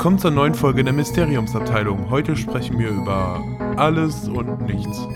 Willkommen zur neuen Folge der Mysteriumsabteilung. Heute sprechen wir über alles und nichts.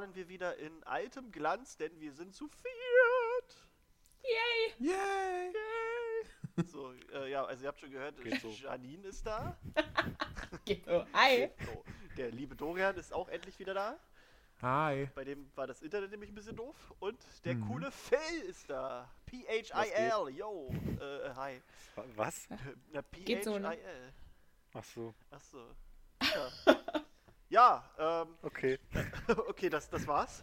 Erstrahlen wir wieder in altem Glanz, denn wir sind zu viert. Yay! Yay! So, äh, ja, also ihr habt schon gehört, so. Janine ist da. So. Hi. So, der liebe Dorian ist auch endlich wieder da. Hi. Bei dem war das Internet nämlich ein bisschen doof. Und der Mhm. coole Phil ist da. P-H-I-L. Yo. Äh, hi. Wa- Was? Na, Geht so, ne? P-H-I-L. Ach so, Achso. Ja, ja ähm, okay. okay, das, das war's.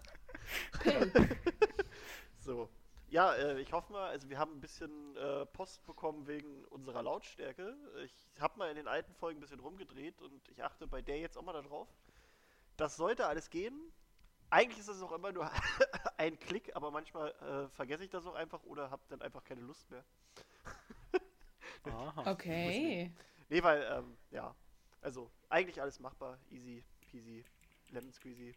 so. Ja, äh, ich hoffe mal, also wir haben ein bisschen äh, Post bekommen wegen unserer Lautstärke. Ich habe mal in den alten Folgen ein bisschen rumgedreht und ich achte bei der jetzt auch mal darauf. Das sollte alles gehen. Eigentlich ist es auch immer nur ein Klick, aber manchmal äh, vergesse ich das auch einfach oder habe dann einfach keine Lust mehr. Aha. Okay. Nee, weil, ähm, ja, also eigentlich alles machbar. Easy, peasy, lemon squeezy.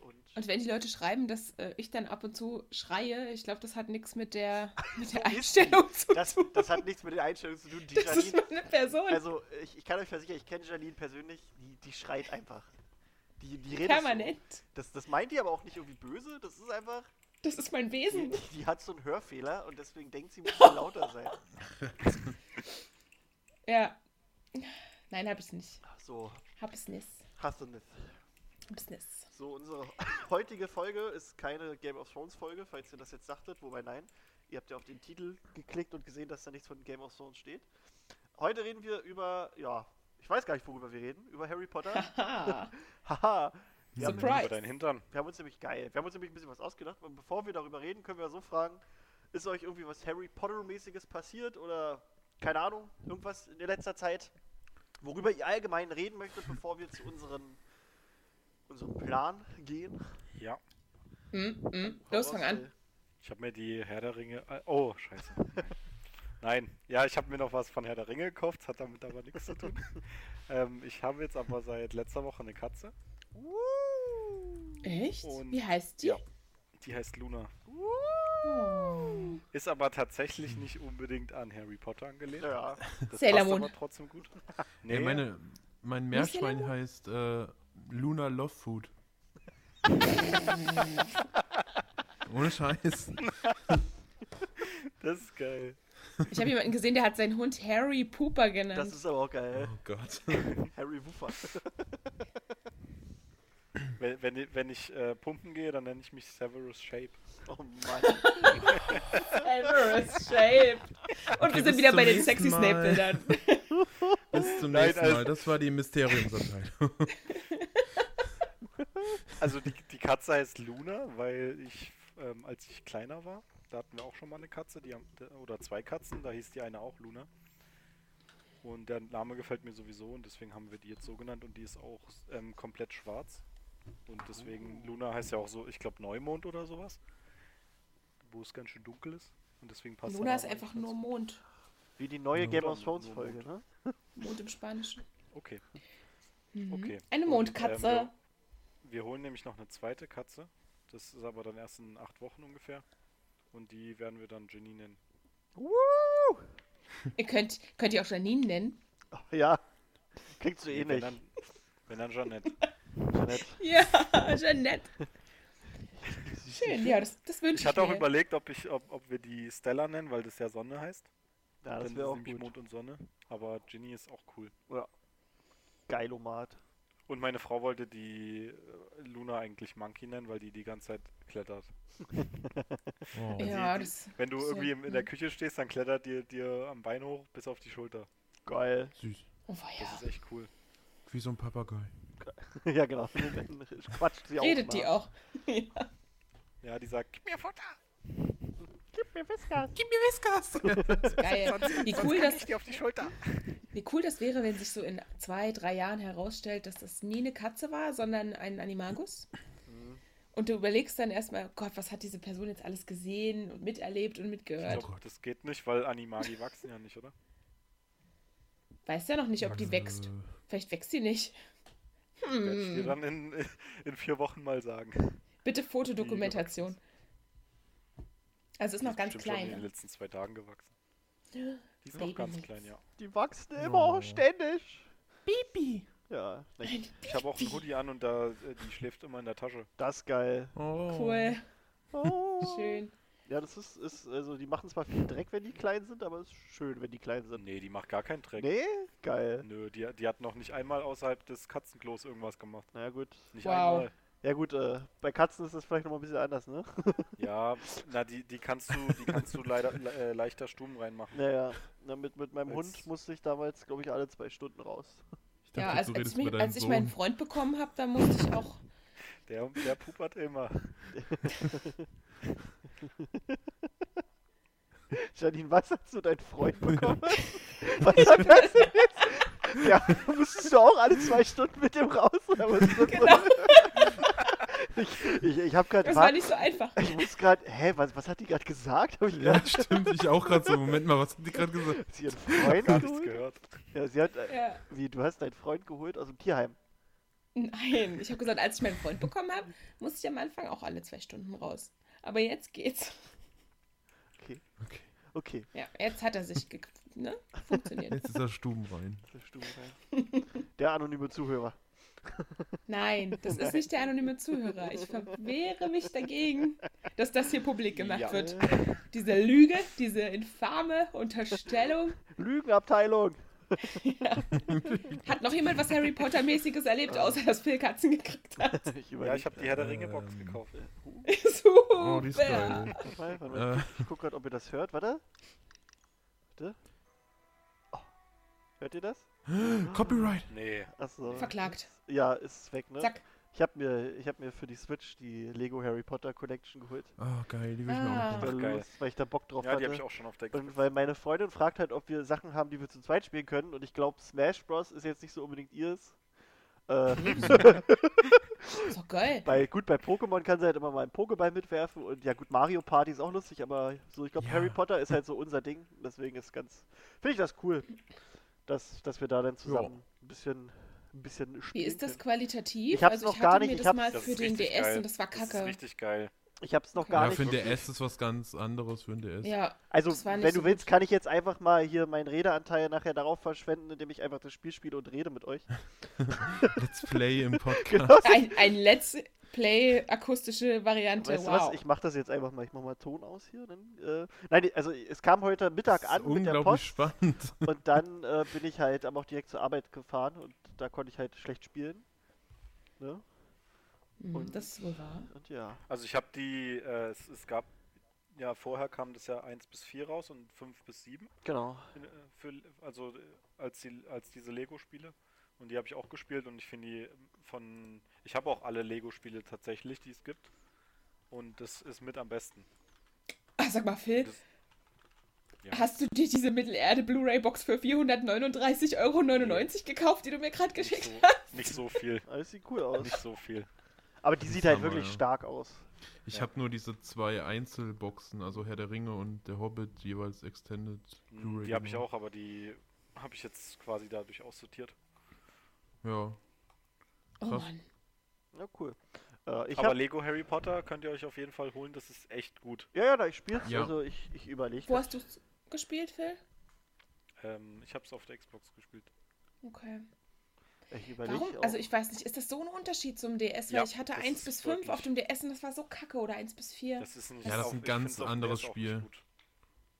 Und, Und wenn die Leute schreiben, dass äh, ich dann ab und zu schreie, ich glaube, das hat nichts mit der, mit der ist Einstellung zu das, tun. das hat nichts mit den Einstellungen zu tun. Die Das ist Janine, meine Person. also ich, ich kann euch versichern, ich kenne Janine persönlich, die, die schreit einfach. Die, die redet Permanent. So. Das, das meint die aber auch nicht irgendwie böse, das ist einfach, Das ist mein Wesen. die, die hat so einen Hörfehler und deswegen denkt sie, muss lauter sein. Ja. Nein, hab ich nicht. So, Hab es nicht. Hast du nicht. Nicht. So, unsere heutige Folge ist keine Game of Thrones Folge, falls ihr das jetzt dachtet, wobei nein. Ihr habt ja auf den Titel geklickt und gesehen, dass da nichts von Game of Thrones steht. Heute reden wir über, ja, ich weiß gar nicht, worüber wir reden, über Harry Potter. Haha. Haha. Wir haben, Surprise. Über deinen Hintern. wir haben uns nämlich geil, wir haben uns nämlich ein bisschen was ausgedacht, aber bevor wir darüber reden, können wir so fragen, ist euch irgendwie was Harry Potter-mäßiges passiert oder, keine Ahnung, irgendwas in der letzter Zeit, worüber ihr allgemein reden möchtet, bevor wir zu unseren, unserem Plan gehen? Ja. Hm, hm. Los, fang an. Ich habe mir die Herr der Ringe. äh, Oh, scheiße. Nein. Ja, ich habe mir noch was von Herr der Ringe gekauft, hat damit aber nichts zu tun. ähm, ich habe jetzt aber seit letzter Woche eine Katze. Echt? Und- Wie heißt die? Ja. Die heißt Luna. Oh. Ist aber tatsächlich nicht unbedingt an Harry Potter angelehnt. Ja. Das Sailor passt Moon. aber trotzdem gut. Nee, meine, mein Meerschwein heißt äh, Luna Love Food. Ohne Scheiß. Das ist geil. Ich habe jemanden gesehen, der hat seinen Hund Harry Pooper genannt. Das ist aber auch geil. Oh Gott. Harry Woofer. Wenn, wenn, ich- wenn ich äh, pumpen gehe, dann nenne ich mich Severus Shape. Oh Mann. Everest Shape. Und wir bis sind wieder bei den sexy. Snape-Bildern. Bis zum Nein, nächsten also- Mal. Das war die Mysteriumsabteilung. Also die, die Katze heißt Luna, weil ich, ähm, als ich kleiner war, da hatten wir auch schon mal eine Katze, die haben, oder zwei Katzen, da hieß die eine auch Luna. Und der Name gefällt mir sowieso und deswegen haben wir die jetzt so genannt und die ist auch ähm, komplett schwarz. Und deswegen, Luna heißt ja auch so, ich glaube Neumond oder sowas. Wo es ganz schön dunkel ist. Und deswegen passt Luna ist einfach nur Mond. Wie die neue Game of Thrones Folge, Mond. ne? Mond im Spanischen. Okay. Mhm. Okay. Eine Und, Mondkatze. ähm, wir, wir holen nämlich noch eine zweite Katze. Das ist aber dann erst in acht Wochen ungefähr. Und die werden wir dann Jenny nennen. Woo! Ihr könnt, könnt ihr auch Janine nennen. Ja. Kriegst du eh Nee, wenn dann, wenn dann Jeanette. Jeanette. Ja, Jeanette. Schön, ja, das, das wünsche ich Ich hatte auch mir. überlegt, ob, ich, ob, ob wir die Stella nennen, weil das ja Sonne heißt. Ja, das Dann wäre ist auch nämlich gut. Mond und Sonne. Aber Ginny ist auch cool. Geilomat. Und meine Frau wollte die äh, Luna eigentlich Monkey nennen, weil die die ganze Zeit klettert. Oh. Ja, die- das Wenn du ja- irgendwie in der mhm. Küche stehst, dann klettert dir, dir am Bein hoch bis auf die Schulter. Geil. Süß. Oh, Das ja. ist echt cool. Wie so ein Papagei. ja, genau. Quatscht sie Redet auch. die auch. ja. Ja, die sagt, gib mir Futter. Gib mir Whiskas. Gib mir Whiskas! Geil. Wie Sonst cool, kann dass, ich dir auf die Schulter. Wie cool das wäre, wenn sich so in zwei, drei Jahren herausstellt, dass das nie eine Katze war, sondern ein Animagus. Mhm. Und du überlegst dann erstmal, Gott, was hat diese Person jetzt alles gesehen und miterlebt und mitgehört? glaub, das geht nicht, weil Animagi wachsen ja nicht, oder? Weiß ja noch nicht, ob die wächst. Äh, Vielleicht wächst sie nicht. Werde ich dir Hm. dann in, in vier Wochen mal sagen. Bitte Fotodokumentation. Also ist noch ganz klein. in den ne? letzten zwei Tagen gewachsen. Die ist noch ganz Mix. klein, ja. Die wachsen immer, Oh. ständig. Bibi. Ja, nicht. Ich habe auch einen Hoodie an und da, äh, die schläft immer in der Tasche. das ist geil. Oh. Cool, Oh. schön. Ja, das ist, ist, also die machen zwar viel Dreck, wenn die klein sind, aber es ist schön, wenn die klein sind. Nee, die macht gar keinen Dreck. Nee? Geil. Nö, die, die hat noch nicht einmal außerhalb des Katzenklos irgendwas gemacht. Naja, gut. Nicht Wow. einmal. Ja, gut, äh, bei Katzen ist das vielleicht nochmal ein bisschen anders, ne? Ja, na, die, die kannst du, die kannst du leider le- äh, leichter Stumm reinmachen. Naja, na, mit, mit meinem Als- Hund musste ich damals, glaube ich, alle zwei Stunden raus. Ich dachte, Ja, als, als, mich, als ich meinen. Freund bekommen habe, da musste ich auch. Der, der pupert immer. Janine, was hast du deinen Freund bekommen? was hat das jetzt? Ja, musstest du auch alle zwei Stunden mit dem raus? Genau, Ich, ich, ich habe gerade. das war nicht so einfach. Ich muss gerade. Hä, was, was hat die gerade gesagt? Hab ich Ja, gedacht, stimmt. Ich auch gerade so. Moment mal, was hat die gerade gesagt? hat sie ihren Freund Gar nichts gehört. Ja, sie hat. äh, Ja. Wie, du hast deinen Freund geholt aus dem Tierheim? Nein, ich habe gesagt, als ich meinen Freund bekommen habe, musste ich am Anfang auch alle zwei Stunden raus. Aber jetzt geht's. Okay. Okay. Okay. Ja, jetzt hat er sich ge ne? funktioniert. Jetzt ist er stumm rein. das stimmt, ja. Der anonyme Zuhörer. Nein, das ist nicht der anonyme Zuhörer. Ich verwehre mich dagegen, dass das hier publik gemacht Ja. wird. Diese Lüge, diese infame Unterstellung. Lügenabteilung. Hat noch jemand was Harry Potter-mäßiges erlebt, außer dass Phil Katzen gekriegt hat? Ich Ja, ich habe die Herr der Ringe Box Ähm. gekauft. Oh, die ist Super. geil. Mal. Äh, Ich guck gerade, ob ihr das hört. Warte. Warte. Hört ihr das? Copyright. Nee. Achso. Verklagt. Ja, ist weg, ne? Zack. Ich habe mir, ich hab mir für die Switch die Lego Harry Potter Collection geholt. Oh, geil. Die will ich mir Ah. auch Weil, noch. geil. los- weil ich da Bock drauf Ja, die habe hatte. ich auch schon auf der Xbox. Und weil meine Freundin fragt halt, ob wir Sachen haben, die wir zu zweit spielen können. Und ich glaube, Smash Bros. ist jetzt nicht so unbedingt ihrs. Äh, Ist doch geil. bei, gut, bei Pokémon kann sie halt immer mal einen Pokéball mitwerfen. Und ja, gut, Mario Party ist auch lustig, aber so, ich glaube, Ja. Harry Potter ist halt so unser Ding. Deswegen ist ganz. Finde ich das cool, dass, dass wir da dann zusammen ein bisschen, ein bisschen Wie spielen ist das können. qualitativ? Ich hab's also noch ich gar hatte nicht, mir ich das hab's- mal Das für den DS geil. und das war Das ist kacke. richtig geil. Ich hab's noch gar Ja, nicht. für den. DS ist was ganz anderes für den DS. Ja, Also, das wenn so du willst, gut. kann ich jetzt einfach mal hier meinen Redeanteil nachher darauf verschwenden, indem ich einfach das Spiel spiele und rede mit euch. Let's Play im Podcast. Genau. ein, ein Let's Play akustische Variante. Weißt du wow. was? Ich mach das jetzt einfach mal. Ich mach mal Ton aus hier. Dann, äh, nein, also es kam heute Mittag an mit der Post spannend. und dann äh, bin ich halt aber auch direkt zur Arbeit gefahren und da konnte ich halt schlecht spielen. Ne? Hm, und- das ist wohl wahr. Und ja. Also ich habe die, äh, es, es gab, ja vorher kam das ja 1 bis 4 raus und 5 bis 7. Genau. in, äh, für, also äh, als, die, als diese Lego-Spiele. Und die habe ich auch gespielt und ich finde die von. Ich habe auch alle Lego-Spiele tatsächlich, die es gibt. Und das ist mit am besten. Ah, sag mal, Phil, Das, ja. hast du dir diese Mittelerde Blu-ray-Box für 439,99 Euro gekauft, die du mir gerade geschickt so, hast? nicht so viel. Alles sieht cool aus. Nicht so viel. Aber die Das sieht halt wirklich ja. stark aus. Ich Ja. habe nur diese zwei Einzelboxen, also Herr der Ringe und der Hobbit, jeweils Extended Mm, Blu-ray. Die habe ich auch, aber die habe ich jetzt quasi dadurch aussortiert. Ja. Oh Krass. Mann. Ja, cool. Äh, ich aber hab, Lego Harry Potter könnt ihr euch auf jeden Fall holen, das ist echt gut. ja, ja, da ich spiel's. Ja. Also ich, ich überlege. Wo hast du gespielt, Phil? Ähm, ich habe es auf der Xbox gespielt. Okay. Ich überlege. Warum? Also ich weiß nicht, ist das so ein Unterschied zum DS? Weil Ja, ich hatte das 1 ist bis 5 deutlich. auf dem DS und das war so kacke oder 1 bis 4. Das ist nicht Ja, das ist ein ganz anderes auch Spiel.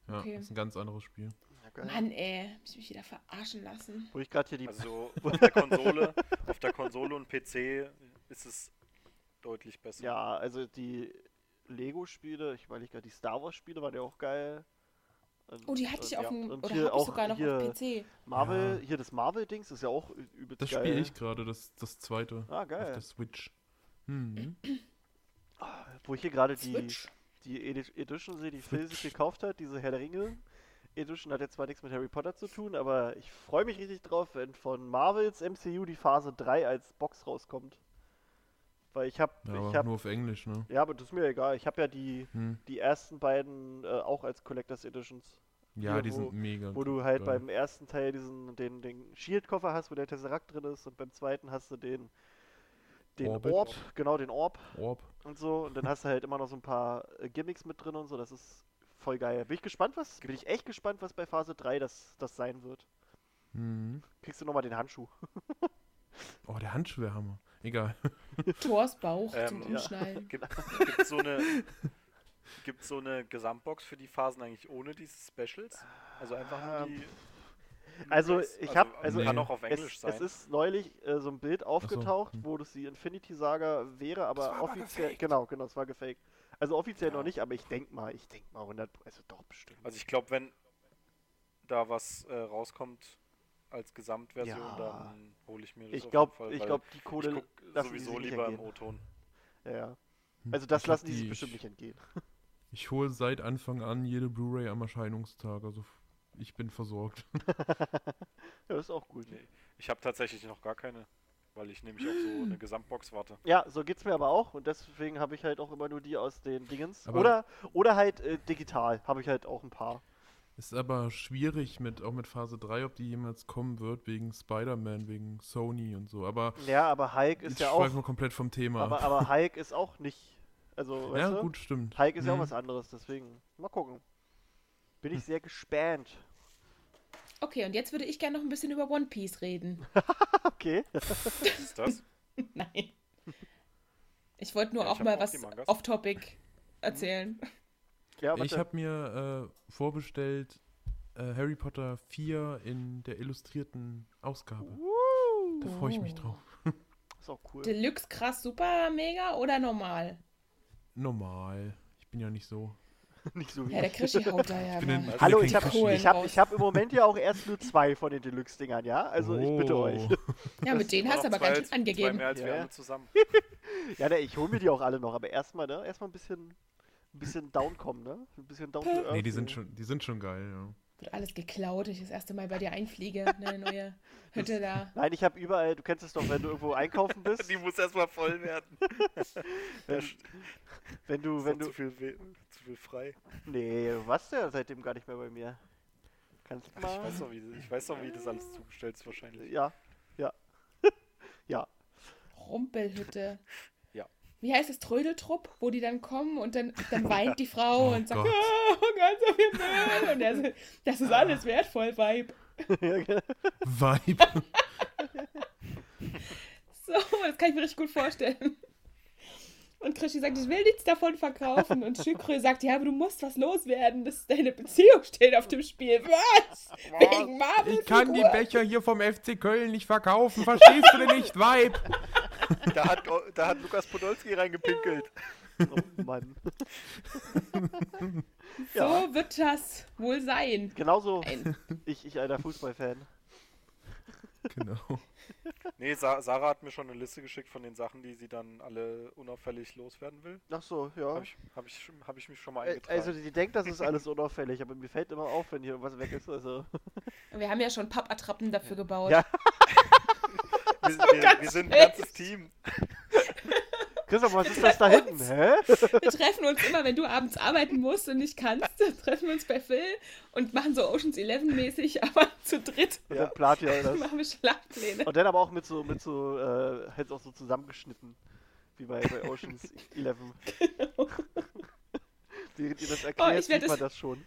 Ja, Okay. das ist ein ganz anderes Spiel. Ja, geil. Mann, ey, hab ich mich wieder verarschen lassen. Wo ich gerade hier die. Also auf der Konsole, auf der Konsole und PC ist es deutlich besser. Ja, also die Lego-Spiele, ich überlege gerade, die Star Wars-Spiele waren ja auch geil. Und, Oh, die hatte ich und, auf ja, dem, und oder hier habe ich auch sogar noch hier auf PC. Marvel, hier das Marvel-Dings ist ja auch übelst Das geil. spiele ich gerade, das, das zweite. Ah, Auf geil. der Switch. Hm. Wo ich hier gerade die, die Edi- Edition sehe, die Phil sich gekauft hat, diese Herr der Ringe Edition hat jetzt zwar nichts mit Harry Potter zu tun, aber ich freue mich richtig drauf, wenn von Marvels MCU die Phase 3 als Box rauskommt. Weil ich habe, Ja, ich habe, nur auf Englisch, ne? ja, aber das ist mir egal. Ich habe ja die, Hm. die ersten beiden äh, auch als Collectors Editions. Ja, Hier, die wo- sind mega. Wo du halt geil. beim ersten Teil diesen, den, den Shield-Koffer hast, wo der Tesseract drin ist, und beim zweiten hast du den, den Orbit. Orb, genau, den Orb Orb. und so. Und dann hast du halt immer noch so ein paar äh, Gimmicks mit drin und so. Das ist voll geil. Bin ich gespannt, was? Bin ich echt gespannt, was bei Phase 3 das, das sein wird. Mhm. Kriegst du nochmal den Handschuh. Oh, der Handschuh wäre Hammer. Egal. Thors Bauch Ähm, zum ja. Umschnallen. Gibt so eine gibt so eine Gesamtbox für die Phasen eigentlich ohne diese Specials? Also einfach nur Ähm, die also Blu-rays? ich hab- also kann Nee. auch auf Englisch Es, sein. es ist neulich äh, so ein Bild aufgetaucht, hm. wo das die Infinity Saga wäre, aber war aber offiziell. gefaked. Genau, genau, es war gefaked. Also offiziell Ja. noch nicht, aber ich denk mal, ich denk mal 100, also doch bestimmt. also ich glaube, wenn da was äh, rauskommt als Gesamtversion, Ja. dann hole ich mir das Ich auf glaube, jeden Fall, ich glaube, die ich Kohle guck sowieso lieber im entgehen. O-Ton. Ja, ja. Hm. Also das Ich lassen die sich bestimmt ich- nicht entgehen. Ich hole seit Anfang an jede Blu-ray am Erscheinungstag. Also ich bin versorgt. Ja, das ist auch gut. Nee. Ich habe tatsächlich noch gar keine, weil ich nämlich auf so eine Gesamtbox warte. Ja, so geht's mir aber auch und deswegen habe ich halt auch immer nur die aus den Dingens. Aber- oder oder halt äh, digital habe ich halt auch ein paar. Ist aber schwierig mit auch mit Phase 3, ob die jemals kommen wird, wegen Spider-Man, wegen Sony und so. Aber Ja, aber Hulk ist ja auch. wir komplett vom Thema. Aber, ab. aber Hulk ist auch nicht. Also, weißt ja, du? gut, stimmt. Hulk ist ja auch Mhm. was anderes, deswegen. Mal gucken. Bin ich sehr gespannt. Okay, und jetzt würde ich gerne noch ein bisschen über One Piece reden. Okay. Was ist das? Nein. Ich wollte nur Ja, auch mal auch was off-topic erzählen. Ja, Ich habe mir äh, vorbestellt äh, Harry Potter 4 in der illustrierten Ausgabe. Woo! Da freue ich mich drauf. Ist auch cool. Deluxe, krass, super, mega oder normal? Normal. Ich bin ja nicht so. nicht so wie Ja, der ich. Krischi haut da ja mal. Hallo, ich habe ich hab, ich hab im Moment ja auch erst nur zwei von den Deluxe-Dingern, ja? Also ich bitte Oh. euch. Ja, mit denen hast du aber ganz schön Zwei angegeben. mehr als wir Ja. alle zusammen. Ja, ne, ich hole mir die auch alle noch, aber erstmal, ne? Erstmal ein bisschen, ein bisschen down kommen, ne? Ein bisschen down to. Nee, die sind schon, die sind schon geil, ja. Wird alles geklaut, ich das erste Mal bei dir einfliege, eine neue Hütte da. Nein, ich habe überall, du kennst es doch, wenn du irgendwo einkaufen bist, Die muss erstmal voll werden. wenn, wenn du, wenn du, viel frei. nee, du warst ja seitdem gar nicht mehr bei mir. Kannst du Ich mal, weiß doch, wie, ich weiß doch, wie das alles zugestellt ist wahrscheinlich. ja, ja, ja, Rumpelhütte. Ja. Wie heißt es, Trödeltrupp, wo die dann kommen und dann, dann weint die Frau Oh und sagt, Gott. oh, ganz so viel Müll. Und er so, das ist alles wertvoll, Weib. Ja, genau. Vibe. So, das kann ich mir richtig gut vorstellen. Und Krischi sagt, ich will nichts davon verkaufen. Und Schükrö sagt, ja, aber du musst was loswerden. Das deine Beziehung steht auf dem Spiel. Was? Wegen Marvel? Ich kann die Becher hier vom FC Köln nicht verkaufen. Verstehst du denn nicht, Vibe? Da hat, da hat Lukas Podolski reingepinkelt. Oh Mann. So Ja. wird das wohl sein. Genauso Nein. ich, ich alter Fußballfan. Genau. Nee, Sa Sarah hat mir schon eine Liste geschickt von den Sachen, die sie dann alle unauffällig loswerden will. Ach so, ja. Habe ich, hab ich, hab ich mich schon mal eingetragen. Also die denkt, das ist alles unauffällig, aber mir fällt immer auf, wenn hier irgendwas weg ist. Also. Wir haben ja schon Pappattrappen dafür gebaut. Ja. wir, wir, wir sind ein ganzes Team. Christoph, was ist das da hinten? Hä? Wir treffen uns immer, wenn du abends arbeiten musst und nicht kannst, dann treffen wir uns bei Phil und machen so Oceans 11 mäßig, aber zu dritt Und Ja. dann plant ihr das. machen wir Schlachtpläne. Und dann aber auch mit so, mit so, äh, halt auch so zusammengeschnitten. Wie bei, bei Oceans 11. Während ihr das erklärt, Oh, ich werd sieht man es- das schon.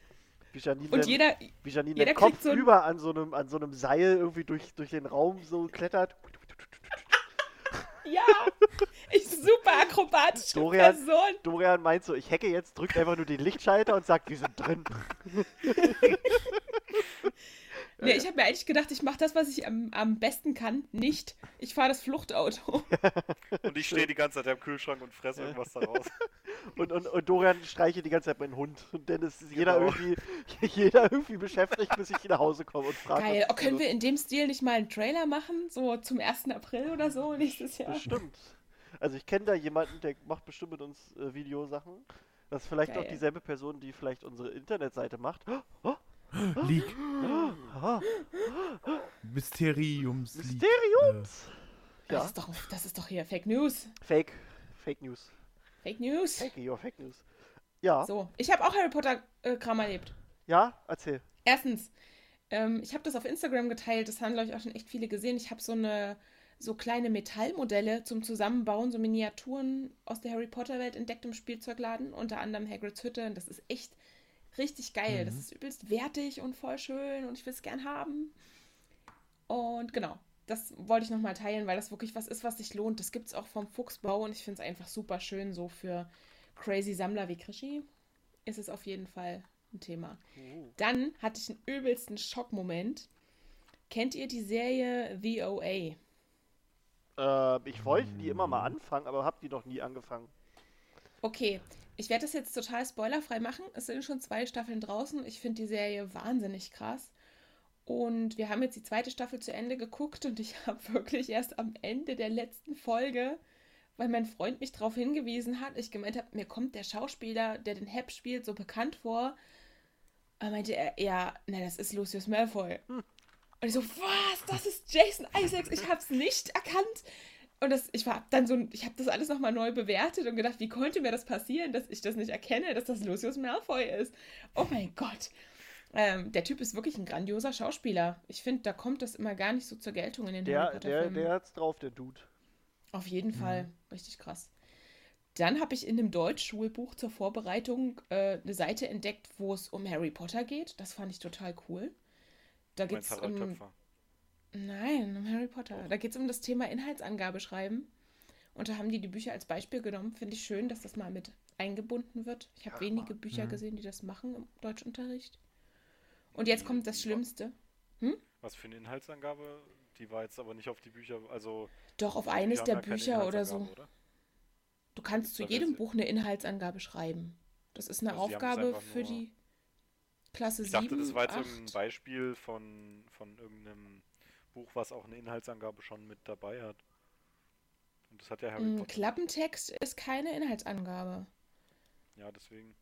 Wie Janine, Und jeder, wie Janine jeder den Kopf so über an so, einem, an so einem Seil irgendwie durch, durch den Raum so klettert. ja, ich super akrobatische Dorian- Person. Dorian meint so, ich hacke jetzt, drückt einfach nur den Lichtschalter und sagt, die sind drin. Nee, ich habe mir eigentlich gedacht, ich mache das, was ich am, am besten kann, nicht. Ich fahre das Fluchtauto. Und ich stehe die ganze Zeit am Kühlschrank und fresse irgendwas daraus. Und, und, und Dorian streichelt die ganze Zeit meinen Hund. Und dann ist jeder, Genau. irgendwie, jeder irgendwie beschäftigt, bis ich nach Hause komme und frage. Geil. Oh, können wir in dem Stil nicht mal einen Trailer machen? So zum 1. April oder so nächstes Jahr? Bestimmt. Also ich kenne da jemanden, der macht bestimmt mit uns äh, Videosachen. Das ist vielleicht auch Geil. dieselbe Person, die vielleicht unsere Internetseite macht. Oh, Leak. Mysteriums. Mysteriums! Das, Ja, ist doch, das ist doch hier Fake News. Fake. Fake News. Fake News. Fake your Fake News. Ja, So, ich habe auch Harry Potter-Kram erlebt. ja, erzähl. Erstens, ähm, ich habe das auf Instagram geteilt, das haben, glaube ich, auch schon echt viele gesehen. Ich habe so eine so kleine Metallmodelle zum Zusammenbauen, so Miniaturen aus der Harry Potter-Welt entdeckt im Spielzeugladen, unter anderem Hagrids Hütte. Und das ist echt richtig geil. Das ist übelst wertig und voll schön und ich will es gern haben. Und genau, das wollte ich nochmal teilen, weil das wirklich was ist, was sich lohnt. Das gibt es auch vom Fuchsbau und ich finde es einfach super schön, so für crazy Sammler wie Krischi ist es auf jeden Fall ein Thema. Dann hatte ich einen übelsten Schockmoment. Kennt ihr die Serie The OA? Äh, ich wollte die immer mal anfangen, aber hab die noch nie angefangen. Okay, ich werde das jetzt total spoilerfrei machen. Es sind schon zwei Staffeln draußen. Ich finde die Serie wahnsinnig krass. Und wir haben jetzt die zweite Staffel zu Ende geguckt und ich habe wirklich erst am Ende der letzten Folge, weil mein Freund mich darauf hingewiesen hat, ich gemeint habe, mir kommt der Schauspieler, der den Hep spielt, so bekannt vor. Da meinte er, ja, na, das ist Lucius Malfoy. Und ich so, was? Das ist Jason Isaacs? Ich hab's nicht erkannt. Und das, ich war dann so, ich habe das alles nochmal neu bewertet und gedacht, wie konnte mir das passieren, dass ich das nicht erkenne, dass das Lucius Malfoy ist? Oh mein Gott. Ähm, der Typ ist wirklich ein grandioser Schauspieler. Ich finde, da kommt das immer gar nicht so zur Geltung in den Harry Der, Potter der, Filmen. der hat's drauf, der Dude. Auf jeden Fall. Richtig krass. Dann habe ich in einem Deutschschulbuch zur Vorbereitung äh, eine Seite entdeckt, wo es um Harry Potter geht. Das fand ich total cool. Da Du geht meinst es Harald um. Töpfer. Nein, um Harry Potter. Da geht es um das Thema Inhaltsangabe schreiben. Und da haben die die Bücher als Beispiel genommen. Finde ich schön, dass das mal mit eingebunden wird. Ich habe wenige Bücher gesehen, die das machen im Deutschunterricht. Und jetzt kommt das Schlimmste. Was für eine Inhaltsangabe? Die war jetzt aber nicht auf die Bücher, also. Doch, auf eines der ja Bücher oder so. Oder? Du kannst zu jedem Buch eine Inhaltsangabe schreiben. Das ist eine Also Aufgabe für die Klasse Ich 7, dachte, das war jetzt irgendein 8. Beispiel von, von irgendeinem Buch, was auch eine Inhaltsangabe schon mit dabei hat. Und das hat ja Harry Ein Potter. Klappentext ist keine Inhaltsangabe. Ja, deswegen.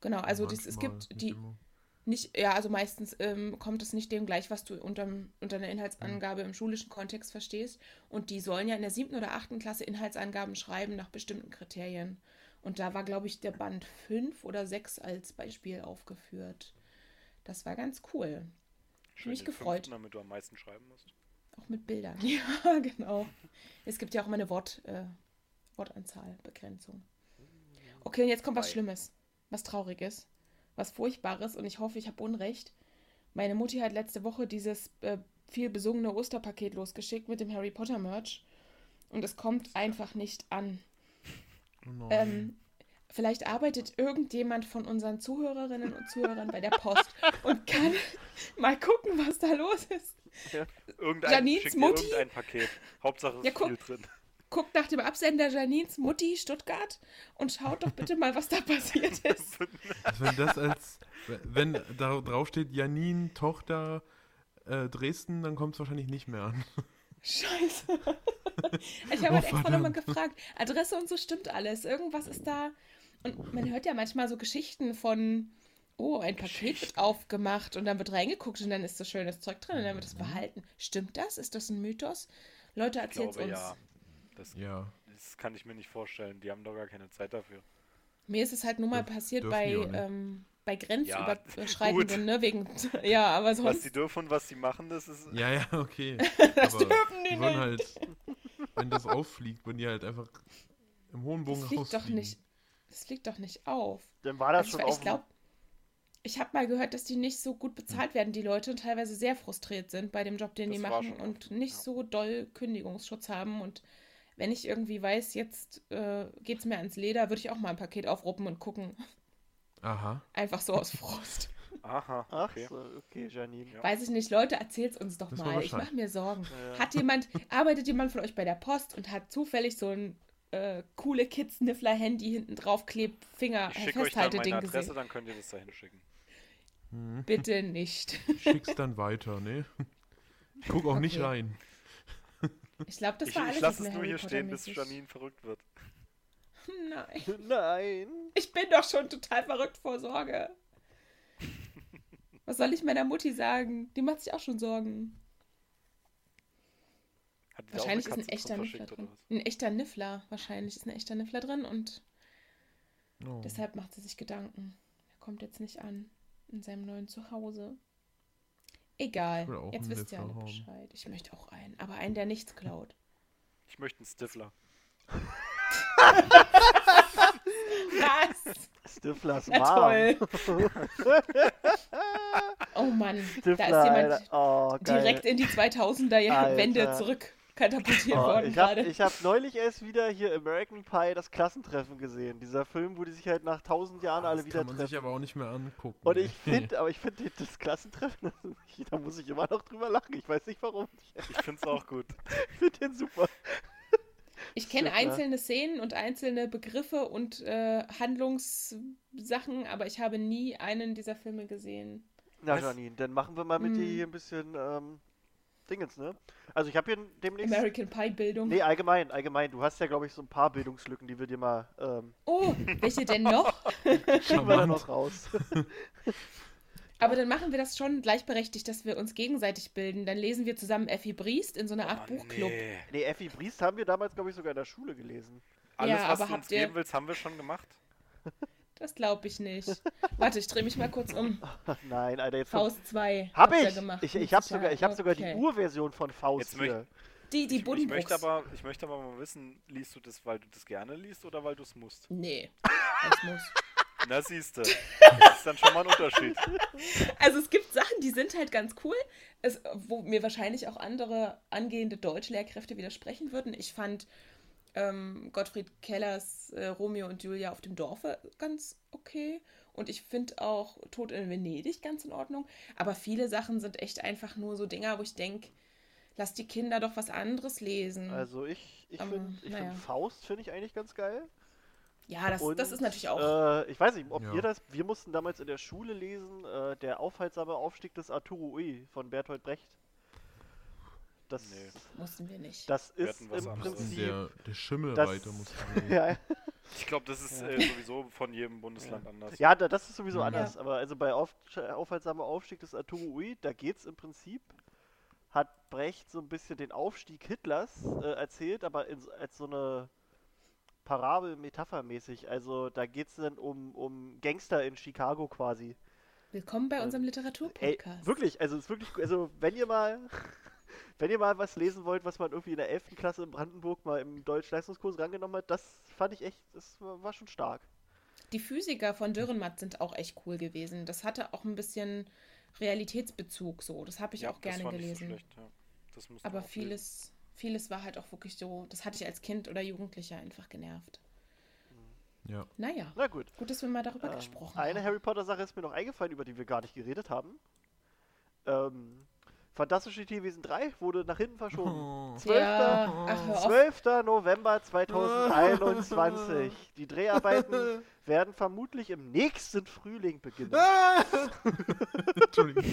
Genau, also das, es gibt nicht die immer. nicht, ja, also meistens ähm, kommt es nicht dem gleich, was du unterm, unter einer Inhaltsangabe im schulischen Kontext verstehst. Und die sollen ja in der siebten oder achten Klasse Inhaltsangaben schreiben nach bestimmten Kriterien. Und da war, glaube ich, der Band 5 oder 6 als Beispiel aufgeführt. Das war ganz cool. Schön mich gefreut. fünften, damit du am meisten schreiben musst. Auch mit Bildern. Ja, genau. Es gibt ja auch immer eine Wort, äh, Wortanzahlbegrenzung. Okay, und jetzt kommt was Schlimmes, was Trauriges, was Furchtbares und ich hoffe, ich habe Unrecht. Meine Mutti hat letzte Woche dieses äh, viel besungene Osterpaket losgeschickt mit dem Harry Potter Merch und es kommt einfach nicht an. Nein. Ähm, vielleicht arbeitet irgendjemand von unseren Zuhörerinnen und Zuhörern bei der Post und kann mal gucken, was da los ist. Irgendein, Janines schick dir Mutti? irgendein Paket. Hauptsache es Ja, ist guck. viel drin. Guckt nach dem Absender Janins Mutti Stuttgart und schaut doch bitte mal, was da passiert ist. Also wenn das als, wenn da drauf steht Janin, Tochter äh, Dresden, dann kommt es wahrscheinlich nicht mehr an. Scheiße. Ich habe Oh, halt extra nochmal gefragt. Adresse und so stimmt alles. Irgendwas ist da. Und man hört ja manchmal so Geschichten von, oh, ein Paket wird aufgemacht und dann wird reingeguckt und dann ist so schönes Zeug drin und dann wird es behalten. Stimmt das? Ist das ein Mythos? Leute, glaube, uns. ja. Das, Ja. das kann ich mir nicht vorstellen. Die haben doch gar keine Zeit dafür. Mir ist es halt nur mal Dürf- passiert bei, ähm, bei Ja, Grenzüberschreitenden, gut. ne? Wegen, ja, aber Was sonst. die dürfen und was die machen, das ist. Ja, ja, okay. Das Aber dürfen die die nicht. halt, wenn das auffliegt, wenn die halt einfach im hohen Bogen Das fliegt doch nicht. Das fliegt doch nicht auf. Dann war das Also schon ich auf ich glaube, ich habe mal gehört, dass die nicht so gut bezahlt werden, die Leute, und teilweise sehr frustriert sind bei dem Job, den die Das war machen und oft, nicht ja. so doll Kündigungsschutz haben. Und wenn ich irgendwie weiß, jetzt äh, geht es mir ans Leder, würde ich auch mal ein Paket aufruppen und gucken. Aha. Einfach so aus Frust. Aha, Ach okay. so, okay, Janine. Ja. Weiß ich nicht, Leute, erzählt's uns doch wir mal. Ich mache mir Sorgen. Ja. Hat jemand, arbeitet jemand von euch bei der Post und hat zufällig so ein äh, coole Kids-Niffler-Handy hinten drauf klebt, Finger Ich schicke euch dann meine Adresse, gesehen? dann könnt ihr das dahin schicken. Hm. Bitte nicht. Schick's dann weiter, ne? Ich guck auch nicht Okay. rein. Ich glaube, das ich war ich alles lasse nicht es nur hier stehen, bis. Janine verrückt wird. Nein. Nein. Ich bin doch schon total verrückt vor Sorge. Was soll ich meiner Mutti sagen? Die macht sich auch schon Sorgen. Wahrscheinlich ist ein echter Niffler drin. Ein echter Niffler. Wahrscheinlich ist ein echter Niffler drin und Oh. deshalb macht sie sich Gedanken. Er kommt jetzt nicht an in seinem neuen Zuhause. Egal. Jetzt wisst ihr alle haben. Bescheid. Ich möchte auch einen. Aber einen, der nichts klaut. Ich möchte einen Stifler. Was? Stiflers Na Mom. toll. Oh Mann. Stifler, da ist jemand. Oh, direkt in die 2000er Alter. Wende zurück katapultiert Oh, worden ich habe gerade. ich hab neulich erst wieder hier American Pie das Klassentreffen gesehen. Dieser Film, wo die sich halt nach tausend Jahren alle das wieder kann man sich treffen. aber auch nicht mehr angucken. Und ich finde, aber ich finde das Klassentreffen, da muss ich immer noch drüber lachen. Ich weiß nicht warum. Ich find's auch gut. Ich finde den super. Ich kenne Stimmt, ja. einzelne Szenen und einzelne Begriffe und äh, Handlungssachen, aber ich habe nie einen dieser Filme gesehen. Na, Was? Janine, dann machen wir mal mit dir Hm. hier ein bisschen ähm, Dingens, ne? Also ich habe hier demnächst... American Pie Bildung. Nee, allgemein, allgemein. Du hast ja, glaube ich, so ein paar Bildungslücken, die wir dir mal ähm, Oh, welche denn noch? schieben wir dann Charmant. noch raus. Aber dann machen wir das schon gleichberechtigt, dass wir uns gegenseitig bilden. Dann lesen wir zusammen Effi Briest in so einer Art Oh, Buchclub. nee. nee, Effi Briest haben wir damals, glaube ich, sogar in der Schule gelesen. Alles, Ja, was aber du uns geben willst, haben wir schon gemacht. Das glaube ich nicht. Warte, ich drehe mich mal kurz um. Nein, Alter, jetzt... Faust 2. Hab ich! Gemacht, ich ich habe sogar, ich hab sogar die Okay. Urversion von Faust Jetzt hier. Die, die Ich, ich, möchte aber, ich möchte aber mal wissen, liest du das, weil du das gerne liest oder weil du es musst? Nee, das muss. Na siehste, das ist dann schon mal ein Unterschied. Also es gibt Sachen, die sind halt ganz cool, es, wo mir wahrscheinlich auch andere angehende Deutschlehrkräfte widersprechen würden. Ich fand ähm, Gottfried Kellers äh, Romeo und Julia auf dem Dorfe ganz okay. Und ich finde auch Tod in Venedig ganz in Ordnung. Aber viele Sachen sind echt einfach nur so Dinger, wo ich denke, lass die Kinder doch was anderes lesen. Also ich, ich finde naja. find Faust finde ich eigentlich ganz geil. Ja, das, das ist natürlich auch. Äh, ich weiß nicht, ob Ja. ihr das. Wir mussten damals in der Schule lesen, äh, der aufhaltsame Aufstieg des Arturo Ui von Bertolt Brecht. Das, Nee. mussten wir nicht. das Wir ist im. Prinzip. Der, der Schimmelreiter das- muss man ja, Ich glaube, das ist Ja. äh, sowieso von jedem Bundesland anders. ja, da- das ist sowieso Ja. anders. Aber also bei Auf, aufhaltsamer Aufstieg des Arturo Ui, da geht's im Prinzip. Hat Brecht so ein bisschen den Aufstieg Hitlers äh, erzählt, aber in, so- als so eine Parabel metaphermäßig. Also da geht's dann um, um Gangster in Chicago quasi. Willkommen bei unserem Ey, Literaturpodcast. wirklich, also es ist wirklich, also wenn ihr mal, wenn ihr mal was lesen wollt, was man irgendwie in der 11. Klasse in Brandenburg mal im Deutsch-Leistungskurs rangenommen hat, das fand ich echt, das war, schon stark. Die Physiker von Dürrenmatt sind auch echt cool gewesen. Das hatte auch ein bisschen Realitätsbezug so. Das habe ich Ja, auch gerne das fand gelesen. Ich so schlecht, ja. Aber auch lesen. vieles, vieles war halt auch wirklich so, das hatte ich als Kind oder Jugendlicher einfach genervt. Ja. Naja, Na gut. gut, dass wir mal darüber Ähm, gesprochen eine haben. Harry Potter Sache ist mir noch eingefallen, über die wir gar nicht geredet haben. Ähm, Fantastische Tierwesen 3 wurde nach hinten verschoben. Oh. 12. Ja, ach, hör auf. 12. November 2021. Die Dreharbeiten werden vermutlich im nächsten Frühling beginnen. Ah! Entschuldigung.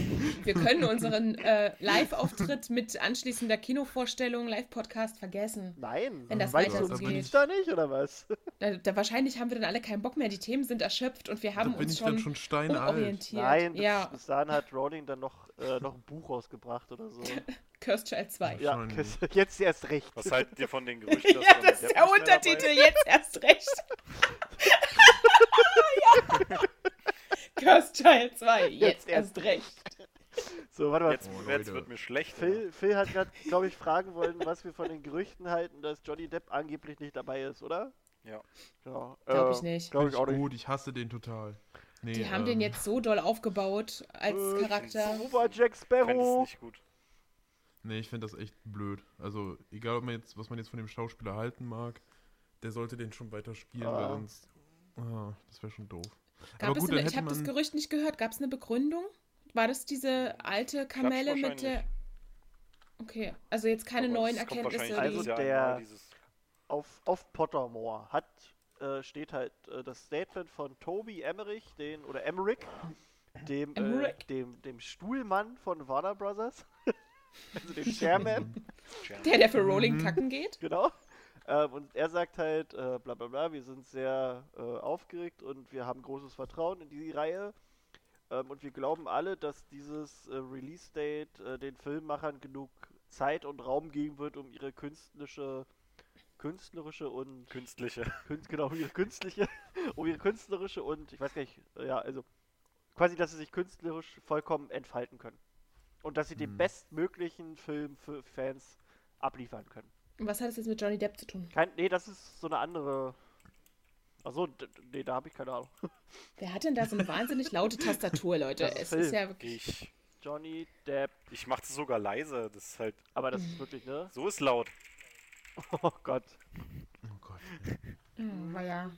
Wir können unseren äh, Live-Auftritt mit anschließender Kinovorstellung, Live-Podcast vergessen. Nein, Wenn das weiter so geht. da nicht, oder was? Da, da wahrscheinlich haben wir dann alle keinen Bock mehr. Die Themen sind erschöpft und wir Da haben bin uns ich dann schon, schon steinalt. Nein, bis, ja, bis dahin hat Rowling dann noch, äh, noch ein Buch rausgebracht oder so. Cursed Child 2. ja, jetzt erst recht. Was haltet ihr von den Gerüchten, Ja, das ist der Untertitel, jetzt erst recht. ja. Cursed Child 2, jetzt, Jetzt erst recht. So, warte mal. Jetzt, Oh, jetzt wird mir schlecht. Phil, Phil hat gerade, glaube ich, fragen wollen, was wir von den Gerüchten halten, dass Johnny Depp angeblich nicht dabei ist, oder? Ja. Ja, Glaub ich nicht. Glaube ich auch ich nicht. gut, ich hasse den total. Nee, Die haben ähm, den jetzt so doll aufgebaut als Äh, Charakter. Super Jack Sparrow. nicht gut. Nee, ich finde das echt blöd. Also, egal, ob man jetzt, was man jetzt von dem Schauspieler halten mag, der sollte den schon weiter spielen, Ah. weil sonst. Ah, das wäre schon doof. Gab Aber es gut, eine, dann ich habe das Gerücht nicht gehört. Gab es eine Begründung? War das diese alte Kamelle mit der. Okay, also jetzt keine Aber neuen es Erkenntnisse. Also der- Auf, auf Pottermore hat, äh, steht halt äh, das Statement von Toby Emmerich, den, oder Emmerich, dem, äh, Emmerich. dem, dem Stuhlmann von Warner Brothers. also dem Chairman. der, der für Rolling Mhm. kacken geht. Genau. Ähm, und er sagt halt, äh, bla bla bla, wir sind sehr äh, aufgeregt und wir haben großes Vertrauen in die Reihe. Ähm, und wir glauben alle, dass dieses äh, Release-Date äh, den Filmemachern genug Zeit und Raum geben wird, um ihre künstlerische, künstlerische und Künstliche. Künst, genau, um ihre künstliche, um ihre künstlerische und ich weiß gar nicht, äh, ja, also quasi, dass sie sich künstlerisch vollkommen entfalten können. Und dass sie den Hm. bestmöglichen Film für Fans abliefern können. Und was hat das jetzt mit Johnny Depp zu tun? Kein, nee, das ist so eine andere. Achso, nee, da habe ich keine Ahnung. Wer hat denn da so eine wahnsinnig laute Tastatur, Leute? Das Es Film. ist ja wirklich. Ich, Johnny Depp, ich mach das sogar leise. Das ist halt. aber das ist wirklich, ne? So ist laut. Oh Gott. Oh Gott. Oh, naja.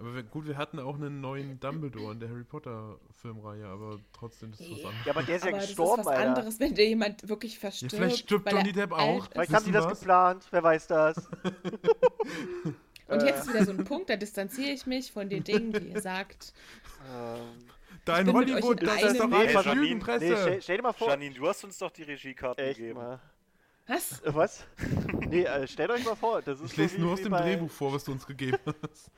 Aber wir, gut, wir hatten auch einen neuen Dumbledore in der Harry Potter Filmreihe, aber trotzdem ist das was Ja. anderes. Ja, aber der ist ja Aber das ist gestorben, was Alter. anderes, wenn dir jemand wirklich Ja, verstirbt. vielleicht stirbt Johnny Depp auch. Vielleicht haben die das was? geplant, wer weiß das. Und Äh. jetzt ist wieder so ein Punkt, da distanziere ich mich von den Dingen, die ihr sagt. Ähm, Da in bin mit euch Hollywood, das ist doch Nee, Janine, nee, stell, stell dir mal vor. Janine, du hast uns doch die Regiekarten gegeben. mal. Was? Äh, Was? nee, äh, stellt euch mal vor, das ist ich so lese wie, nur aus dem bei, Drehbuch vor, was du uns gegeben hast.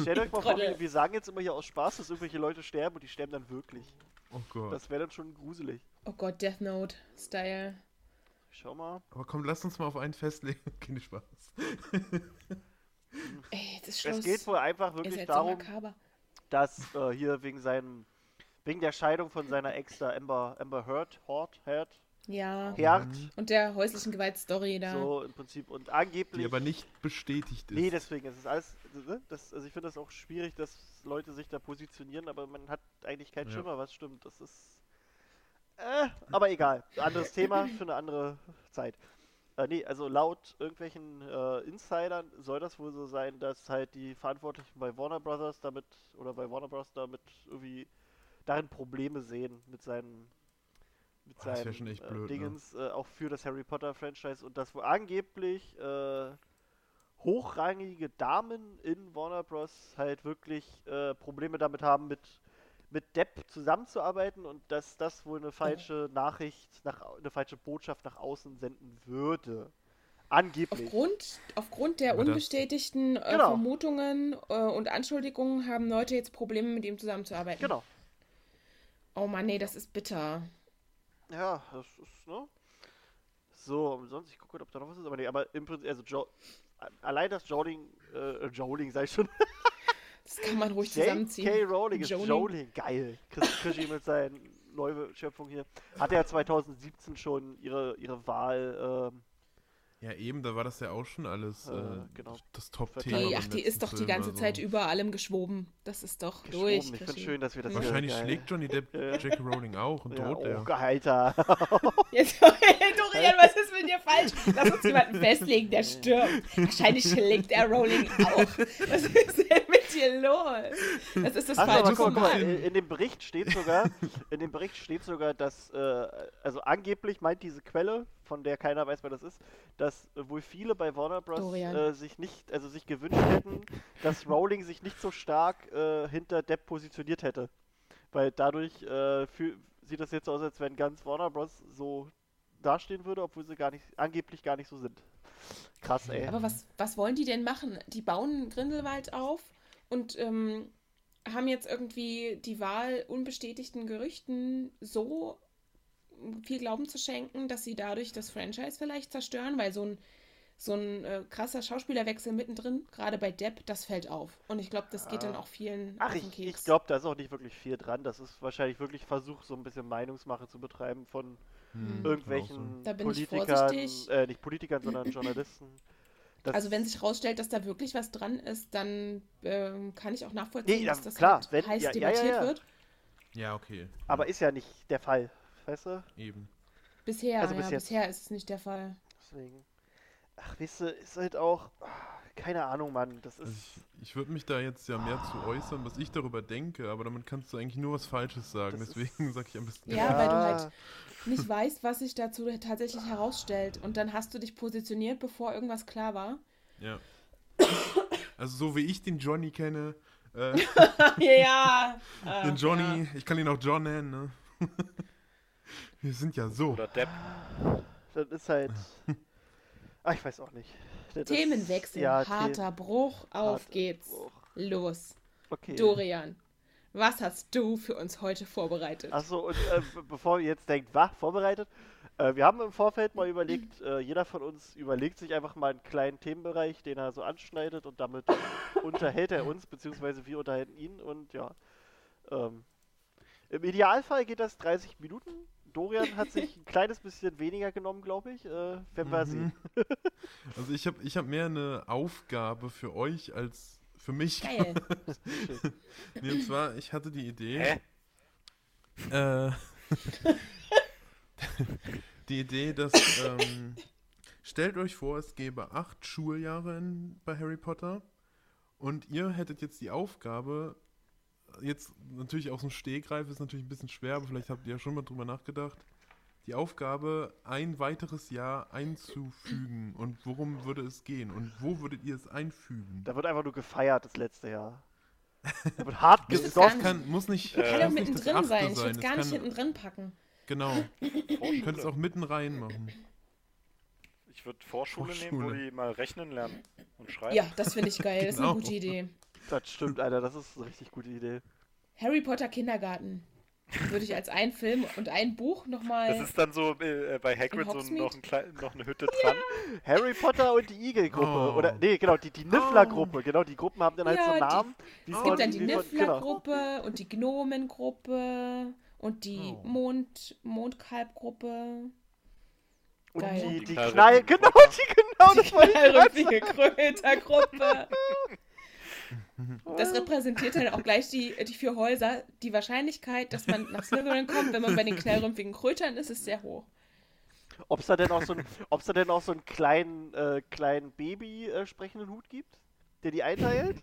Stellt euch mal vor, wir, wir sagen jetzt immer hier aus Spaß, dass irgendwelche Leute sterben und die sterben dann wirklich. Oh Gott. Das wäre dann schon gruselig. Oh Gott, Death Note-Style. Schau mal. Aber komm, lass uns mal auf einen festlegen. Keine Spaß. Ey, das ist Schluss. Es geht wohl einfach wirklich so darum, makaber. dass äh, hier wegen seinem, wegen der Scheidung von seiner Ex da Amber, Amber Heard, Hort, Heard, Ja. Heard, Mhm. Und der häuslichen Gewaltstory da. so im Prinzip und angeblich. Die aber nicht bestätigt ist. Nee, deswegen, es ist alles, ne? das, also ich finde das auch schwierig, dass Leute sich da positionieren, aber man hat eigentlich keinen Ja. Schimmer, was stimmt. Das ist, äh, aber egal. Anderes Thema für eine andere Zeit. Äh, nee, also laut irgendwelchen äh, Insidern soll das wohl so sein, dass halt die Verantwortlichen bei Warner Brothers damit, oder bei Warner Bros. damit irgendwie darin Probleme sehen mit seinen mit Boah, das seinen schon echt äh, blöd, ne? Dingens, äh, auch für das Harry Potter Franchise und dass wohl angeblich äh, hochrangige Damen in Warner Bros. halt wirklich äh, Probleme damit haben, mit, mit Depp zusammenzuarbeiten und dass das wohl eine falsche Nachricht, nach, eine falsche Botschaft nach außen senden würde. Angeblich. Aufgrund, aufgrund der Aber das- unbestätigten äh, Genau. Vermutungen äh, und Anschuldigungen haben Leute jetzt Probleme, mit ihm zusammenzuarbeiten. Genau. Oh Mann, nee, das ist bitter. Ja, das ist, ne? So, und sonst, ich gucke, ob da noch was ist, aber nee, aber im Prinzip, also jo allein das Joling, äh, Joling, sag ich schon, Das kann man ruhig J.K. zusammenziehen. Rowling ist Joling. Joling, geil. Chris Krischi mit seinen Neuschöpfungen hier. Hat ja 2017 schon ihre, ihre Wahl, ähm, Ja, eben, da war das ja auch schon alles Äh, äh, genau. das Top-Thema. Die, ach, die ist doch die Film, ganze also. Zeit über allem geschwoben. Das ist doch geschoben. durch. Ich finde schön, dass wir das Wahrscheinlich geil. schlägt Johnny Depp Ja. J.K. Rowling auch und ja, droht oh, er. geil, Alter. Jetzt, Dorian, was ist mit dir falsch? Lass uns jemanden festlegen, der stirbt. Wahrscheinlich schlägt er Rowling auch. Was ist denn mit dir los? Das ist das aber falsche guck, guck mal, Format. in, in dem Bericht steht sogar, in dem Bericht steht sogar, dass, äh, also angeblich meint diese Quelle, von der keiner weiß, wer das ist, dass wohl viele bei Warner Bros. Äh, sich nicht, also sich gewünscht hätten, dass Rowling sich nicht so stark äh, hinter Depp positioniert hätte. Weil dadurch äh, für, sieht das jetzt so aus, als wenn ganz Warner Bros. so dastehen würde, obwohl sie gar nicht, angeblich gar nicht so sind. Krass, ey. Aber was, was wollen die denn machen? Die bauen Grindelwald auf und ähm, haben jetzt irgendwie die Wahl unbestätigten Gerüchten so viel Glauben zu schenken, dass sie dadurch das Franchise vielleicht zerstören, weil so ein, so ein äh, krasser Schauspielerwechsel mittendrin, gerade bei Depp, das fällt auf. Und ich glaube, das geht dann auch vielen Ach, auf den ich, Keks. ich glaube, da ist auch nicht wirklich viel dran. Das ist wahrscheinlich wirklich Versuch, so ein bisschen Meinungsmache zu betreiben von Hm, irgendwelchen Da bin ich Politikern, vorsichtig. äh, nicht Politikern, sondern Journalisten. Das, Also wenn sich herausstellt, dass da wirklich was dran ist, dann ähm, kann ich auch nachvollziehen, Nee, dass ja, das klar, halt wenn- heiß ja, ja, ja, debattiert ja. wird. Ja, okay. aber ist ja nicht der Fall, weißt du? Eben. Bisher, Also bis ja, jetzt. bisher ist es nicht der Fall. Deswegen. Ach, weißt du, ist halt auch. Keine Ahnung, Mann. Das Also ist. ich ich würde mich da jetzt ja mehr zu äußern, was ich darüber denke, aber damit kannst du eigentlich nur was Falsches sagen. Das Deswegen sage ich am besten. Ja, weil du halt nicht weißt, was sich dazu tatsächlich herausstellt. Und dann hast du dich positioniert, bevor irgendwas klar war. Ja. Also so wie ich den Johnny kenne, äh, ja. den Johnny, ich kann ihn auch John nennen, ne? Wir sind ja so. Oder Depp. Das ist halt. Ach, ich weiß auch nicht. Das Themenwechsel, ja, harter Bruch, auf Harter geht's. Bruch. Los. Okay. Dorian, was hast du für uns heute vorbereitet? Achso, und äh, be- bevor ihr jetzt denkt, was, vorbereitet? Äh, wir haben im Vorfeld mal überlegt, äh, jeder von uns überlegt sich einfach mal einen kleinen Themenbereich, den er so anschneidet und damit unterhält er uns, beziehungsweise wir unterhalten ihn und ja. Ähm, Im Idealfall geht das 30 Minuten. Dorian hat sich ein kleines bisschen weniger genommen, glaube ich. Äh, werden wir Mhm. sehen. Also ich habe ich hab mehr eine Aufgabe für euch als für mich. Geil. Nee, und zwar, ich hatte die Idee. Hä? Äh, die Idee, dass ähm, stellt euch vor, es gäbe acht Schuljahre in, bei Harry Potter und ihr hättet jetzt die Aufgabe, jetzt natürlich aus dem Stegreif ist natürlich ein bisschen schwer, aber vielleicht habt ihr ja schon mal drüber nachgedacht, die Aufgabe, ein weiteres Jahr einzufügen und worum würde es gehen und wo würdet ihr es einfügen? Da wird einfach nur gefeiert das letzte Jahr. Da wird hart gar kann, muss nicht, Kann muss ja nicht das mittendrin achte sein. Ich würde es Es gar nicht kann- hinten drin packen. Genau. Du könntest auch mitten rein machen. Ich würde Vorschule, nehmen, wo Vorschule. die mal rechnen lernen und schreiben. Ja, das finde ich geil. Das ist eine Genau. gute Idee. Das stimmt, Alter, das ist eine richtig gute Idee. Harry Potter Kindergarten. Würde ich als ein Film und ein Buch nochmal. Das ist dann so äh, bei Hagrid so noch, ein noch eine Hütte dran. Harry Potter und die Igel-Gruppe. Oh. Oder, nee, genau, die, die Niffler-Gruppe. Genau, die Gruppen haben dann halt Ja, so die- Namen. wie Es gibt dann die genau. Niffler-Gruppe und die Gnomengruppe und die Oh. Mond Mondkalbgruppe. Und Geil. die, Die die Knall- genau, die, genau, das wollte ich gerade Knallrümpfige Krötergruppe. Das repräsentiert dann auch gleich die, die vier Häuser. Die Wahrscheinlichkeit, dass man nach Slytherin kommt, wenn man bei den knallrümpfigen Krötern ist, ist sehr hoch. Ob es da denn auch so, ein, ob's da denn auch so einen kleinen, äh, kleinen Baby-sprechenden Hut gibt, der die einteilt?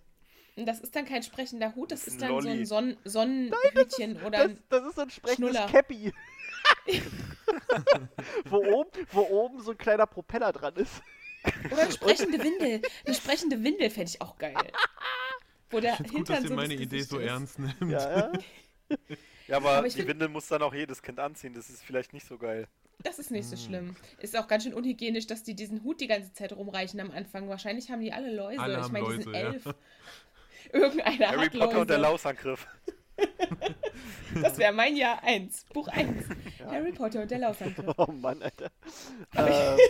Das ist dann kein sprechender Hut, das Das ist dann so ein Lolli. Son Sonnenhütchen oder Das, ein das ist so ein sprechendes Schnuller. Cappy. wo, oben, wo oben so ein kleiner Propeller dran ist. Oder eine sprechende Windel. Eine sprechende Windel fände ich auch geil. Wo der Ich finde gut, dass ihr so meine Idee so ist. ernst nimmt. Ja, ja. Ja, aber, Aber die find- Windel muss dann auch jedes Kind anziehen. Das ist vielleicht nicht so geil. Das ist nicht so Hm. schlimm. Ist auch ganz schön unhygienisch, dass die diesen Hut die ganze Zeit rumreichen am Anfang. Wahrscheinlich haben die alle Läuse. Alle ich meine, die sind Läuse, ja. elf. Irgendeiner Harry hat Potter und der Läuse. Lausangriff. Das wäre mein Jahr 1. Buch 1. Ja. Harry Potter und der Lausangriff. Oh Mann, Alter. Aber ich- Ähm,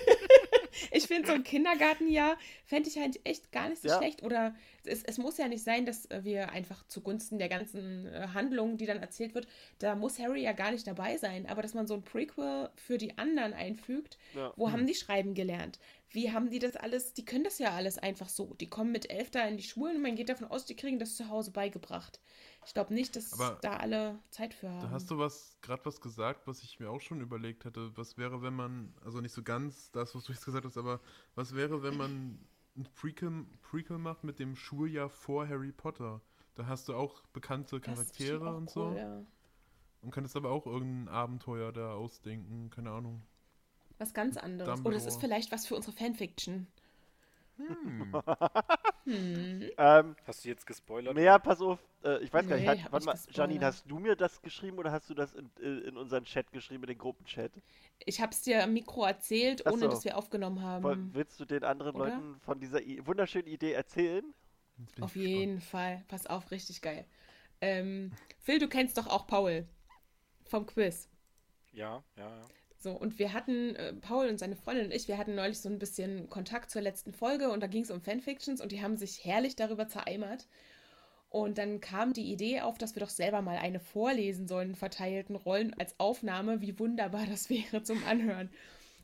Ich finde, so ein Kindergartenjahr fände ich halt echt gar nicht so Ja. schlecht. Oder es, es muss ja nicht sein, dass äh, wir einfach zugunsten der ganzen äh, Handlung, die dann erzählt wird, da muss Harry ja gar nicht dabei sein. Aber dass man so ein Prequel für die anderen einfügt, ja. wo haben die schreiben gelernt? Wie haben die das alles? Die können das ja alles einfach so. Die kommen mit elf da in die Schulen und man geht davon aus, die kriegen das zu Hause beigebracht. Ich glaube nicht, dass Aber da alle Zeit für haben. Da hast du was, gerade was gesagt, was ich mir auch schon überlegt hätte. Was wäre, wenn man, also nicht so ganz das, was du jetzt gesagt hast, aber was wäre, wenn man ein Prequel, Prequel macht mit dem Schuljahr vor Harry Potter? Da hast du auch bekannte Charaktere auch und so. cool, ja. Und könntest aber auch irgendein Abenteuer da ausdenken, keine Ahnung. Was ganz anderes. Oder es Dumbledore. ist vielleicht was für unsere Fanfiction. Hm. Hm. Ähm, Hast du jetzt gespoilert? naja, pass auf. Äh, ich weiß gar nicht. Nee, Hat, warte mal, gespoilert. Janine, hast du mir das geschrieben oder hast du das in, in unseren Chat geschrieben, in den Gruppenchat? Ich habe es dir am Mikro erzählt, Ach ohne so. dass wir aufgenommen haben. Woll- Willst du den anderen oder? Leuten von dieser I wunderschönen Idee erzählen? Auf jeden Fall. Pass auf, richtig geil. Ähm, Phil, du kennst doch auch Paul vom Quiz. Ja, ja, ja. So, und wir hatten, äh, Paul und seine Freundin und ich, wir hatten neulich so ein bisschen Kontakt zur letzten Folge und da ging es um Fanfictions und die haben sich herrlich darüber zereimert. Und dann kam die Idee auf, dass wir doch selber mal eine vorlesen sollen, verteilten Rollen als Aufnahme, wie wunderbar das wäre zum Anhören.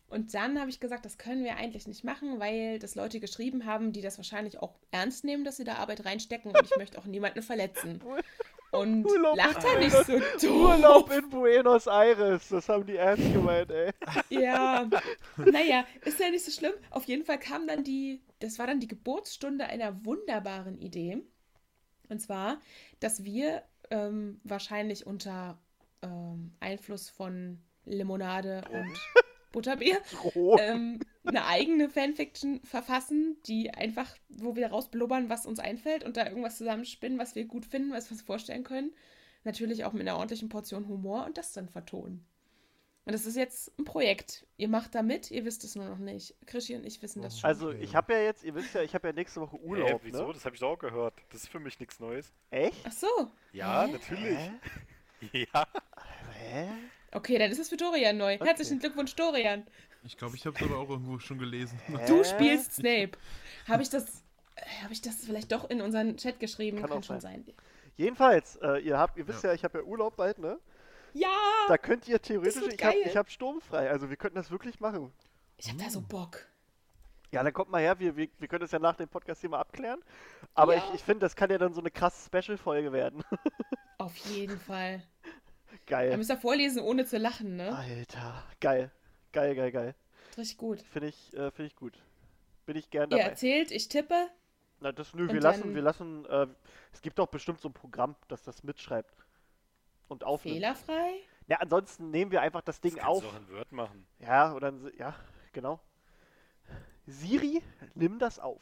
Und dann habe ich gesagt, das können wir eigentlich nicht machen, weil das Leute geschrieben haben, die das wahrscheinlich auch ernst nehmen, dass sie da Arbeit reinstecken und ich möchte auch niemanden verletzen. Und Urlaub lacht er nicht so doof. Urlaub in Buenos Aires, das haben die ernst gemeint, ey. Ja, naja, ist ja nicht so schlimm. Auf jeden Fall kam dann die, das war dann die Geburtsstunde einer wunderbaren Idee. Und zwar, dass wir ähm, wahrscheinlich unter ähm, Einfluss von Limonade und Butterbier Droh. ähm, eine eigene Fanfiction verfassen, die einfach, wo wir rausblubbern, was uns einfällt und da irgendwas zusammenspinnen, was wir gut finden, was wir uns vorstellen können. Natürlich auch mit einer ordentlichen Portion Humor und das dann vertonen. Und das ist jetzt ein Projekt. Ihr macht da mit, ihr wisst es nur noch nicht. Krischi und ich wissen das schon. Also ich habe ja jetzt, ihr wisst ja, ich habe ja nächste Woche Urlaub, wieso? ne? Das habe ich doch auch gehört. Das ist für mich nichts Neues. Echt? Ach so. Ja, Hä? natürlich. Hä? Ja. Hä? Okay, dann ist es für Dorian neu. Okay. Herzlichen Glückwunsch, Dorian. Ich glaube, ich habe es aber auch irgendwo schon gelesen. Du spielst Snape. Habe ich das. Habe ich das vielleicht doch in unseren Chat geschrieben? Kann Kann, auch schon sein. Jedenfalls, äh, ihr habt, ihr wisst ja, ich habe ja Urlaub bald, ne? Ja! Da könnt ihr theoretisch, ich habe hab sturmfrei, also wir könnten das wirklich machen. Ich habe da so Bock. Ja, dann kommt mal her, wir, wir, wir können das ja nach dem Podcast hier mal abklären. Aber Ja. ich, ich finde, das kann ja dann so eine krasse Special-Folge werden. Auf jeden Fall. Da geil. müsst ihr vorlesen, ohne zu lachen, ne? Alter, geil. Geil, geil, geil. Richtig gut. Finde ich, äh, finde ich gut. Bin ich gern Ihr dabei. erzählt, ich tippe. Na, das, nö, wir lassen, wir lassen, äh, es gibt doch bestimmt so ein Programm, das das mitschreibt. Und aufnimmt. Fehlerfrei? Ja, ansonsten nehmen wir einfach das Ding Das kannst auf. du auch in Word machen. Ja, oder, dann- ja, genau. Siri, nimm das auf.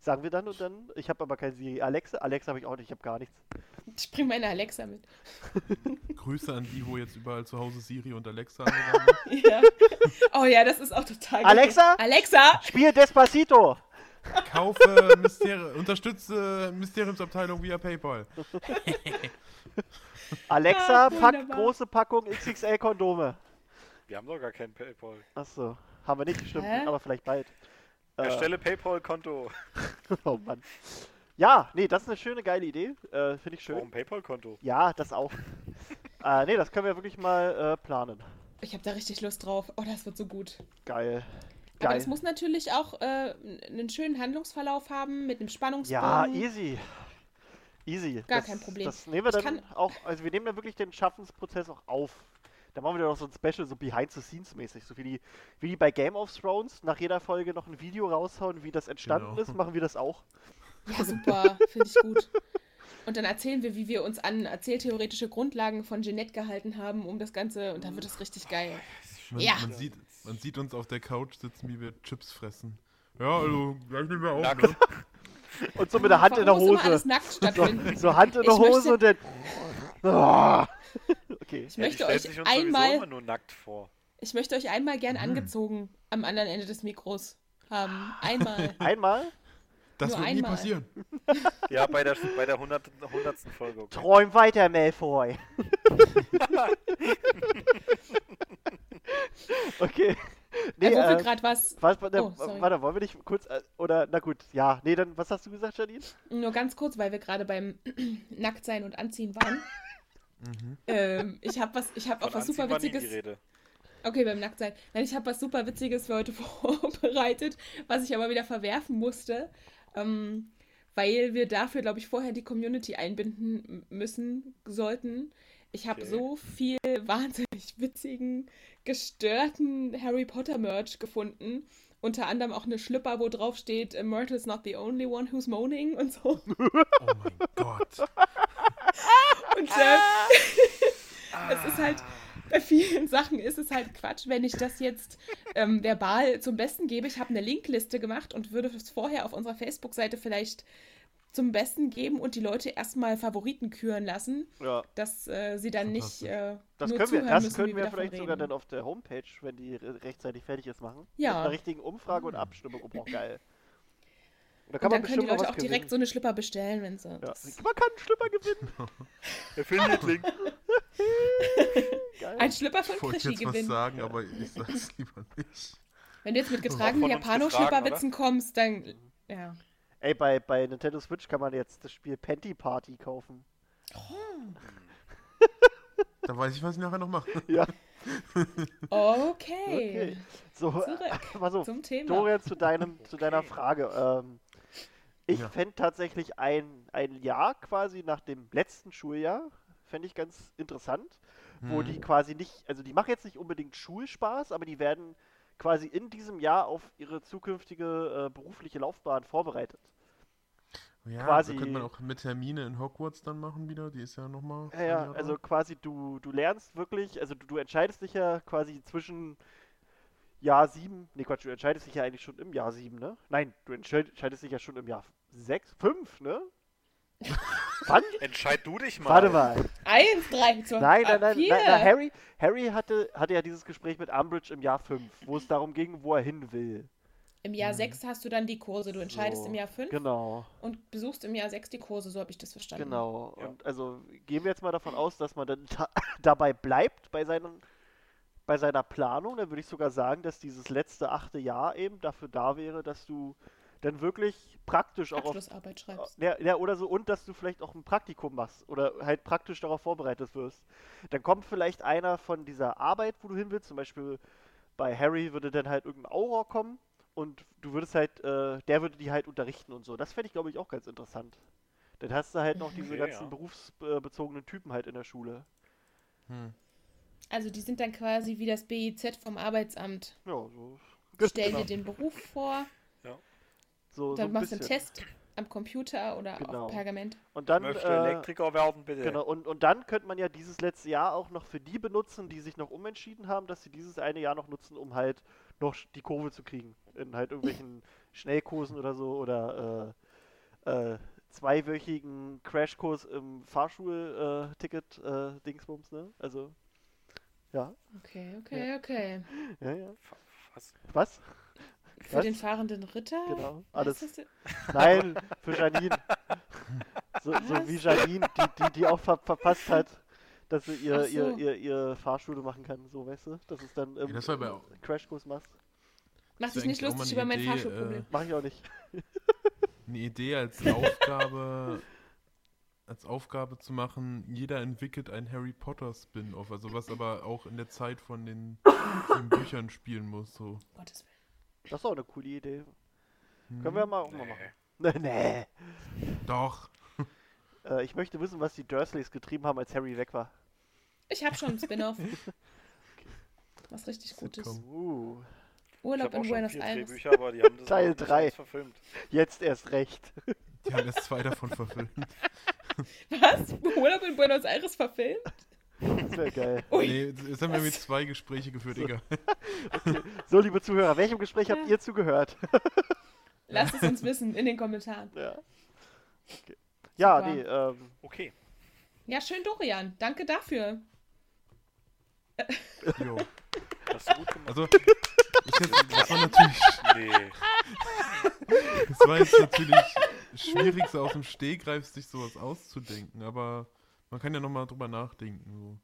Sagen wir dann und dann. Ich habe aber kein Siri. Alexa, Alexa habe ich auch nicht, ich habe gar nichts. Ich bring meine Alexa mit. Grüße an die, wo jetzt überall zu Hause Siri und Alexa. Ja. Oh ja, das ist auch total Alexa? Gut. Alexa! Spiel Despacito! Kaufe Mysteri unterstütze Mysteriumsabteilung via PayPal. Alexa, Ah, pack große Packung XXL-Kondome. Wir haben doch gar kein PayPal. Achso, haben wir nicht, stimmt, Hä? aber vielleicht bald. Äh, Erstelle PayPal-Konto. oh Mann. Ja, nee, das ist eine schöne, geile Idee. Äh, Finde ich schön. Warum PayPal-Konto? Ja, das auch. äh, nee, das können wir wirklich mal äh, planen. Ich habe da richtig Lust drauf. Oh, das wird so gut. Geil. Aber Geil. das muss natürlich auch äh, einen schönen Handlungsverlauf haben mit einem Ja, Spannungsbogen. easy. Easy. Gar das, kein Problem. Das nehmen wir Ich dann kann- auch, also wir nehmen dann wirklich den Schaffensprozess auch auf. Da machen wir dann noch so ein Special, so Behind-the-Scenes-mäßig. So wie die, wie die bei Game of Thrones nach jeder Folge noch ein Video raushauen, wie das entstanden Genau. ist, machen wir das auch. Ja, super. Finde ich gut. Und dann erzählen wir, wie wir uns an erzähltheoretische Grundlagen von Jeanette gehalten haben, um das Ganze. Und dann wird es richtig geil. Man, Ja. man, sieht, man sieht uns auf der Couch sitzen, wie wir Chips fressen. Ja, also, gleich nehmen wir auf, ne? Und so mit der Hand in der Warum muss immer alles Hose. nackt stattfinden? So Hand in der Ich möchte- Hose und dann. Ah. Okay. Ich Ja, möchte stellt euch sich uns sowieso einmal, immer nur nackt vor. ich möchte euch einmal gern Hm. angezogen am anderen Ende des Mikros haben. Einmal. Einmal Das Nur wird nie passieren. Ja, bei der, bei der 100. 100. Folge. Okay. träum weiter, Malfoy. okay. Nee, äh, wo wir äh, gerade was. was, ne, Oh, sorry. warte, wollen wir nicht kurz, äh, oder, na gut, ja, nee, dann, was hast du gesagt, Janine? Nur ganz kurz, weil wir gerade beim Nacktsein und Anziehen waren. Mhm. ähm, ich habe was, ich habe auch was super Witziges. Okay, beim Nacktsein. Nein, ich habe was super Witziges für heute vorbereitet, was ich aber wieder verwerfen musste, ähm, weil wir dafür, glaube ich, vorher die Community einbinden müssen, sollten. Ich habe Okay. so viel wahnsinnig witzigen, gestörten Harry Potter Merch gefunden. Unter anderem auch eine Schlüpper, wo drauf steht, "Uh, Myrtle's not the only one who's moaning und so. Oh mein Gott. Und äh, es ist halt, bei vielen Sachen ist es halt Quatsch, wenn ich das jetzt ähm, verbal zum Besten gebe. Ich habe eine Linkliste gemacht und würde es vorher auf unserer Facebook-Seite vielleicht zum Besten geben und die Leute erstmal Favoriten küren lassen, Ja, dass äh, sie dann nicht äh, das nur können wir, zuhören das müssen, können wie wir vielleicht sogar reden. dann auf der Homepage, wenn die re- rechtzeitig fertig ist, machen. Ja. Mit einer richtigen Umfrage und Abstimmung, oh, geil. Da Und dann können die Leute auch direkt gewinnen. so eine Schlipper bestellen, wenn sie. Ja. Man kann einen Schlipper gewinnen. Affiliate-Link. Geil. Ein Schlipper Ich von wollte Krischi jetzt was gewinnen. sagen, aber ich sag's lieber nicht. Wenn du jetzt mit getragenen Japano-Schlipperwitzen kommst, dann. Ja. Ey, bei, bei Nintendo Switch kann man jetzt das Spiel Panty Party kaufen. Da weiß ich, was ich nachher noch mache. Ja, Okay. okay. So, Zurück mal so. zum Thema. Dorian, zu, deinem, zu deiner Frage. Ähm, ich Ja. fände tatsächlich ein, ein Jahr quasi nach dem letzten Schuljahr, fände ich ganz interessant, wo Hm. die quasi nicht, also die machen jetzt nicht unbedingt Schulspaß, aber die werden quasi in diesem Jahr auf ihre zukünftige äh, berufliche Laufbahn vorbereitet. Ja, quasi- da könnte man auch mit Termine in Hogwarts dann machen wieder. Die ist ja nochmal. Ja, ja, also quasi du, du lernst wirklich, also du, du entscheidest dich ja quasi zwischen Jahr 7, nee Quatsch, du entscheidest dich ja eigentlich schon im Jahr 7, ne? Nein, du entscheid- entscheidest dich ja schon im Jahr 6, 5, ne? Wann? Entscheid du dich mal. Warte mal. Eins, drei, zwei, Nein, nein, nein, nein, nein Harry, Harry hatte, hatte ja dieses Gespräch mit Umbridge im Jahr 5, wo es darum ging, wo er hin will. Im Jahr 6 hast du dann die Kurse. Du entscheidest So, im Jahr 5 Genau, und besuchst im Jahr 6 die Kurse, so habe ich das verstanden. genau. Ja. Und also gehen wir jetzt mal davon aus, dass man dann dabei bleibt bei seinen bei seiner Planung, dann würde ich sogar sagen, dass dieses letzte achte Jahr eben dafür da wäre, dass du dann wirklich praktisch auch auf schreibst. Ja, ja, oder so, und dass du vielleicht auch ein Praktikum machst oder halt praktisch darauf vorbereitet wirst. Dann kommt vielleicht einer von dieser Arbeit, wo du hin willst, zum Beispiel bei Harry würde dann halt irgendein Auror kommen und du würdest halt, äh, der würde die halt unterrichten und so. Das fände ich, glaube ich, auch ganz interessant. Dann hast du halt noch diese Okay, ganzen ja. berufsbezogenen Typen halt in der Schule. Hm. Also die sind dann quasi wie das BIZ vom Arbeitsamt. Ja, so. Stell genau. dir den Beruf vor, so, so dann ein machst du einen. Test am Computer oder Genau. auf Pergament. Und dann, Möchte äh, Elektriker werden, bitte. Genau, und, und dann könnte man ja dieses letzte Jahr auch noch für die benutzen, die sich noch umentschieden haben, dass sie dieses eine Jahr noch nutzen, um halt noch die Kurve zu kriegen. In halt irgendwelchen Schnellkursen oder so oder äh, äh, zweiwöchigen Crashkurs im Fahrschul-Ticket äh, Dingsbums, ne? Also, ja, Okay, okay, okay. ja, ja. Was? Was? Für Was? den fahrenden Ritter? Genau, alles. Nein, für Janine. So, so wie Janine, die, die, die auch ver verpasst hat, dass sie ihr, Ach ihr, so. ihr, ihr Fahrschule machen kann, so weißt du? Dass es dann im, Ja, das war aber auch- Crashkurs machst. Mach ist dich nicht lustig über mein Idee, Fahrschulproblem. äh, Mach ich auch nicht. Eine Idee als Aufgabe, als Aufgabe zu machen, jeder entwickelt ein Harry Potter Spin-off, also was aber auch in der Zeit von den sieben Büchern spielen muss, so. Gottes Willen. Das ist auch eine coole Idee. Hm. Können wir mal auch mal machen. Nee, nee. Doch. Äh, ich möchte wissen, was die Dursleys getrieben haben, als Harry weg war. Ich habe schon einen Spin-off. Was richtig Gutes. Uh, Urlaub in Buenos Aires. Drehbücher, aber die haben das Teil noch nicht drei. eins verfilmt. jetzt erst recht. Die haben erst zwei davon verfilmt. Was? Urlaub in Buenos Aires verfilmt? Das wäre geil. Ui. Nee, jetzt haben wir mit zwei Gespräche geführt, egal. So, liebe Zuhörer, welchem Gespräch habt ihr zugehört? Lasst es uns wissen in den Kommentaren. ja. Okay. Ja, nee, ähm, Okay. Ja, schön, Dorian. Danke dafür. Jo. Hast du gut gemacht. Also, ich hätte, das war natürlich, nee. das war jetzt natürlich schwierig, so aus dem Stehgreif sich sowas auszudenken, aber man kann ja nochmal drüber nachdenken. So.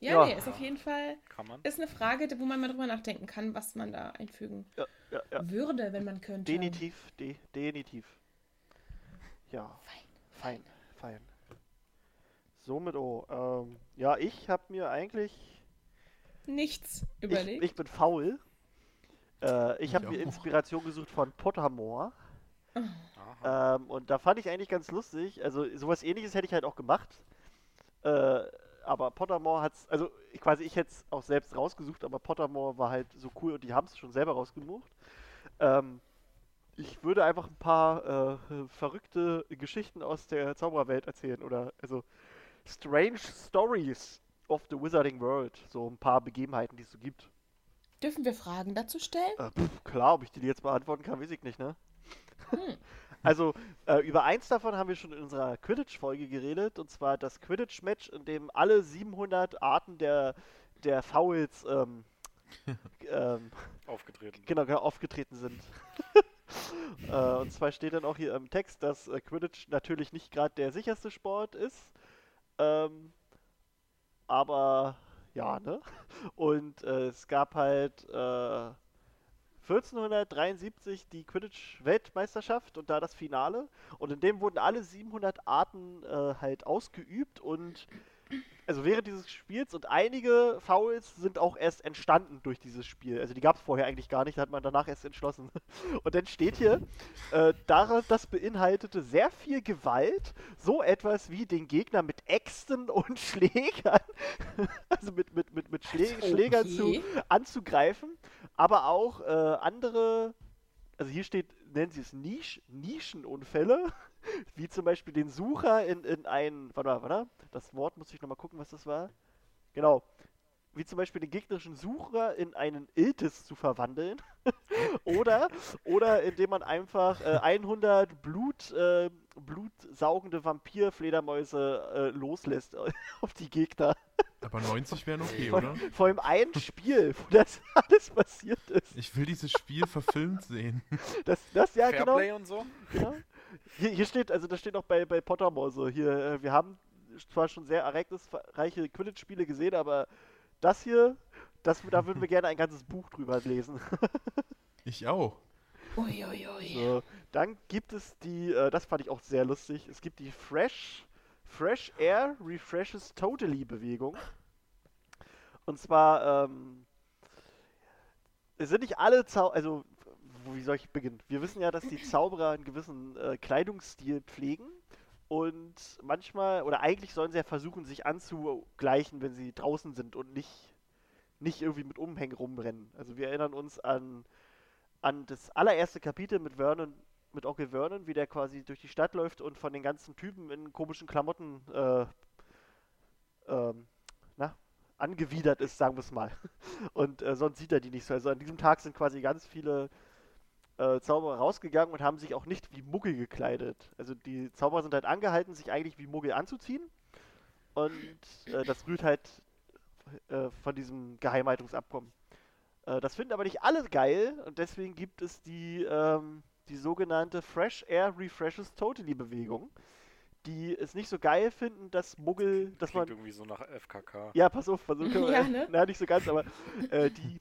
Ja, Ja. nee, ist auf jeden Fall Kann man. ist eine Frage, wo man mal drüber nachdenken kann, was man da einfügen ja, ja, ja. würde, wenn man könnte. Definitiv, de definitiv. Ja, fein, fein. Somit, oh, ähm, ja, ich habe mir eigentlich, Nichts ich, überlegt. ich bin faul. Äh, ich habe Ich mir. Inspiration gesucht von Pottermore. Ähm, und da fand ich eigentlich ganz lustig. Also sowas ähnliches hätte ich halt auch gemacht. Äh, aber Pottermore hat's, also ich, quasi ich hätte es auch selbst rausgesucht, aber Pottermore war halt so cool und die haben es schon selber rausgesucht. Ähm, ich würde einfach ein paar äh, verrückte Geschichten aus der Zaubererwelt erzählen oder also Strange Stories of the Wizarding World. So ein paar Begebenheiten, die es so gibt. Dürfen wir Fragen dazu stellen? Äh, pff, klar, ob ich die jetzt beantworten kann, weiß ich nicht, ne? Hm. Also, äh, über eins davon haben wir schon in unserer Quidditch-Folge geredet, und zwar das Quidditch-Match, in dem alle 700 Arten der, der Fouls ähm, ähm, Aufgetreten. genau, genau, aufgetreten sind. äh, und zwar steht dann auch hier im Text, dass äh, Quidditch natürlich nicht gerade der sicherste Sport ist. Ähm, aber ja, ne? Und äh, es gab halt äh, 1473 die Quidditch-Weltmeisterschaft und da das Finale. Und in dem wurden alle 700 Arten äh, halt ausgeübt und also während dieses Spiels und einige Fouls sind auch erst entstanden durch dieses Spiel. Also die gab es vorher eigentlich gar nicht, da hat man danach erst entschlossen. Und dann steht hier, äh, daran, das beinhaltete sehr viel Gewalt, so etwas wie den Gegner mit Äxten und Schlägern, also mit, mit, mit, mit Schlä Schlägern zu, Okay. anzugreifen, aber auch äh, andere, also hier steht, nennen sie es Nisch, Nischenunfälle, wie zum Beispiel den Sucher in, in ein, warte mal, warte, das Wort muss ich nochmal gucken, was das war. Genau. wie zum Beispiel den gegnerischen Sucher in einen Iltis zu verwandeln. oder, oder indem man einfach äh, 100 Blut, äh, blutsaugende Vampirfledermäuse äh, loslässt auf die Gegner. Aber 90 wären okay, vor, oder? Vor allem ein Spiel, wo das alles passiert ist. Ich will dieses Spiel verfilmt sehen. Das, das ja, Fairplay genau. und so. genau. Hier, hier steht, also das steht auch bei, bei Pottermore so, hier, äh, wir haben zwar schon sehr ereignisreiche Quidditch-Spiele gesehen, aber das hier, das, da würden wir gerne ein ganzes Buch drüber lesen. Ich auch. Uiuiui. So, dann gibt es die, äh, das fand ich auch sehr lustig, es gibt die Fresh, Fresh Air Refreshes Totally Bewegung. Und zwar, ähm, es sind nicht alle Zau also wie soll ich beginnen? Wir wissen ja, dass die Zauberer einen gewissen äh, Kleidungsstil pflegen und manchmal, oder eigentlich sollen sie ja versuchen, sich anzugleichen, wenn sie draußen sind und nicht, nicht irgendwie mit Umhängen rumrennen. Also wir erinnern uns an, an das allererste Kapitel mit Vernon, mit Onkel Vernon, wie der quasi durch die Stadt läuft und von den ganzen Typen in komischen Klamotten äh, ähm, na, angewidert ist, sagen wir es mal. Und äh, sonst sieht er die nicht so. Also an diesem Tag sind quasi ganz viele äh, Zauberer rausgegangen und haben sich auch nicht wie Muggel gekleidet. Also die Zauberer sind halt angehalten, sich eigentlich wie Muggel anzuziehen. Und äh, das rührt halt äh, von diesem Geheimhaltungsabkommen. Äh, das finden aber nicht alle geil und deswegen gibt es die, ähm, die sogenannte Fresh Air Refreshes Totally Bewegung, die es nicht so geil finden, dass Muggel, dass man Klingt irgendwie so nach FKK. ja, pass auf, pass auf. Ja, ne? Na, nicht so ganz, aber äh, die,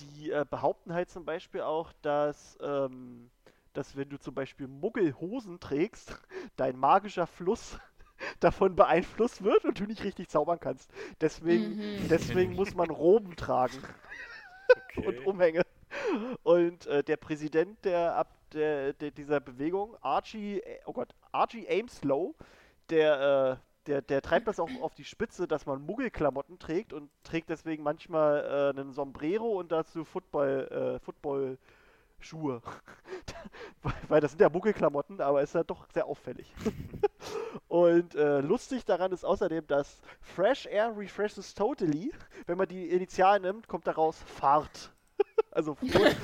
die äh, behaupten halt zum Beispiel auch, dass, ähm, dass wenn du zum Beispiel Muggelhosen trägst, dein magischer Fluss davon beeinflusst wird und du nicht richtig zaubern kannst. Deswegen, Mhm. deswegen muss man Roben tragen Okay. und Umhänge. Und äh, der Präsident der, ab, der, der dieser Bewegung, Archie, äh, oh Gott, Archie Ameslow, der, äh, der, der treibt das auch auf die Spitze, dass man Muggelklamotten trägt und trägt deswegen manchmal äh, einen Sombrero und dazu Football, äh, Football-Schuhe. Weil- Weil das sind ja Muggelklamotten, aber ist ja doch sehr auffällig. und äh, lustig daran ist außerdem, dass Fresh Air Refreshes Totally, wenn man die Initialen nimmt, kommt daraus Fahrt. also Furz,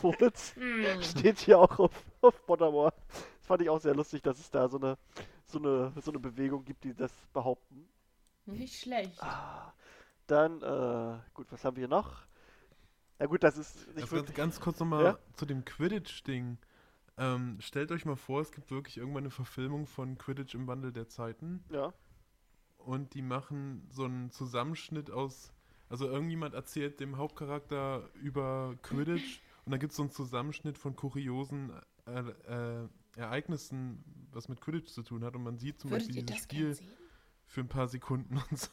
Furz Hm. steht hier auch auf, auf Pottermore. Das fand ich auch sehr lustig, dass es da so eine, so eine, so eine Bewegung gibt, die das behaupten. Nicht schlecht. Ah, dann, äh, gut, was haben wir noch? Na gut, das ist nicht Also ganz, wirklich... ganz kurz nochmal Ja? zu dem Quidditch-Ding. Ähm, stellt euch mal vor, es gibt wirklich irgendwann eine Verfilmung von Quidditch im Wandel der Zeiten Ja, und die machen so einen Zusammenschnitt aus, also irgendjemand erzählt dem Hauptcharakter über Quidditch und dann gibt es so einen Zusammenschnitt von kuriosen äh, äh, Ereignissen, was mit Quidditch zu tun hat und man sieht zum Würdet Beispiel dieses Spiel für ein paar Sekunden und so.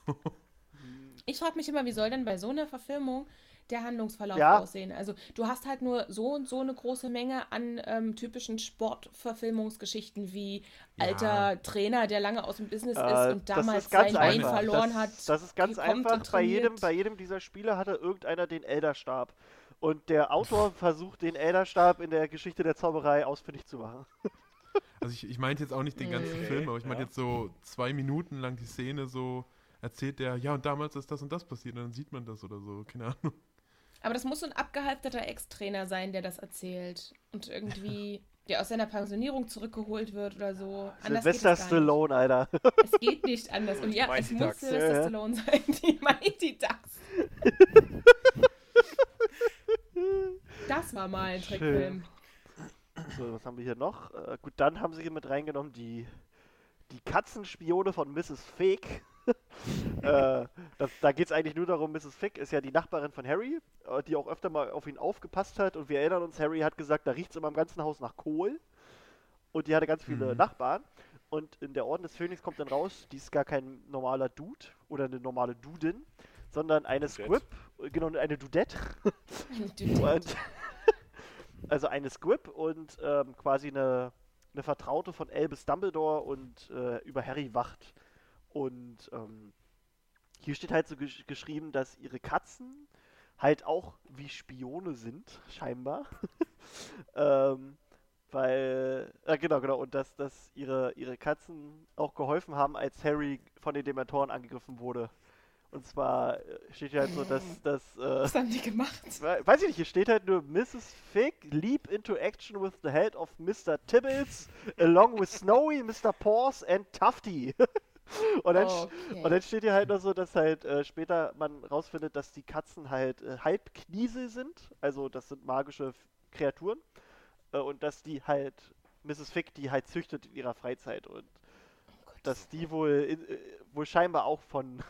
Ich frage mich immer, wie soll denn bei so einer Verfilmung der Handlungsverlauf Ja. aussehen? Also du hast halt nur so und so eine große Menge an ähm, typischen Sportverfilmungsgeschichten wie Ja. alter Trainer, der lange aus dem Business äh, ist und damals sein Bein verloren das, hat. Das ist ganz einfach. Bei jedem, bei jedem dieser Spiele hatte irgendeiner den Elderstab. Und der Autor versucht, den Elderstab in der Geschichte der Zauberei ausfindig zu machen. Also ich, ich meinte jetzt auch nicht den ganzen Mhm. Film, aber ich meinte ja. jetzt so zwei Minuten lang die Szene so erzählt der, ja und damals ist das und das passiert und dann sieht man das oder so, keine Ahnung. Aber das muss so ein abgehalfterter Ex-Trainer sein, der das erzählt. Und irgendwie, der aus seiner Pensionierung zurückgeholt wird oder so. Anders geht es Sylvester. Stallone, Alter. Es geht nicht anders. Und ja, es muss Ducks. Sylvester Ja, ja. Stallone sein. Die Mighty Ducks. Das war mal ein Trickfilm. So, was haben wir hier noch? Äh, gut, dann haben sie hier mit reingenommen die, die Katzenspione von Mrs. Fake. äh, das, da geht es eigentlich nur darum, Mrs. Fick ist ja die Nachbarin von Harry, äh, die auch öfter mal auf ihn aufgepasst hat. Und wir erinnern uns, Harry hat gesagt, da riecht es immer im ganzen Haus nach Kohl. Und die hatte ganz viele Mhm. Nachbarn. Und in der Orden des Phönix kommt dann raus, die ist gar kein normaler Dude oder eine normale Dudin, sondern eine Dudette. Squib, äh, genau, eine Dudette. Und Und also eine Squib und ähm, quasi eine, eine Vertraute von Albus Dumbledore und äh, über Harry wacht. Und ähm, hier steht halt so gesch geschrieben, dass ihre Katzen halt auch wie Spione sind, scheinbar. ähm, weil, äh, genau, genau, und dass, dass ihre, ihre Katzen auch geholfen haben, als Harry von den Dementoren angegriffen wurde. Und zwar äh, steht hier halt so, dass, dass äh, Was haben die gemacht? weiß ich nicht, hier steht halt nur Mrs. Fig leap into action with the help of Mr. Tibbles along with Snowy, Mr. Paws and Tufty. und, dann, Okay. und dann steht hier halt noch so, dass halt äh, später man rausfindet, dass die Katzen halt äh, halb Kniesel sind. Also das sind magische Kreaturen. Äh, und dass die halt Mrs. Fig die halt züchtet in ihrer Freizeit. Und Oh dass die wohl, in, äh, wohl scheinbar auch von,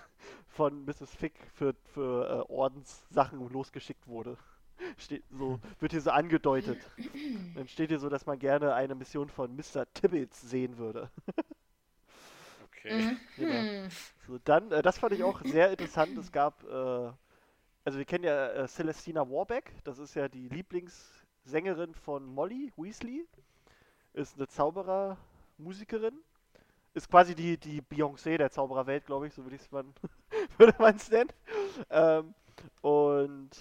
von Mrs. Fick für, für äh, Ordenssachen losgeschickt wurde. Steht so, wird hier so angedeutet. Dann steht hier so, dass man gerne eine Mission von Mr. Tibbets sehen würde. Okay. Genau. Mhm. So, dann, äh, das fand ich auch sehr interessant. Es gab, äh, also wir kennen ja äh, Celestina Warbeck, das ist ja die Lieblingssängerin von Molly Weasley. Ist eine Zauberermusikerin. Ist quasi die, die Beyoncé der Zaubererwelt, glaube ich, so würde ich es man, würde man es nennen. Ähm, und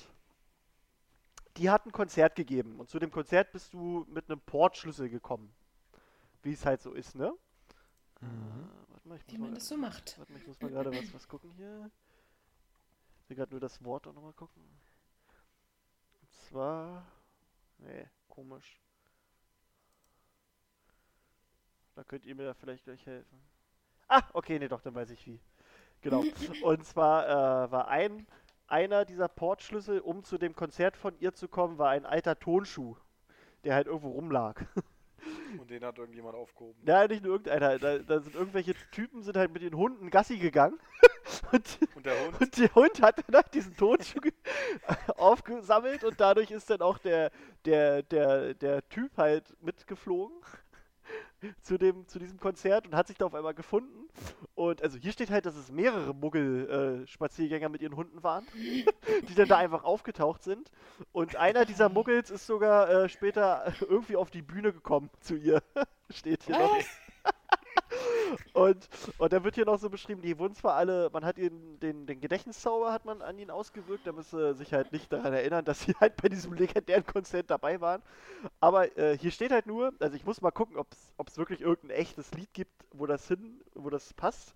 die hat ein Konzert gegeben. Und zu dem Konzert bist du mit einem Portschlüssel gekommen. Wie es halt so ist, ne? Mhm. Äh, warte mal, Wie mal man das so macht. Warte mal, ich muss mal gerade was, was gucken hier. Ich will gerade nur das Wort auch nochmal gucken. Und zwar. Nee, komisch. Da könnt ihr mir da vielleicht gleich helfen. Ah, okay, nee, doch, dann weiß ich wie. Genau. Und zwar äh, war ein einer dieser Portschlüssel, um zu dem Konzert von ihr zu kommen, war ein alter Tonschuh, der halt irgendwo rumlag. Und den hat irgendjemand aufgehoben. Ja, nicht nur irgendeiner. Da, da sind irgendwelche Typen sind halt mit den Hunden Gassi gegangen. und, Und der Hund? und der Hund hat dann halt diesen Tonschuh ge- aufgesammelt und dadurch ist dann auch der, der, der, der Typ halt mitgeflogen zu, dem, zu diesem Konzert und hat sich da auf einmal gefunden. Und also hier steht halt, dass es mehrere Muggel-Spaziergänger mit ihren Hunden waren, die dann da einfach aufgetaucht sind. Und einer dieser Muggels ist sogar äh, später irgendwie auf die Bühne gekommen zu ihr. steht hier noch. Und, und da wird hier noch so beschrieben, die wurden zwar alle, man hat ihnen den, den Gedächtniszauber hat man an ihnen ausgewirkt, da müsste sich halt nicht daran erinnern, dass sie halt bei diesem legendären Konzert dabei waren. Aber äh, hier steht halt nur, also ich muss mal gucken, ob es wirklich irgendein echtes Lied gibt, wo das hin, wo das passt.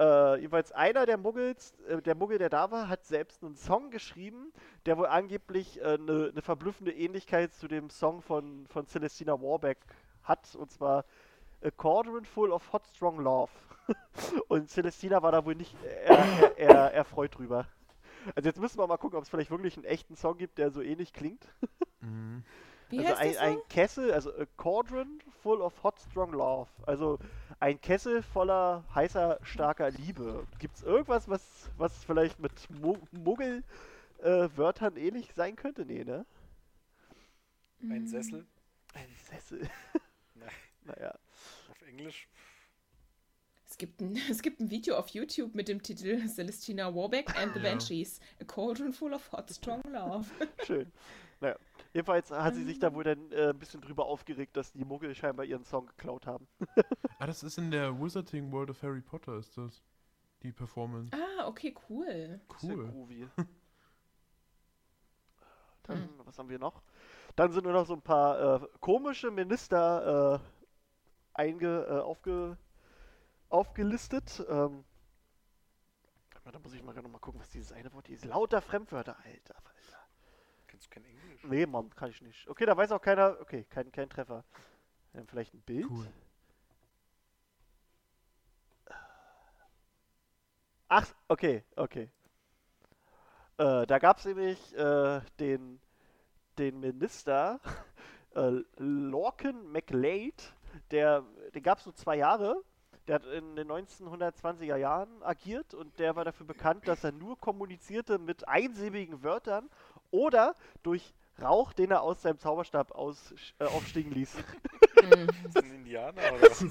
Äh, jedenfalls einer der Muggels, äh, der Muggel, der da war, hat selbst einen Song geschrieben, der wohl angeblich eine äh, ne verblüffende Ähnlichkeit zu dem Song von, von Celestina Warbeck hat, und zwar A Cauldron Full of Hot Strong Love. Und Celestina war da wohl nicht eher erfreut drüber. Also jetzt müssen wir mal gucken, ob es vielleicht wirklich einen echten Song gibt, der so ähnlich klingt. Mhm. Wie also heißt ein, das ein? Kessel, also a Cauldron Full of Hot Strong Love. Also ein Kessel voller heißer, starker Liebe. Gibt es irgendwas, was, was vielleicht mit Mu Muggel-Wörtern ähnlich sein könnte? Nee, ne? Ein Sessel? Ein Sessel. Nein. naja. Englisch? Es gibt, ein, es gibt ein Video auf YouTube mit dem Titel Celestina Warbeck and the Ja. Banshees. A cauldron full of hot, strong love. Schön. Naja. Jedenfalls hat sie sich da wohl dann äh, ein bisschen drüber aufgeregt, dass die Muggel scheinbar ihren Song geklaut haben. Ah, das ist in der Wizarding World of Harry Potter, ist das. Die Performance. Ah, okay, cool. Cool. groovy. Dann, was haben wir noch? Dann sind nur noch so ein paar äh, komische Minister äh, einge, äh, aufge, aufgelistet. Ähm, da muss ich mal noch mal gucken, was dieses eine Wort hier ist. Lauter Fremdwörter, Alter. Alter. Kennst du kein Englisch? Nee, Mann, kann ich nicht. Okay, da weiß auch keiner. Okay, kein, kein Treffer. Dann vielleicht ein Bild. Cool. Ach, okay, okay. Äh, da gab es nämlich äh, den, den Minister äh, Lorcan McLeod, der, den gab es nur zwei Jahre. Der hat in den 1920er Jahren agiert und der war dafür bekannt, dass er nur kommunizierte mit einsilbigen Wörtern oder durch Rauch, den er aus seinem Zauberstab aus, äh, aufstiegen ließ. Mhm. Ist das ein Indianer oder was?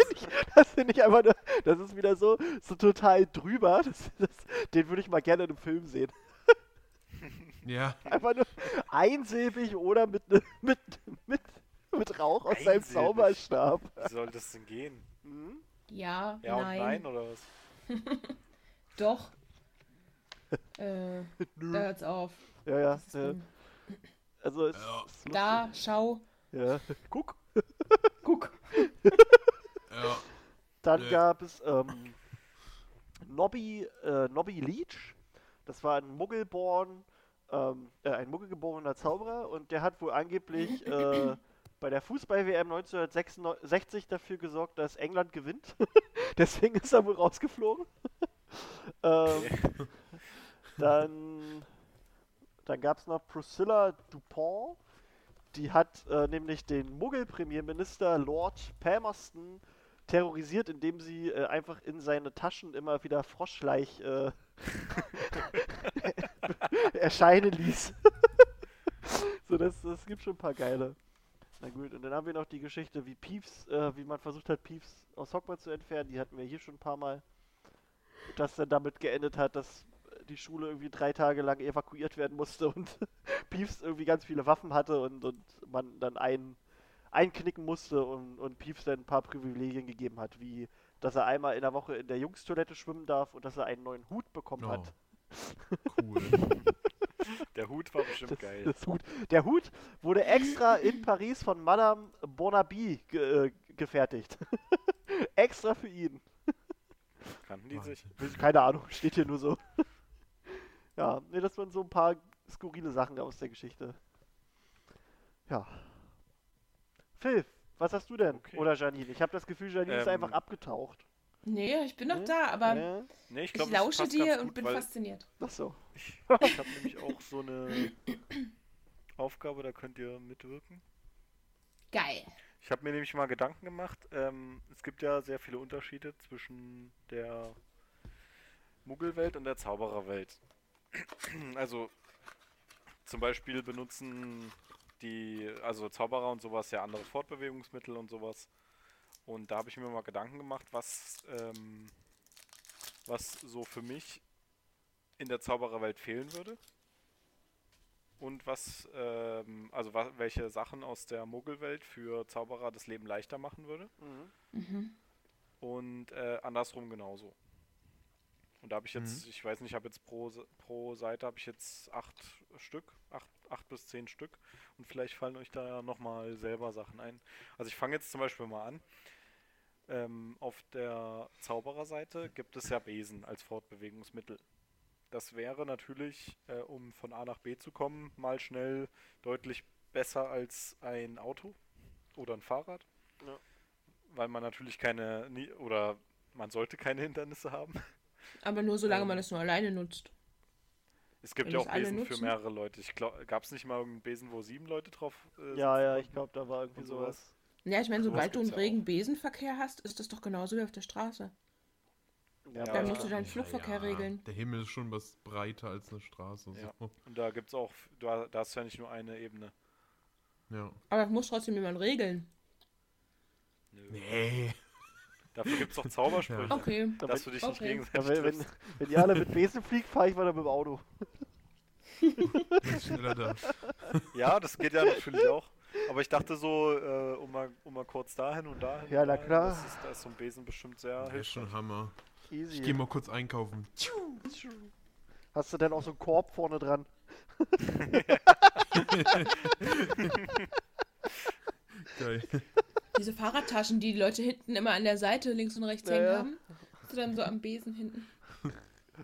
Das finde ich einfach nur, das ist wieder so, so total drüber. Das, das, den würde ich mal gerne in einem Film sehen. Ja. Einfach nur einsilbig oder mit, ne, mit, mit, mit Rauch aus seinem. Zauberstab. Wie soll das denn gehen? Hm? Ja, Ja nein, und nein oder was? doch. äh, da hört's auf. Ja, ja. Ja. Also es Ja. Da, schau, Ja. Guck. guck. Ja. Dann Nö. gab es ähm, Nobby, äh, Nobby Leach. Das war ein Muggelborn, ähm, äh, ein Muggelgeborener Zauberer und der hat wohl angeblich äh, bei der Fußball-WM 1966 dafür gesorgt, dass England gewinnt. Deswegen ist er wohl rausgeflogen. ähm, dann dann gab es noch Priscilla Dupont. Die hat äh, nämlich den Muggel-Premierminister Lord Palmerston terrorisiert, indem sie äh, einfach in seine Taschen immer wieder Froschleich äh, erscheinen ließ. so, das, das gibt schon ein paar geile. Na gut, und dann haben wir noch die Geschichte, wie Peeves, äh, wie man versucht hat, Peeves aus Hogwarts zu entfernen. Die hatten wir hier schon ein paar Mal. Das dann damit geendet hat, dass die Schule irgendwie drei Tage lang evakuiert werden musste und Peeves irgendwie ganz viele Waffen hatte und, und man dann ein, einknicken musste und, und Peeves dann ein paar Privilegien gegeben hat, wie dass er einmal in der Woche in der Jungstoilette schwimmen darf und dass er einen neuen Hut bekommen Oh. hat. Cool. Der Hut war bestimmt Das, geil. das Hut. Der Hut wurde extra in Paris von Madame Bonaby ge äh, gefertigt. extra für ihn. Kannten die sich? Keine Ahnung, steht hier nur so. ja, nee, das waren so ein paar skurrile Sachen aus der Geschichte. Ja. Phil, was hast du denn? Okay. Oder Janine? Ich habe das Gefühl, Janine ist Ähm, einfach abgetaucht. Nee, ich bin noch Nee? da, aber Ja? Nee, ich ich glaube, lausche dir ganz und gut, bin weil fasziniert. Ach so. Ich, ich habe nämlich auch so eine Aufgabe, da könnt ihr mitwirken. Geil. Ich habe mir nämlich mal Gedanken gemacht. Ähm, es gibt ja sehr viele Unterschiede zwischen der Muggelwelt und der Zaubererwelt. Also zum Beispiel benutzen die, also Zauberer und sowas ja andere Fortbewegungsmittel und sowas. Und da habe ich mir mal Gedanken gemacht, was, ähm, was so für mich in der Zaubererwelt fehlen würde. Und was, ähm, also wa welche Sachen aus der Muggelwelt für Zauberer das Leben leichter machen würde. Mhm. Mhm. Und äh, andersrum genauso. Und da habe ich jetzt, ich weiß nicht, ich habe jetzt pro, pro Seite habe ich jetzt acht Stück, acht, acht bis zehn Stück. Und vielleicht fallen euch da ja nochmal selber Sachen ein. Also ich fange jetzt zum Beispiel mal an. Ähm, auf der Zaubererseite gibt es ja Besen als Fortbewegungsmittel. Das wäre natürlich, äh, um von A nach B zu kommen, mal schnell deutlich besser als ein Auto oder ein Fahrrad. Ja. Weil man natürlich keine, nie, oder man sollte keine Hindernisse haben. Aber nur solange Ähm, man es nur alleine nutzt. Es gibt Wenn ja auch Besen für nutzen? mehrere Leute. Ich glaube, gab es nicht mal irgendeinen Besen, wo sieben Leute drauf äh, Ja, ja, ich glaube, da war irgendwie sowas. sowas. Ja, ich meine, sobald du einen ja regen auch. Besenverkehr hast, ist das doch genauso wie auf der Straße. Ja, Ja, Dann aber- musst du deinen Flugverkehr regeln. Der Himmel ist schon was breiter als eine Straße. Ja. So. Und da gibt es auch, da, da hast du ja nicht nur eine Ebene. ja. Aber das muss trotzdem jemand regeln. Nö. Nee. Dafür gibt es doch Zaubersprüche, Okay. dass du dich nicht Okay. gegenseitig Ja, wenn, wenn, wenn ihr alle mit Besen fliegt, fahre ich weiter mit dem Auto. Schneller da. Ja, das geht ja natürlich auch. Aber ich dachte so, äh, um, mal, um mal kurz dahin und dahin. Ja, na dahin, klar. Das ist, da ist so ein Besen bestimmt sehr Das ist hilfreich. schon Hammer. Easy. Ich gehe mal kurz einkaufen. Hast du denn auch so einen Korb vorne dran? Geil. Diese Fahrradtaschen, die die Leute hinten immer an der Seite links und rechts Ja, hängen haben. Hast du dann so am Besen hinten.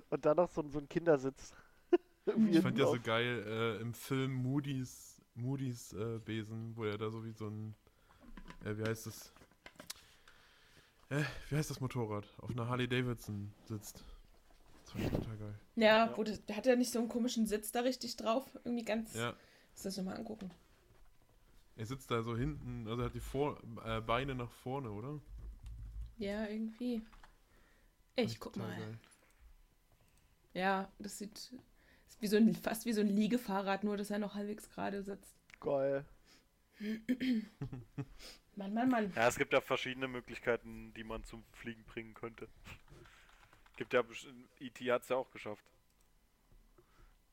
Und dann noch so, ein- so ein Kindersitz. Ich fand ja so geil äh, im Film Moody's, Moody's äh, Besen, wo er da so wie so ein, äh, wie heißt das? Äh, wie heißt das Motorrad? Auf einer Harley Davidson sitzt. Das ich total geil. Ja, Ja. wo hat er nicht so einen komischen Sitz da richtig drauf? Irgendwie ganz. Ja, Lass das nochmal angucken. er sitzt da so hinten, also er hat die Vor äh, Beine nach vorne, oder? Ja, irgendwie. Ich guck mal. geil. Ja, das sieht wie so ein, fast wie so ein Liegefahrrad, nur dass er noch halbwegs gerade sitzt. Geil. Mann, Mann, Mann. Ja, es gibt ja verschiedene Möglichkeiten, die man zum Fliegen bringen könnte. Gibt ja, best- E.T. hat es ja auch geschafft.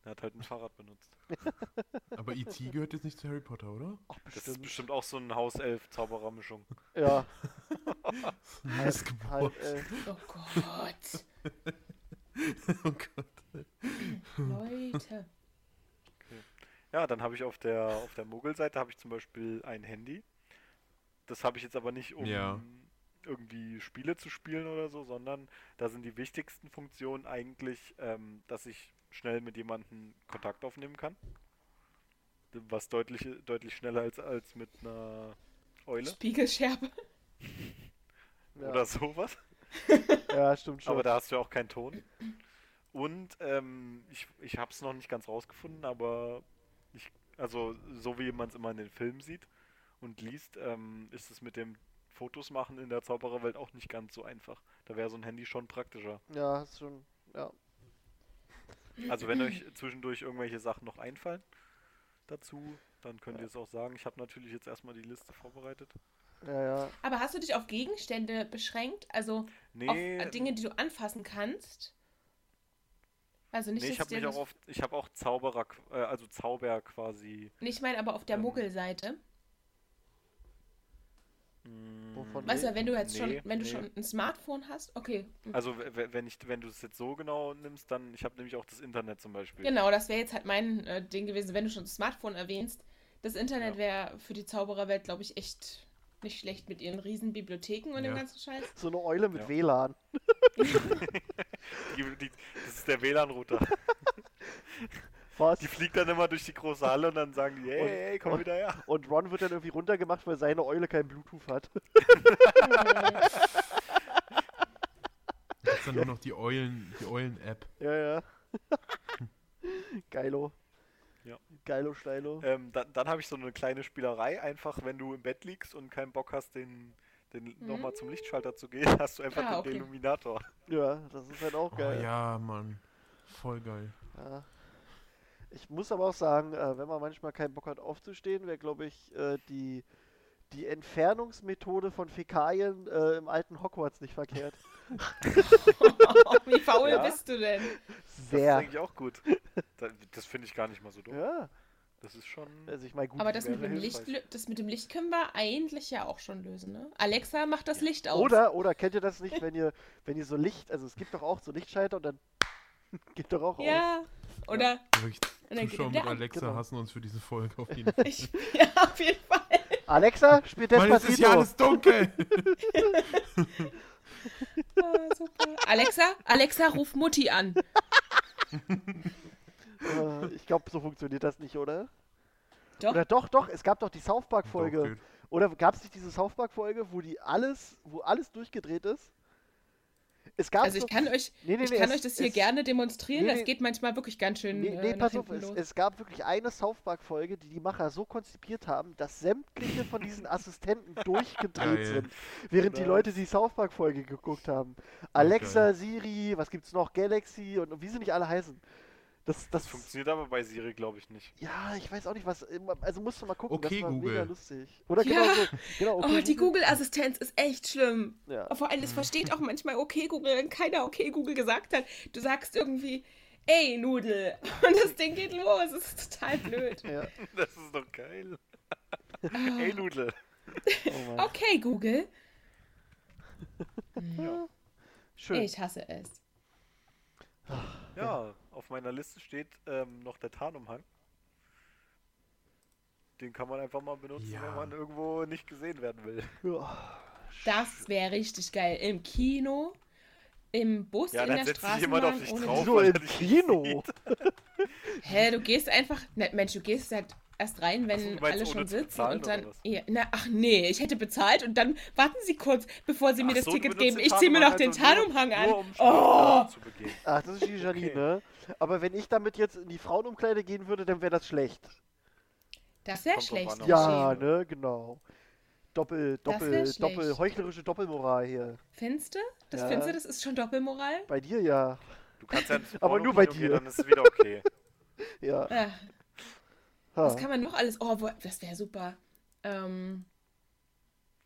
Er hat halt ein Fahrrad benutzt. Aber E.T. gehört jetzt nicht zu Harry Potter, oder? Ach, Das ist bestimmt. auch so ein Hauself-Zauberer-Mischung. Ja. Missgeburt. Halt, ey. Oh Gott. oh Gott. Leute. Ja, dann habe ich auf der, auf der Mogel-Seite habe ich zum Beispiel ein Handy. Das habe ich jetzt aber nicht, um Ja. irgendwie Spiele zu spielen oder so, sondern da sind die wichtigsten Funktionen eigentlich, ähm, dass ich schnell mit jemandem Kontakt aufnehmen kann. Was deutlich, deutlich schneller als, als mit einer Eule Spiegelscherbe. Ja, oder sowas. ja stimmt schon. Aber da hast du ja auch keinen Ton. Und ähm, ich, ich habe es noch nicht ganz rausgefunden, aber ich, also so wie man es immer in den Filmen sieht und liest, ähm, ist es mit dem Fotos machen in der Zaubererwelt auch nicht ganz so einfach. Da wäre so ein Handy schon praktischer. ja, ist schon. Ja. Also wenn euch zwischendurch irgendwelche Sachen noch einfallen dazu, dann könnt ihr es auch sagen. Ich habe natürlich jetzt erstmal die Liste vorbereitet. Ja, ja. Aber hast du dich auf Gegenstände beschränkt? Also Nee, auf Dinge, die du anfassen kannst? Also nicht, nee ich habe mich auch auf, ich habe auch Zauberer, äh, also Zauber quasi. Nicht meine, aber auf der Ähm, Muggelseite. mh, Wovon Weißt du, wenn du jetzt nee, schon, wenn du nee. schon ein Smartphone hast, okay. Also w- w- wenn ich, wenn du es jetzt so genau nimmst, dann, ich habe nämlich auch das Internet zum Beispiel. Genau, das wäre jetzt halt mein äh, Ding gewesen, wenn du schon das Smartphone erwähnst. Das Internet Ja. wäre für die Zaubererwelt, glaube ich, echt nicht schlecht mit ihren riesen Bibliotheken und dem Ja. ganzen Scheiß. So eine Eule mit Ja. WLAN. Die, die, das ist der WLAN-Router. Was? Die fliegt dann immer durch die große Halle und dann sagen die, hey, Und- hey, komm und- wieder her. Und Ron wird dann irgendwie runtergemacht, weil seine Eule kein Bluetooth hat. Jetzt dann nur noch die Eulen, die Eulen-App. ja, ja. Geilo. Ja. Geilo, Steilo. Ähm, dann dann habe ich so eine kleine Spielerei, einfach wenn du im Bett liegst und keinen Bock hast, den, den nochmal zum Lichtschalter zu gehen, hast du einfach Ah, den okay. Illuminator. Ja, das ist halt auch Oh geil. ja, Mann. Voll geil. Ja. Ich muss aber auch sagen, äh, wenn man manchmal keinen Bock hat aufzustehen, wäre, glaube ich, äh, die, die Entfernungsmethode von Fäkalien äh, im alten Hogwarts nicht verkehrt. Wie faul Ja. bist du denn? Das ist Sehr. eigentlich auch gut. Da- Das finde ich gar nicht mal so dumm. Ja, Das ist schon. also ich meine, gut. Aber das mit, dem Licht, das mit dem Licht können wir eigentlich ja auch schon lösen, ne? Alexa macht das Licht aus. Oder, oder kennt ihr das nicht, wenn ihr, wenn ihr so Licht, also es gibt doch auch so Lichtschalter und dann geht doch auch aus. Ja. Oder Wirklich, Und dann geht Zuschauer er mit. Alexa Genau. hassen uns für diese Folge auf jeden Fall. ich. Ja, auf jeden Fall. Alexa, spielt Mann, es ist Despacito. ja alles dunkel. Ah, super. Alexa, Alexa, ruf Mutti an. Äh, ich glaube, so funktioniert das nicht, oder? Doch. Oder doch, doch, es gab doch die South Park-Folge. Oder gab es nicht diese South Park-Folge, wo die alles, wo alles durchgedreht ist? Es gab Also ich kann euch, nee, nee, ich nee, kann es- euch das hier es- gerne demonstrieren. nee, Das geht manchmal wirklich ganz schön Nee, nee äh, pass auf, es, es gab wirklich eine South Park-Folge, die die Macher so konzipiert haben, dass sämtliche von diesen Assistenten durchgedreht sind, während die Nice. Leute die South Park-Folge geguckt haben. Alexa, Siri, was gibt's noch, Galaxy und wie sie nicht alle heißen. Das, das, Das funktioniert aber bei Siri, glaube ich, nicht. ja, ich weiß auch nicht, was, immer- also musst du mal gucken, Okay, das war Google. mega lustig. Oder Ja. genau so, genau, okay, oh, die Google-Assistenz ist echt schlimm. Ja. Vor allem, es versteht auch manchmal okay Google, wenn keiner okay Google gesagt hat. Du sagst irgendwie, ey, Nudel. Und das Ding geht los. Das ist total blöd. Ja. Das ist doch geil. Ey, Nudel. Oh. Okay, Google. Schön. Ich hasse es. Ja, auf meiner Liste steht ähm, noch der Tarnumhang. Den kann man einfach mal benutzen, Ja. wenn man irgendwo nicht gesehen werden will. Das wäre richtig geil. Im Kino, im Bus, Ja, in dann der setzt sich Straßenbahn. jemand auf dich drauf. So weil im Kino. Hä, du gehst einfach. Ne, Mensch, du gehst halt erst rein, wenn so, alle schon sitzen und dann. Ja, na, ach nee, ich hätte bezahlt und dann warten Sie kurz, bevor Sie mir Ach das so, Ticket geben. Ich ziehe mir noch den Tarnumhang Tarnumhang also an. nur, um oh! Ach, das ist die Janine. Aber wenn ich damit jetzt in die Frauenumkleide gehen würde, dann wäre das schlecht. Das wäre schlecht. Ja, ne, genau. Doppel, doppel, doppel, heuchlerische Doppelmoral hier. Findest du? Das Ja. findest du, das ist schon Doppelmoral? Bei dir ja. Du kannst ja Aber nur bei dir. Gehen, dann ist es wieder okay. Ja. Ja. Ha. Was kann man noch alles? Oh, das wäre super. Ähm,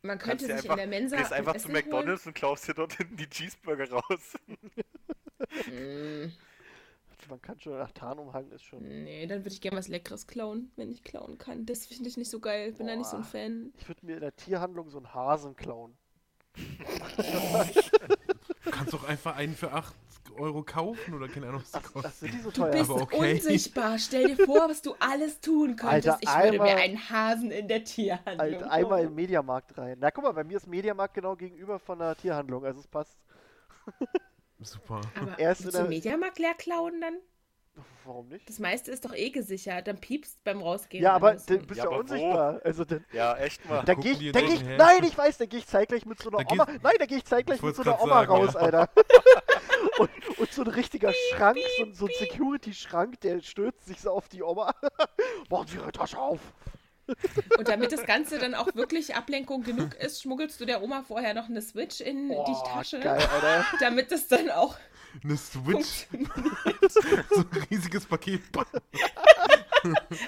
man könnte sich einfach, in der Mensa. gehst einfach Essen zu McDonalds und klaust dir dort hinten die Cheeseburger raus. Holen. Man kann schon, ach, Tarnumhang ist schon. Nee, dann würde ich gerne was Leckeres klauen, wenn ich klauen kann. Das finde ich nicht so geil. Bin da nicht so ein Boah. Fan. Ich würde mir in der Tierhandlung so einen Hasen klauen. Du kannst doch einfach einen für 8 Euro kaufen oder keine Ahnung, was die kosten. ach, sind die so Du teuer? bist Aber okay. unsichtbar. Stell dir vor, was du alles tun könntest. Alter, ich würde mir einmal- einen Hasen in der Tierhandlung. Alter, einmal im Mediamarkt rein. Na guck mal, bei mir ist Mediamarkt genau gegenüber von der Tierhandlung, also es passt. Super. Aber erst du der- Mediamarkt leer klauen dann? Warum nicht? Das meiste ist doch eh gesichert. Dann piepst beim Rausgehen. Ja, aber du bist Ja, ja, wo? unsichtbar. Also dann, Ja, echt mal. da gucken geh die ich, da geh ich, nein, ich weiß, da gehe ich zeitgleich mit so einer Da Oma, nein, da gehe ich zeitgleich Ich mit so einer Oma sagen, raus, ja. Alter. und, und so ein richtiger Schrank, so, so ein Security-Schrank, der stürzt sich so auf die Oma. Machen Sie Ihre Tasche auf. Und damit das Ganze dann auch wirklich Ablenkung genug ist, schmuggelst du der Oma vorher noch eine Switch in Oh, die Tasche, geil, Alter. damit es dann auch Eine Switch, so ein riesiges Paket.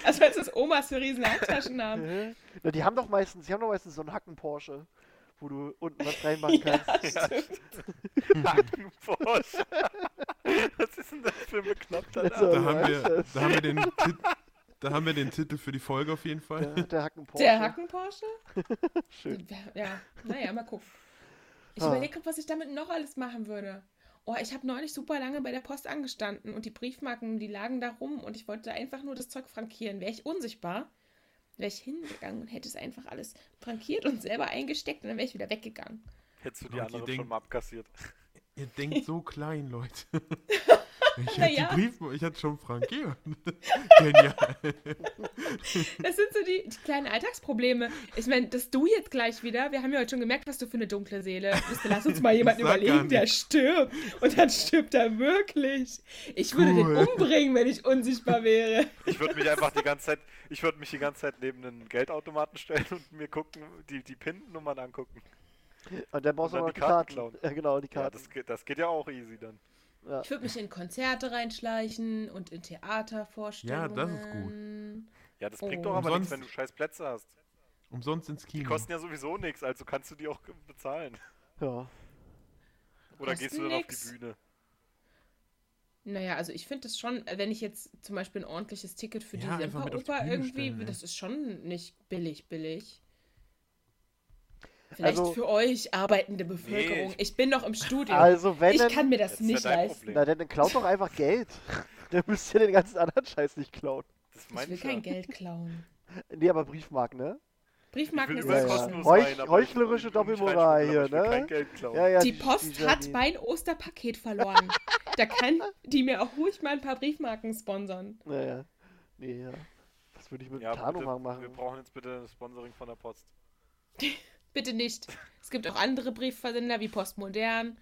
Also als das Omas für riesen Handtaschen haben. Na, die haben doch meistens, die haben doch meistens so einen Hacken-Porsche, wo du unten was reinmachen kannst. Ja, stimmt. Porsche. Was ist denn das für ein beknappter Also, Name? Da haben, wir, das? da, haben wir den Tit da haben wir den Titel für die Folge auf jeden Fall. Ja, der Hacken-Porsche. Der Hacken-Porsche? Schön. Ja, naja, mal gucken. Ich Ah. überlege gerade, was ich damit noch alles machen würde. Oh, ich habe neulich super lange bei der Post angestanden und die Briefmarken, die lagen da rum und ich wollte einfach nur das Zeug frankieren. Wäre ich unsichtbar, wäre ich hingegangen und hätte es einfach alles frankiert und selber eingesteckt und dann wäre ich wieder weggegangen. Hättest du die Und anderen schon mal abkassiert. Ihr denkt so klein, Leute. Ich Na hätte ja. Brief, ich hatte schon frankiert. Genial. Das sind so die, die kleinen Alltagsprobleme. Ich meine, dass du jetzt gleich wieder, wir haben ja heute schon gemerkt, was du für eine dunkle Seele bist. Lass uns mal jemanden überlegen, der stirbt. Und dann stirbt er wirklich. Ich würde Cool. den umbringen, wenn ich unsichtbar wäre. Ich würde mich einfach die ganze Zeit, ich würde mich die ganze Zeit neben einen Geldautomaten stellen und mir gucken, die, die PIN-Nummern angucken. Und dann brauchst du dann die Karten Karten. klauen. Ja, genau, die Ja, Karten. das, geht- das geht ja auch easy dann. Ja. Ich würde mich in Konzerte reinschleichen und in Theatervorstellungen. Ja, das ist gut. Ja, das bringt Oh. doch aber nichts, Umsonst- wenn du scheiß Plätze hast. Umsonst ins Die Kino. kosten ja sowieso nichts, also kannst du die auch bezahlen. ja. Oder Kosten gehst du dann auf nix. die Bühne? Naja, also ich finde das schon, wenn ich jetzt zum Beispiel ein ordentliches Ticket für Ja, die auf die Semperoper irgendwie, stellen, das ist schon nicht billig, billig. Vielleicht Also- für euch arbeitende Bevölkerung. ich- ich bin noch im Studium. Also wenn ich dann, kann mir das Das nicht leisten. Problem. na dann, dann klaut doch einfach Geld. dann müsst ihr den ganzen anderen Scheiß nicht klauen. Das Ich will ich ja. kein Geld klauen. Nee, aber Briefmarken, ne? Briefmarken ist Ja, das ja. kostenlos Heuch- rein, heuchlerische Doppelmoral reinspielen, aber ich will hier, ne? kein Geld klauen. Ja, ja, Die Post hat Janine. mein Osterpaket verloren. da kann die mir auch ruhig mal ein paar Briefmarken sponsern. Naja. Nee, ja. Was würde ich mit Ja, Tarnumhang machen? wir brauchen jetzt bitte das Sponsoring von der Post. Bitte nicht. Es gibt auch andere Briefversender wie Postmodern,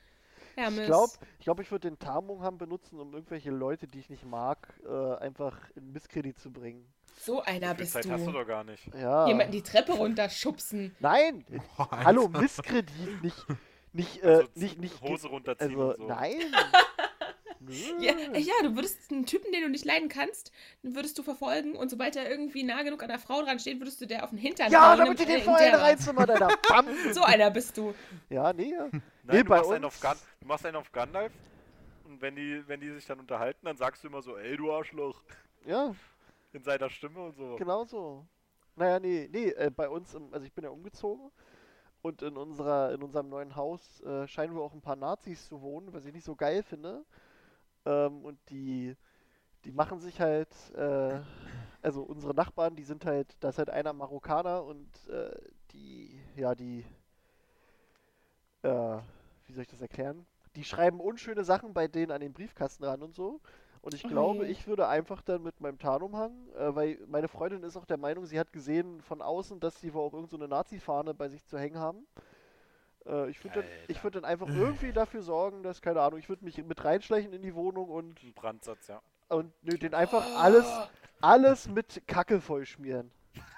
Hermes. Ich glaube, ich, glaub, ich würde den Tarnumhang benutzen, um irgendwelche Leute, die ich nicht mag, äh, einfach in Misskredit zu bringen. so einer bist Zeit hast du du. doch gar nicht. Ja. Jemanden die Treppe runterschubsen. Nein! Boah, Hallo. Misskredit, nicht, nicht, äh, Also nicht, nicht, Hose runterziehen also, und so. nein! Nö. Ja, ja, du würdest einen Typen, den du nicht leiden kannst, den würdest du verfolgen und sobald er irgendwie nah genug an der Frau dran steht, würdest du der auf den Hintern Ja, damit die den er vorher der- reinzimmern, Alter. Bam! So einer bist du. Ja, nee, ja. Nein, Nee, du, bei machst einen uns- auf Gun, du machst einen auf Gandalf und wenn die, wenn die sich dann unterhalten, dann sagst du immer so, ey du Arschloch, Ja, in seiner Stimme und so. genau so. Naja, nee, nee, äh, bei uns, im, also ich bin ja umgezogen und in unserer, in unserem neuen Haus äh, scheinen wohl auch ein paar Nazis zu wohnen, was ich nicht so geil finde. Ähm, und die, die machen sich halt, äh, also unsere Nachbarn, die sind halt, da ist halt einer Marokkaner und äh, die, ja, die, äh, wie soll ich das erklären? Die schreiben unschöne Sachen bei denen an den Briefkasten ran und so. Und ich Oh glaube, ich würde einfach dann mit meinem Tarnumhang, äh, weil meine Freundin ist auch der Meinung, sie hat gesehen von außen, dass sie wohl auch irgend so eine Nazi-Fahne bei sich zu hängen haben. Äh, ich würde dann, würd dann einfach irgendwie dafür sorgen, dass, keine Ahnung, ich würde mich mit reinschleichen in die Wohnung und, Ein Brandsatz, ja. und nö, den einfach alles, alles mit Kacke vollschmieren.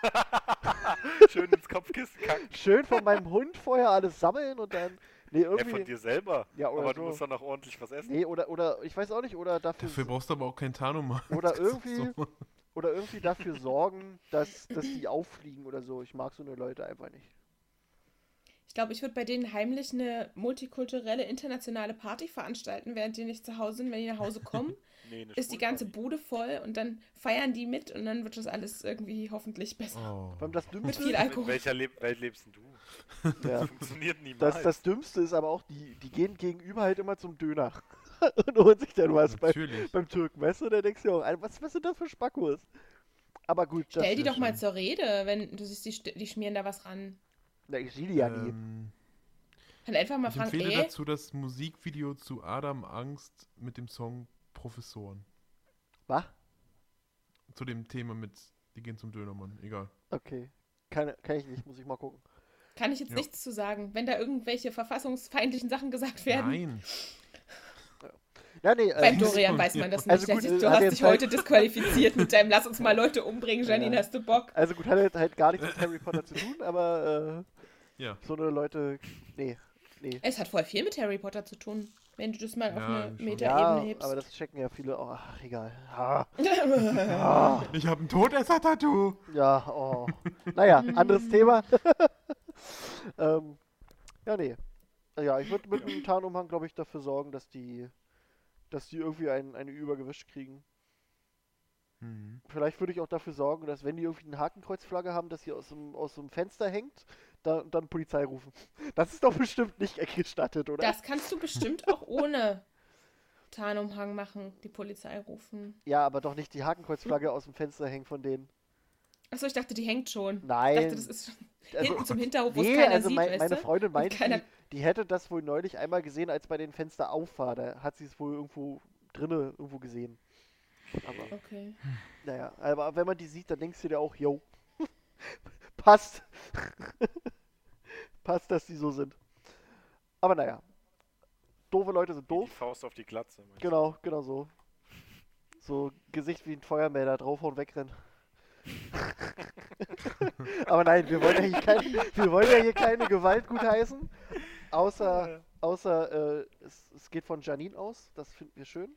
Schön ins Kopfkissen kacken. Schön von meinem Hund vorher alles sammeln und dann, nee, Ja, von irgendwie, dir selber. Ja, oder Aber du so. musst dann auch ordentlich was essen. nee, oder, oder, ich weiß auch nicht, oder dafür, Dafür brauchst du aber auch kein Tarnumhang. Oder irgendwie- so. oder irgendwie dafür sorgen, dass, dass die auffliegen oder so. Ich mag so eine Leute einfach nicht. Ich glaube, ich würde bei denen heimlich eine multikulturelle internationale Party veranstalten, während die nicht zu Hause sind. Wenn die nach Hause kommen, Nee, ist die ganze. Bude voll und dann feiern die mit und dann wird das alles irgendwie hoffentlich besser. Oh. Das Mit Dümmste, viel In Alkohol. welcher Le Welt lebst denn du? ja, Das funktioniert niemals. das, das Dümmste ist aber auch, die, die gehen gegenüber halt immer zum Döner. und holen sich dann was bei, Natürlich. beim Türken. Weißt du, da denkst du auch, was, was sind das für Spackos? Aber gut, Stell die doch mal schön. zur Rede, wenn du siehst, die, die schmieren da was ran. Na, ich sehe die ja nie. Ähm, Dann einfach mal ich fragen, empfehle ey, dazu das Musikvideo zu Adam Angst mit dem Song Professoren. Was? Zu dem Thema mit, die gehen zum Dönermann, egal. Okay. Kann, kann ich nicht, muss ich mal gucken. Kann ich jetzt Ja. nichts zu sagen. Wenn da irgendwelche verfassungsfeindlichen Sachen gesagt werden, Nein. Ja, nee, äh, beim Dorian weiß man das nicht. Also gut, du äh, hat hast dich halt- heute disqualifiziert mit deinem Lass uns mal Leute umbringen, Janine, Ja. hast du Bock? also gut, hat halt, halt gar nichts mit Harry Potter zu tun, aber Ja. so eine Leute, nee, nee. Es hat voll viel mit Harry Potter zu tun, wenn du das mal auf Ja, eine schon. Metaebene Ja, hebst. aber das checken ja viele. Oh, ach, egal. Ah, ja. Ich habe ein Todesser-Tattoo. ja, oh. Naja, anderes Thema. ähm, ja, nee. Ja, ich würde mit einem Tarnumhang, glaube ich, dafür sorgen, dass die, dass die irgendwie ein, eine Übergewicht kriegen. Mhm. Vielleicht würde ich auch dafür sorgen, dass wenn die irgendwie eine Hakenkreuzflagge haben, dass sie aus dem, aus dem Fenster hängt, da, dann Polizei rufen. Das ist doch bestimmt nicht gestattet, oder? Das kannst du bestimmt auch ohne Tarnumhang machen, die Polizei rufen. Ja, aber doch nicht die Hakenkreuzflagge aus dem Fenster hängen von denen. Achso, ich dachte, die hängt schon. Ich Nein. dachte, das ist hinten zum Hinterhof, wo nee, keiner also sieht, mein, weißt meine? Freundin meinte, keiner- die, die hätte das wohl neulich einmal gesehen, als bei den Fenster auf war. Da hat sie es wohl irgendwo drinne irgendwo gesehen. Aber Okay. naja, aber wenn man die sieht, dann denkst du dir auch, yo, passt. passt, dass die so sind. Aber naja, doofe Leute sind Wie Die doof. Faust auf die Glatze. Genau, genau so. So Gesicht wie ein Feuermelder, draufhauen, wegrennen. Aber nein, wir wollen ja hier keine, wir wollen ja hier keine Gewalt gutheißen. Außer, außer äh, es, es geht von Janine aus. Das finden wir schön.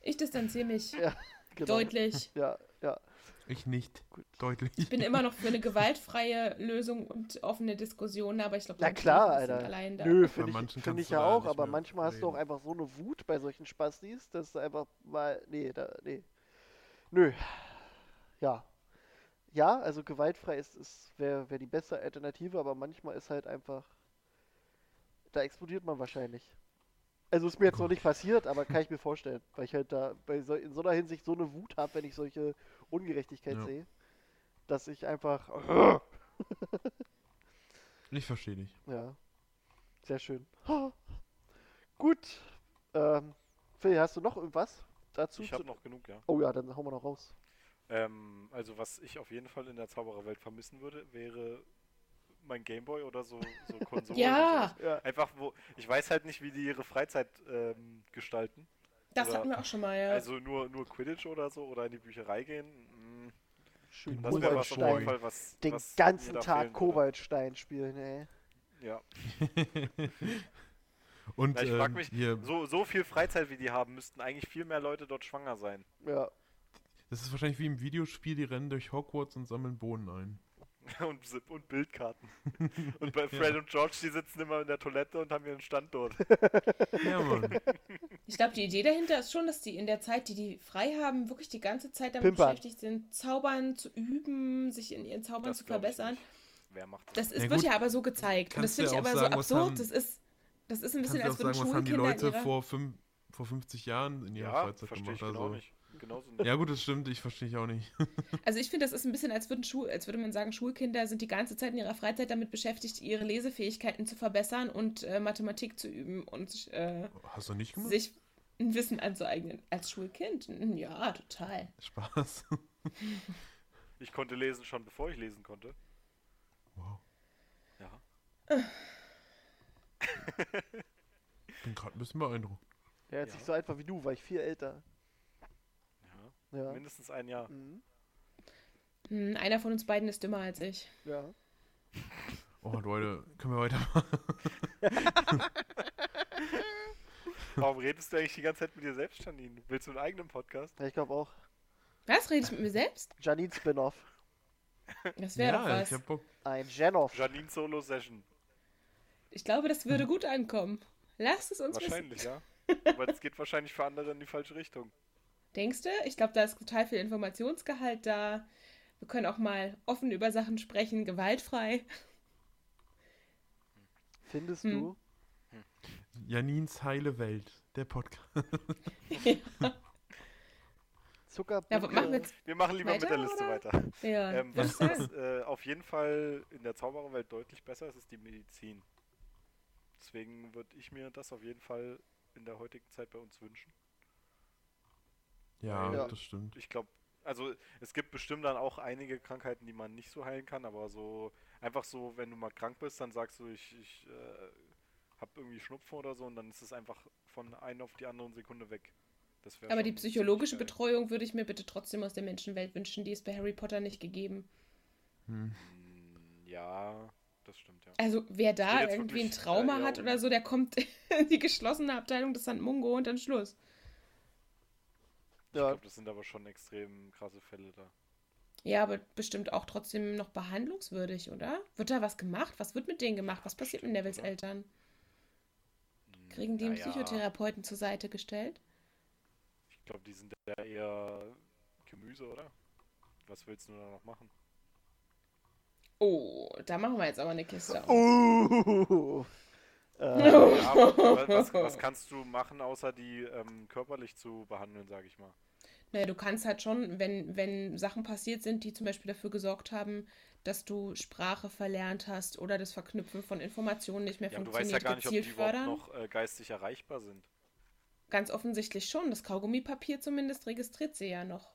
Ich distanziere mich Ja, genau. deutlich. Ja, ja. Ich nicht. Gut. Deutlich. Ich bin immer noch für eine gewaltfreie Lösung und offene Diskussion, aber ich glaube, Na klar, Alter. Allein da. Nö, finde ich, manchen find ich ja auch, aber manchmal hast du auch reden. einfach so eine Wut bei solchen Spastis, dass du einfach mal. Nee, da, nee. Nö. Ja. Ja, also gewaltfrei ist, ist wäre wär die beste Alternative, aber manchmal ist halt einfach. Da explodiert man wahrscheinlich. Also ist mir jetzt noch nicht passiert, aber kann ich mir vorstellen, weil ich halt da bei so, in so einer Hinsicht so eine Wut habe, wenn ich solche Ungerechtigkeit Ja. sehe, dass ich einfach. Ich verstehe dich. Ja. Sehr schön. Gut. Ähm, Phil, hast du noch irgendwas dazu? Ich habe noch genug, ja. Oh ja, dann hauen wir noch raus. Ähm, also was ich auf jeden Fall in der Zaubererwelt vermissen würde, wäre mein Gameboy oder so, so Konsolen. Ja. Ja. Einfach wo, ich weiß halt nicht, wie die ihre Freizeit ähm, gestalten. Das Oder- hatten wir auch schon mal, ja. Also nur, nur Quidditch oder so oder in die Bücherei gehen. mm, Schön Das wäre was auf jeden Koboldstein. Fall was. Den was ganzen Tag. Koboldstein spielen, ey. Ja. Und Ja, ich frag ähm, mich, hier, So, so viel Freizeit wie die haben, müssten eigentlich viel mehr Leute dort schwanger sein. Ja. das ist wahrscheinlich wie im Videospiel, die rennen durch Hogwarts und sammeln Bohnen ein. und, und Bildkarten. und bei Fred und George, die sitzen immer in der Toilette und haben ihren Stand dort. Ja, Mann. Ich glaube, die Idee dahinter ist schon, dass die in der Zeit, die die frei haben, wirklich die ganze Zeit damit Pimpern. beschäftigt sind, Zaubern zu üben, sich in ihren Zaubern zu glaub ich verbessern. Wer macht das? Das ist, Ja, wird ja aber so gezeigt. Und das Kannst finde ich ja aber auch so sagen, was absurd. haben- Das ist, das ist ein Kannst bisschen, als würden sagen, was haben die Schulkinder Leute vor, fünf, vor 50 Jahren in ihrer Ja, Freizeit verstehe ich gemacht? genau Also, nicht. Genauso nicht. ja gut, das stimmt, ich verstehe ich auch nicht. Also ich finde, das ist ein bisschen, als, würden Schul als würde man sagen, Schulkinder sind die ganze Zeit in ihrer Freizeit damit beschäftigt, ihre Lesefähigkeiten zu verbessern und äh, Mathematik zu üben und äh, Hast du nicht gemacht? sich ein Wissen anzueignen. Als Schulkind? Ja, total. Spaß. Ich konnte lesen schon bevor ich lesen konnte. Wow. Ja. Bin gerade ein bisschen beeindruckt. Der ist Ja. nicht so einfach wie du, war ich viel älter. Ja. Mindestens ein Jahr. Mhm. Hm, einer von uns beiden ist dümmer als ich. Ja. Oh, Leute, können wir weitermachen? Warum redest du eigentlich die ganze Zeit mit dir selbst, Janine? Willst du einen eigenen Podcast? ja ich glaube auch. Was? Rede ich mit mir selbst? Janine Spin-off. Das wäre doch ja, was. ich hab Bock. Ein Janoff. Janine Solo Session. Ich glaube, das würde gut ankommen. Lasst es uns wissen. Wahrscheinlich, ja. Aber es geht wahrscheinlich für andere in die falsche Richtung. Denkst du? Ich glaube, da ist total viel Informationsgehalt da. Wir können auch mal offen über Sachen sprechen, gewaltfrei. Findest Hm. du? Janins heile Welt, der Podcast. Zuckerbrücke. Ja, machen wir. Wir machen lieber mit Weiter, der Liste oder? weiter. Ja, Ähm, was was äh, auf jeden Fall in der Zaubererwelt deutlich besser ist, ist die Medizin. Deswegen würde ich mir das auf jeden Fall in der heutigen Zeit bei uns wünschen. Ja, Ja. das stimmt. Ich glaube, also es gibt bestimmt dann auch einige Krankheiten, die man nicht so heilen kann, aber so einfach so, wenn du mal krank bist, dann sagst du, ich, ich äh, habe irgendwie Schnupfen oder so und dann ist es einfach von einer auf die andere Sekunde weg. Aber die psychologische. Betreuung würde ich mir bitte trotzdem aus der Menschenwelt wünschen. Die ist bei Harry Potter nicht gegeben. Hm. Mm, Ja, das stimmt, ja. Also wer da irgendwie ein wirklich, äh, Trauma ja, hat oder so, der kommt in die geschlossene Abteilung des St. Mungo und dann Schluss. Ich Ja, glaube, das sind aber schon extrem krasse Fälle da. Ja, aber bestimmt auch trotzdem noch behandlungswürdig, oder? Wird da was gemacht? Was wird mit denen gemacht? Was passiert mit Nevilles oder? Eltern? Mm, Kriegen die einen naja, Psychotherapeuten zur Seite gestellt? Ich glaube, die sind ja eher Gemüse, oder? Was willst du da noch machen? Oh, da machen wir jetzt aber eine Kiste auf. Uh, äh, Ja, wa- was, was kannst du machen, außer die ähm, körperlich zu behandeln, sage ich mal? Naja, du kannst halt schon, wenn, wenn Sachen passiert sind, die zum Beispiel dafür gesorgt haben, dass du Sprache verlernt hast oder das Verknüpfen von Informationen nicht mehr Ja, aber du weißt funktioniert, ja gar nicht, ob die fördern. noch äh, geistig erreichbar sind. Ganz offensichtlich schon. Das Kaugummipapier zumindest registriert sie ja noch.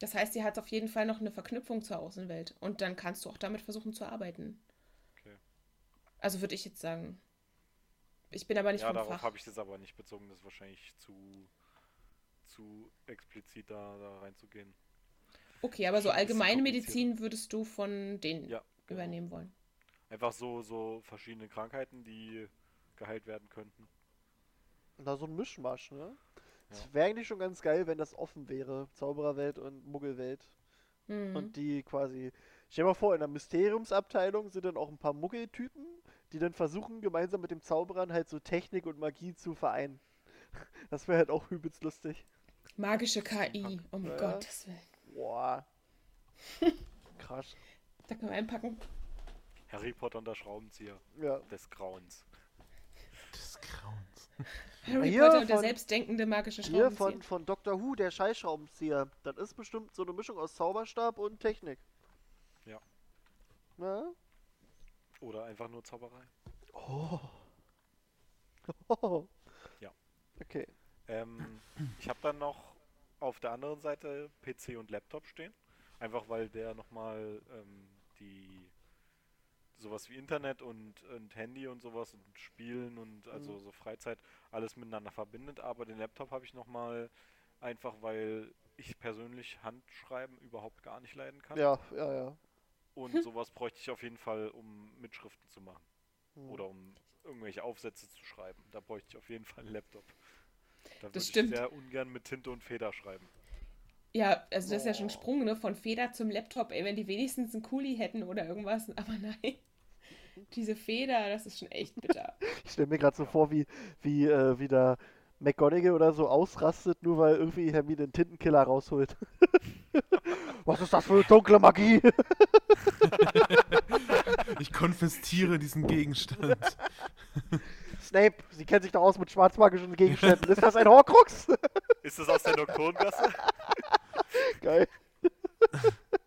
Das heißt, sie hat auf jeden Fall noch eine Verknüpfung zur Außenwelt. Und dann kannst du auch damit versuchen zu arbeiten. Okay. Also würde ich jetzt sagen. Ich bin aber nicht ja, vom darauf habe ich das aber nicht bezogen. Das ist wahrscheinlich zu, zu explizit da, da reinzugehen. Okay, aber so allgemeine. Medizin würdest du von denen Ja, genau. übernehmen wollen. Einfach so, so verschiedene Krankheiten, die geheilt werden könnten. na, so ein Mischmasch, ne? Es Ja. wäre eigentlich schon ganz geil, wenn das offen wäre. Zaubererwelt und Muggelwelt. Mhm. Und die quasi. Stell dir mal vor, in der Mysteriumsabteilung sind dann auch ein paar Muggeltypen, die dann versuchen, gemeinsam mit dem Zauberern halt so Technik und Magie zu vereinen. Das wäre halt auch übelst lustig. Magische KI, um Ja. Gottes Willen. Boah. Krass. Da können wir einpacken. Harry Potter und der Schraubenzieher Ja. des Grauens. Des Grauens. Harry Hier Potter und der von- selbstdenkende magische Hier Schraubenzieher. von, von Dr. Who, der Scheißschraubenzieher. Das ist bestimmt so eine Mischung aus Zauberstab und Technik. Ja. Na? Oder einfach nur Zauberei. Oh. Ja. Okay. Ähm, ich habe dann noch auf der anderen Seite PC und Laptop stehen. Einfach weil der nochmal ähm, die sowas wie Internet und, und Handy und sowas und Spielen und also so Freizeit alles miteinander verbindet. Aber den Laptop habe ich nochmal einfach, weil ich persönlich Handschreiben überhaupt gar nicht leiden kann. Ja, ja, ja. Und sowas bräuchte ich auf jeden Fall, um Mitschriften zu machen. Hm. Oder um irgendwelche Aufsätze zu schreiben. Da bräuchte ich auf jeden Fall einen Laptop. Da würde Das ich stimmt. sehr ungern mit Tinte und Feder schreiben. Ja, also das ist ja schon ein Oh. Sprung, ne? Von Feder zum Laptop, ey, wenn die wenigstens einen Kuli hätten oder irgendwas. Aber nein. Diese Feder, das ist schon echt bitter. Ich stelle mir gerade so vor, wie, wie, äh, wie da McGonagall oder so ausrastet, nur weil irgendwie Hermine den Tintenkiller rausholt. Was ist das für eine dunkle Magie? Ich konfisziere diesen Gegenstand. Snape, Sie kennen sich doch aus mit schwarzmagischen Gegenständen. Ist das ein Horcrux? Ist das aus der Nocturngasse? Geil.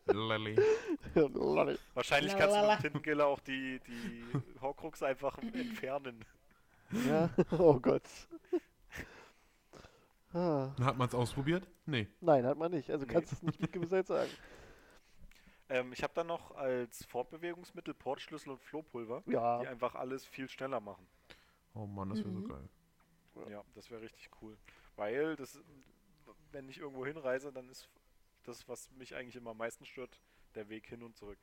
Lolly. Lolli. Wahrscheinlich kannst du Lalalala. mit Tintenkiller auch die, die Horcrux einfach entfernen. ja, oh Gott. Ah, Hat man es ausprobiert? Nee. nein, hat man nicht. Also Nee. kannst du es nicht mit Gewissheit sagen. Ähm, ich habe dann noch als Fortbewegungsmittel Portschlüssel und Flohpulver, die Ja, einfach alles viel schneller machen. Oh Mann, das wäre Mhm. so geil. Ja, das wäre richtig cool. Weil das, wenn ich irgendwo hinreise, dann ist das, was mich eigentlich immer am meisten stört, der Weg hin und zurück.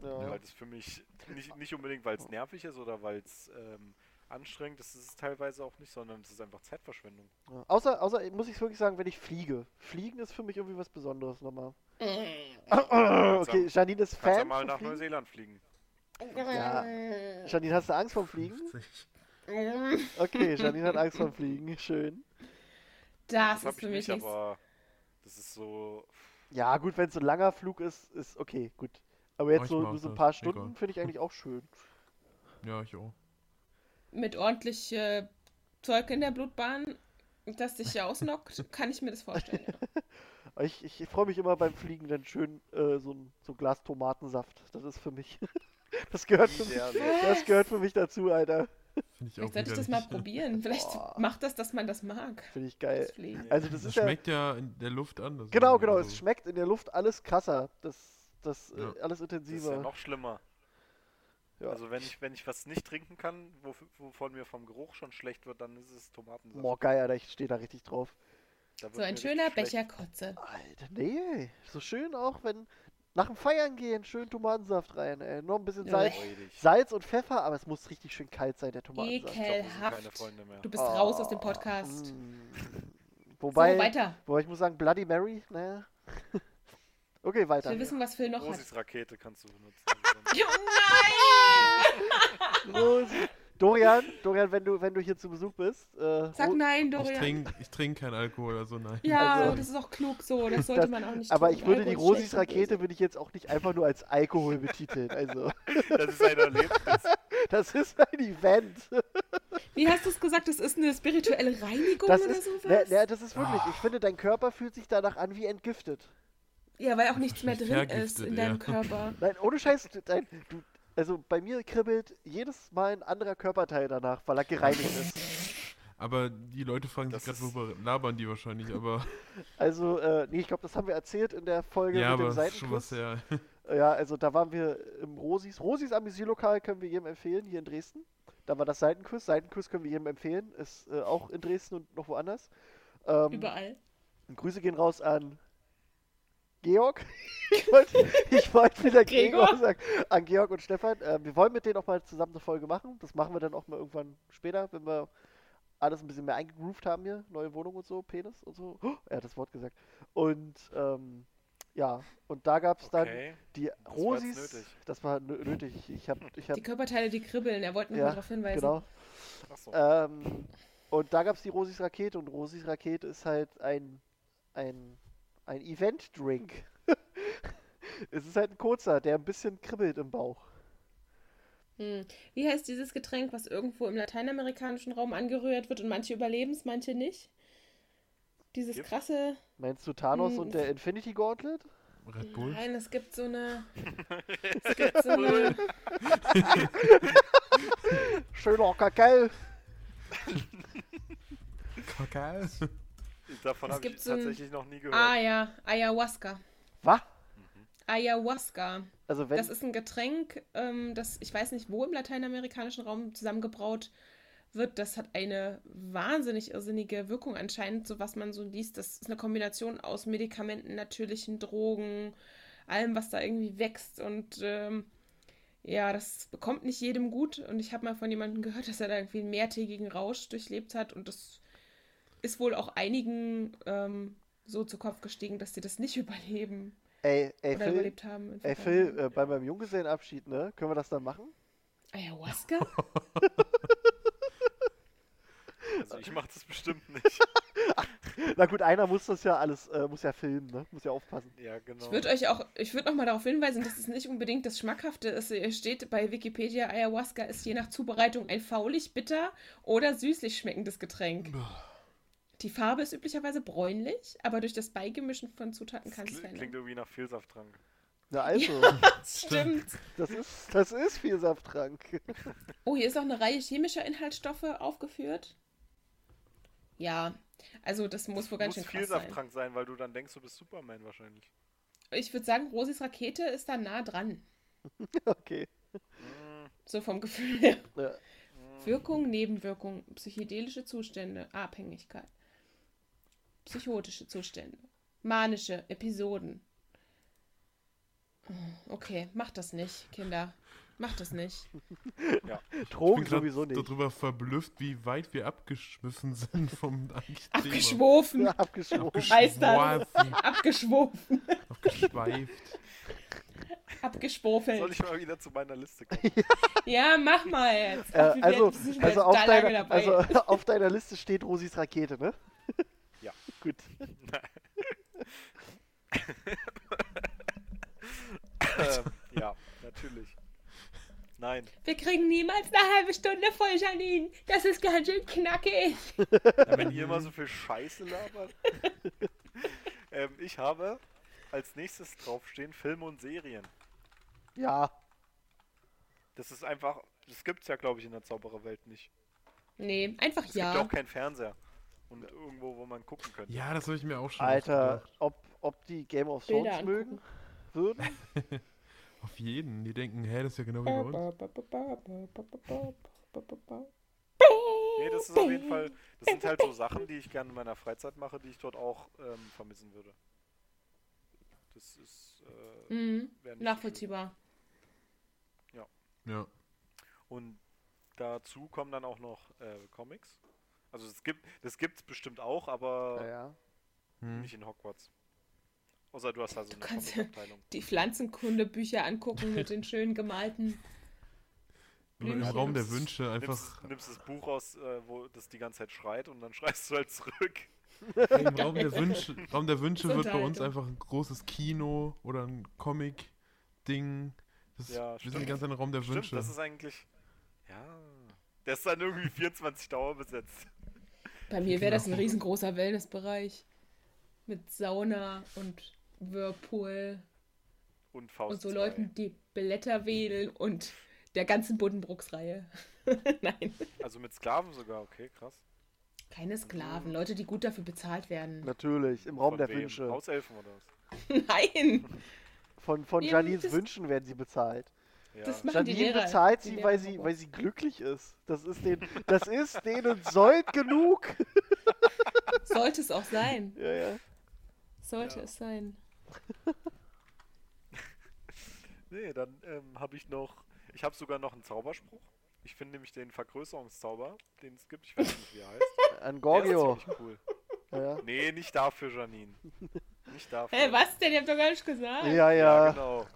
ja. Weil das für mich nicht, nicht unbedingt, weil es nervig ist oder weil es ähm, anstrengend ist, ist es teilweise auch nicht, sondern es ist einfach Zeitverschwendung. ja. Außer, außer muss ich wirklich sagen, wenn ich fliege. Fliegen ist für mich irgendwie was Besonderes nochmal. okay, Janine ist Du kannst ja Fan mal nach Fliegen. Neuseeland fliegen. Ja. Janine, hast du Angst vom Fliegen? 50. Okay, Janine hat Angst vom Fliegen. Schön. Das, hab ist für ich mich nicht, nichts. aber das ist so. Ja, gut, wenn es so ein langer Flug ist, ist okay, gut. Aber jetzt ich so, so ein das, paar. Stunden finde ich eigentlich auch schön. Ja, ich auch. Mit ordentlich äh, Zeug in der Blutbahn, das dich ja ausnockt, kann ich mir das vorstellen. Ja. Ich, ich freue mich immer beim Fliegen, dann schön äh, so, ein, so Glas Tomatensaft. Das ist für mich. Das gehört für mich, das gehört für mich dazu, Alter. Ich auch Vielleicht sollte ich das mal probieren. Vielleicht Boah. macht das, dass man das mag. Finde ich geil. Das. Also das Das ist ja. schmeckt ja in der Luft anders. Genau, genau. Also, Es schmeckt in der Luft alles krasser. Das, das Ja. äh, alles Das ist ja intensiver. noch schlimmer. Ja. Also wenn ich, wenn ich was nicht trinken kann, wovon mir vom Geruch schon schlecht wird, dann ist es Tomatensaft. Boah, geil, Alter. Ich stehe da richtig drauf. Da So ein schöner Becher Kotze. Alter, nee. So schön auch, wenn nach dem Feiern gehen, schön Tomatensaft rein, ey. Noch ein bisschen Salz. Salz und Pfeffer, aber es muss richtig schön kalt sein, der Tomatensaft. Glaub, Ekelhaft. Mehr. Du bist raus aus dem Oh, Podcast. mm. So, Wobei, weiter. wobei ich muss sagen, Bloody Mary, naja. okay, Ich weiter. will wissen, was Phil noch hat. Rosis Rakete kannst du benutzen. Oh nein! Rosi. Dorian, Dorian, wenn du, wenn du hier zu Besuch bist, äh, Sag nein, Ich Dorian. trinke ich trink keinen Alkohol, also nein. Ja, Also- das ist auch klug so. Das sollte Das- man auch nicht aber tun. ich würde die Alkohol ist Rosis Rakete würde ich jetzt auch nicht einfach nur als Alkohol betiteln. Also, Das ist ein Erlebnis. das ist ein Event. Wie hast du es gesagt? Das ist eine spirituelle Reinigung Das oder ist, ne, sowas? ne, das ist wirklich, ich finde, dein Körper fühlt sich danach an wie entgiftet. Ja, weil auch nichts mehr drin ist in deinem ja. Körper. Nein, ohne Scheiß, dein, du, also bei mir kribbelt jedes Mal ein anderer Körperteil danach, weil er gereinigt ist. Aber die Leute fragen sich Das gerade, worüber labern die wahrscheinlich, aber Also, äh, nee, ich glaube, das haben wir erzählt in der Folge ja, mit dem aber ist schon was Seitenkuss. sehr. Ja, also da waren wir im Rosis. Rosis Amüsierlokal können wir jedem empfehlen, hier in Dresden. Da war das Seitenkuss. Seitenkuss können wir jedem empfehlen, ist äh, auch in Dresden und noch woanders. Ähm, Überall. Grüße gehen raus an Georg. ich wollte ich wollt wieder Gregor, Gregor? sagen. An Georg und Stefan. Äh, wir wollen mit denen auch mal zusammen eine Folge machen. Das machen wir dann auch mal irgendwann später, wenn wir alles ein bisschen mehr eingegroovt haben hier. Neue Wohnung und so, Penis und so. Oh, er hat das Wort gesagt. Und ähm, ja, und da gab es dann Okay. die Rosis. nötig. Das war nö- nötig. Ich habe, ich Die habe, Körperteile, die kribbeln. Er wollte nur Ja, mal darauf hinweisen. genau. Achso. Ähm, und da gab es die Rosis Rakete und Rosis Rakete ist halt ein, ein, ein Event-Drink. es ist halt ein kurzer, der ein bisschen kribbelt im Bauch. Hm. Wie heißt dieses Getränk, was irgendwo im lateinamerikanischen Raum angerührt wird und manche überleben es, manche nicht? Dieses Gift? krasse. Meinst du Thanos Hm, und der Infinity Gauntlet? Red Bull? Nein, es gibt so eine. Es gibt so eine. Schöner Kakao. Kakao? Davon es habe ich gibt so ein- tatsächlich noch nie gehört. Ah ja, Ayahuasca. Was? Ayahuasca. Also wenn, Das ist ein Getränk, ähm, das ich weiß nicht wo im lateinamerikanischen Raum zusammengebraut wird. Das hat eine wahnsinnig irrsinnige Wirkung anscheinend, so was man so liest. Das ist eine Kombination aus Medikamenten, natürlichen Drogen, allem, was da irgendwie wächst. Und ähm, ja, das bekommt nicht jedem gut. Und ich habe mal von jemandem gehört, dass er da irgendwie einen mehrtägigen Rausch durchlebt hat. Und das ist wohl auch einigen ähm, so zu Kopf gestiegen, dass sie das nicht überleben ey, ey oder Phil, überlebt haben. ey. Phil, äh, bei meinem Junggesellenabschied, ne? Können wir das dann machen? Ayahuasca? Also ich mache das bestimmt nicht. Na gut, einer muss das ja alles, äh, muss ja filmen, ne? Muss ja aufpassen. Ja, genau. Ich würde euch auch, ich würde noch mal darauf hinweisen, dass es nicht unbedingt das Schmackhafte ist. Hier steht bei Wikipedia, Ayahuasca ist je nach Zubereitung ein faulig, bitter oder süßlich schmeckendes Getränk. Die Farbe ist üblicherweise bräunlich, aber durch das Beigemischen von Zutaten kann es verändern. klingt irgendwie nach Vielsafttrank. Na also, Stimmt. das ist, das ist viel Safttrank. Oh, hier ist auch eine Reihe chemischer Inhaltsstoffe aufgeführt. Ja, also das muss wohl ganz Muss schön krass sein. Vielsafttrank sein, weil du dann denkst, du bist Superman wahrscheinlich. Ich würde sagen, Rosis Rakete ist da nah dran. Okay. Mm, So vom Gefühl her. Ja. mm. Wirkung, Nebenwirkung, psychedelische Zustände, Abhängigkeit, psychotische Zustände, manische Episoden. Okay, macht das nicht, Kinder. Macht das nicht. Ich Drogen sowieso nicht. darüber verblüfft, wie weit wir abgeschwiffen sind vom eigentlichen. Abgeschwofen, Ja, abgeschworen. Heißt das. Abgeschwofen, abgeschwofen, abgeschweift. Soll abgeschwofelt. ich mal wieder zu meiner Liste kommen? Ja, mach mal jetzt. Äh, also, also, auf deiner, also auf deiner Liste steht Rosis Rakete, ne? Ja. Gut. ähm, ja, natürlich. Nein. Wir kriegen niemals eine halbe Stunde voll, Janine. Das ist ganz schön knackig. Ja, wenn ihr immer so viel Scheiße labert. ähm, ich habe als nächstes draufstehen Filme und Serien. Ja. Das ist einfach, das gibt's ja, glaube ich, in der Zaubererwelt nicht. Nee, einfach Es gibt ja ja. auch keinen Fernseher. Und irgendwo, wo man gucken könnte. Ja, das habe ich mir auch schon Alter, ob, ob die Game of Bilder Thrones mögen angucken. würden? Auf jeden. Die denken, hä, das ist ja genau wie bei uns. Nee, das ist auf jeden Fall, das sind halt so Sachen, die ich gerne in meiner Freizeit mache, die ich dort auch ähm, vermissen würde. Das ist, äh, Mhm. Nachvollziehbar. Ja. Und dazu kommen dann auch noch äh, Comics. Also es gibt, das gibt's bestimmt auch, aber Naja. Hm. nicht in Hogwarts. Außer du hast da so Du eine kannst- Comic-Abteilung. Die Pflanzenkundebücher angucken mit den schönen gemalten. Im. Raum der Wünsche einfach. Nimmst, nimmst das Buch raus, äh, wo das die ganze Zeit schreit und dann schreist du halt zurück. Im Raum der Wünsche, Raum der Wünsche wird bei uns einfach ein großes Kino oder ein Comic-Ding. Das- Ja, wir sind die ganze Zeit im Raum der Stimmt, Wünsche. das ist eigentlich. Ja. Der ist dann irgendwie 24 Dauer besetzt. Bei mir wäre das ein Genau. riesengroßer Wellnessbereich. Mit Sauna und Whirlpool Und Faust. und so 2. Leuten, die Blätter wedeln und der ganzen Buddenbrooks-Reihe. Nein, Also mit Sklaven sogar, okay, krass. keine Sklaven. Leute, die gut dafür bezahlt werden. Natürlich, im Raum Von der wem? Wünsche. Hauselfen oder was? Nein, Von, von Ja, Janines Wünschen werden sie bezahlt. Das machen die Janine Lehrer. bezahlt die sie, Lehrer weil sie, weil sie glücklich ist. Das ist, den, das ist denen Sold genug. Sollte es auch sein. Ja, ja. Sollte Ja. es sein. Nee, dann ähm, habe ich noch. Ich habe sogar noch einen Zauberspruch. Ich finde nämlich den Vergrößerungszauber, den es gibt. Ich weiß nicht, wie er heißt. An Der Gorgio. ist ziemlich cool. Ja, ja. Nee, nicht dafür, Janine. Nicht dafür. Hä, was denn? Ihr habt doch gar nicht gesagt. Ja, Ja, ja. genau.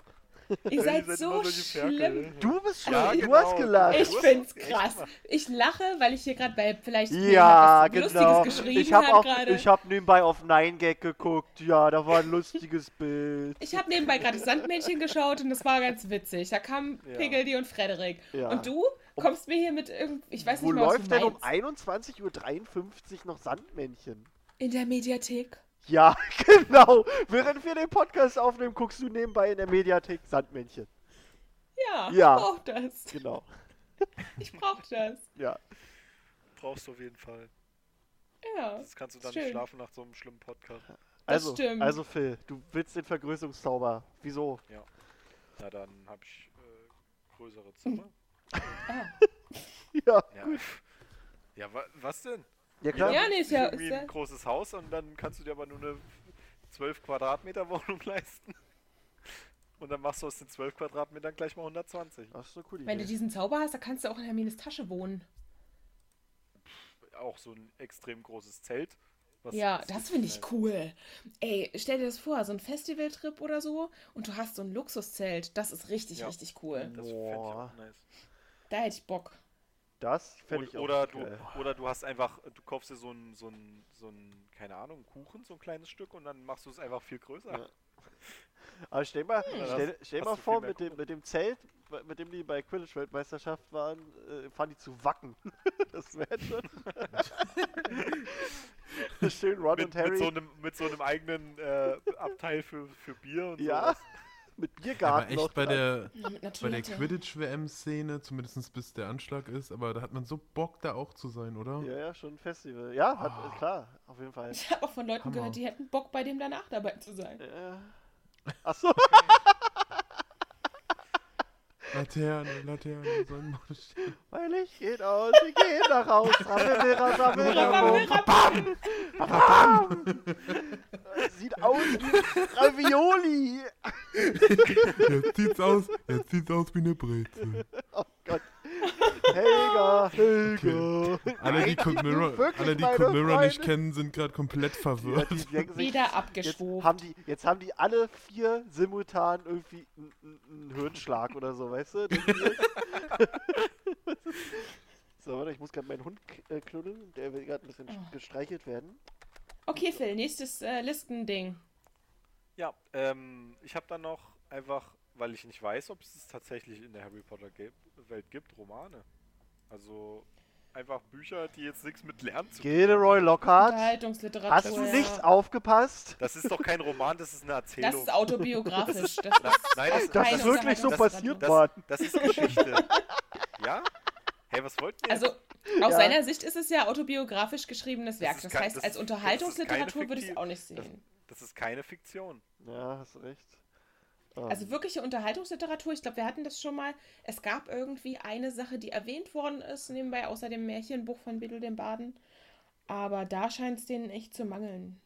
Ihr seid seid so schlimm. Du bist schuld. Ja, du genau. hast gelacht. Ich Du find's krass. Ich lache, weil ich hier gerade bei vielleicht Ja, genau. Lustiges geschrieben Ich habe gerade. ich habe nebenbei auf 9gag geguckt. Ja, da war ein lustiges Bild. Ich habe nebenbei gerade Sandmännchen geschaut und das war ganz witzig. Da kamen Ja. Piggledy und Frederik. Ja. Und du kommst mir hier mit irgend... Ich weiß Wo nicht mal, was läuft du denn um meinst. 21.53 Uhr noch Sandmännchen? In der Mediathek. Ja, genau. Während wir den Podcast aufnehmen, guckst du nebenbei in der Mediathek Sandmännchen. Ja, Ja. ich brauch das. Genau. Ich brauch das. Ja. Brauchst du auf jeden Fall. Ja. Das kannst du dann Schön. nicht schlafen nach so einem schlimmen Podcast. Also, stimmt. also Phil, du willst den Vergrößerungszauber. Wieso? Na, dann habe ich äh, größere Zimmer. Ah. Ja, Ja, ja wa was denn? Ja klar. Ja, nee, ist ja- Irgendwie ist ja- ein großes Haus und dann kannst du dir aber nur eine 12 Quadratmeter Wohnung leisten. Und dann machst du aus den 12 Quadratmetern gleich mal 120. Ach, so cool. Wenn du diesen Zauber hast, dann kannst du auch in Hermines Tasche wohnen. Auch so ein extrem großes Zelt. was- ja, das finde ich cool. Ey, stell dir das vor, so ein Festivaltrip oder so und du hast so ein Luxuszelt. Das ist richtig, Ja. richtig cool. Das fände ich auch nice. Da hätte ich Bock. Das fände ich auch oder, du, geil. oder du hast einfach, du kaufst dir so ein, so ein, so ein, keine Ahnung, Kuchen, so ein kleines Stück und dann machst du es einfach viel größer. Ja. Aber stell mal, Dann stell, stell mal vor, mit dem, mit dem Zelt, mit dem die bei Quidditch-Weltmeisterschaft waren, äh, fahren die zu Wacken. das wäre schon. Schön Ron Mit, und Harry mit, so einem, mit so einem eigenen äh, Abteil für, für Bier und Ja, sowas. Mit Aber Biergarten echt noch bei dran. der, Ja, bei der. Quidditch-WM-Szene, zumindest bis der Anschlag ist, aber da hat man so Bock, da auch zu sein, oder? Ja, ja, schon ein Festival. Ja, hat, Ah. klar, auf jeden Fall. Ich habe auch von Leuten Hammer. gehört, die hätten Bock, bei dem danach dabei zu sein. Ja. Achso, Laterne, Laterne, Sonnenschein. mein Licht geht aus, wir gehen nach Haus. Rabbelmira, rabbelmira, Rabam, rabam. Sieht aus wie Ravioli. Jetzt sieht's aus, jetzt sieht's aus wie eine Brezel. Oh Gott. Helga, Helga. Alle, die Nein, Mirror, wirklich alle, die meine Cook Mirror nicht Freunde. kennen, sind gerade komplett verwirrt. die denken sich, Wieder Jetzt haben, die, jetzt haben die alle vier simultan irgendwie einen- einen einen Hirnschlag oder so, weißt du? Denken die- so, warte, ich muss gerade meinen Hund k- äh, knuddeln. Der will gerade ein bisschen Oh. gestreichelt werden. Okay, Phil, nächstes äh, Listending. Ja, ähm, ich habe dann noch einfach, weil ich nicht weiß, ob es es tatsächlich in der Harry Potter Welt gibt, Romane. Also einfach Bücher, die jetzt nichts mit Lernen zu tun Gilderoy Lockhart, Unterhaltungsliteratur. hast du ja. nicht aufgepasst? Das ist doch kein Roman, das ist eine Erzählung. Das ist autobiografisch. Das Na, ist nein, das, Das ist wirklich so passiert, das, das ist Geschichte. ja? Hey, was wollt ihr? Also, aus Ja. seiner Sicht ist es ja autobiografisch geschriebenes Werk. Das, kein- heißt, das- als das Unterhaltungsliteratur würde ich es auch nicht das- sehen. Das ist keine Fiktion. Ja, hast recht. Ähm, Also wirkliche Unterhaltungsliteratur, ich glaube, wir hatten das schon mal. Es gab irgendwie eine Sache, die erwähnt worden ist, nebenbei außer dem Märchenbuch von Biddle dem Baden. Aber da scheint es denen echt zu mangeln.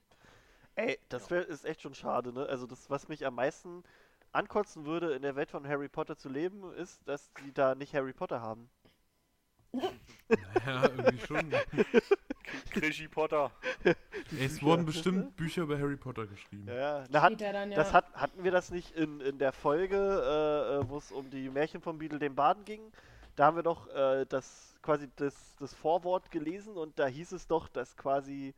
Ey, das wär, ist echt schon schade, ne? Also das, was mich am meisten ankotzen würde, in der Welt von Harry Potter zu leben, ist, dass die da nicht Harry Potter haben. Ja, irgendwie schon. Krischi Potter. Es wurden bestimmt Bücher über Harry Potter geschrieben. Ja, ja. Na, hat, dann ja. das hat, hatten wir das nicht in, in der Folge, äh, äh, wo es um die Märchen von Beadle dem Baden ging? Da haben wir doch äh, das quasi das, das Vorwort gelesen und da hieß es doch, dass quasi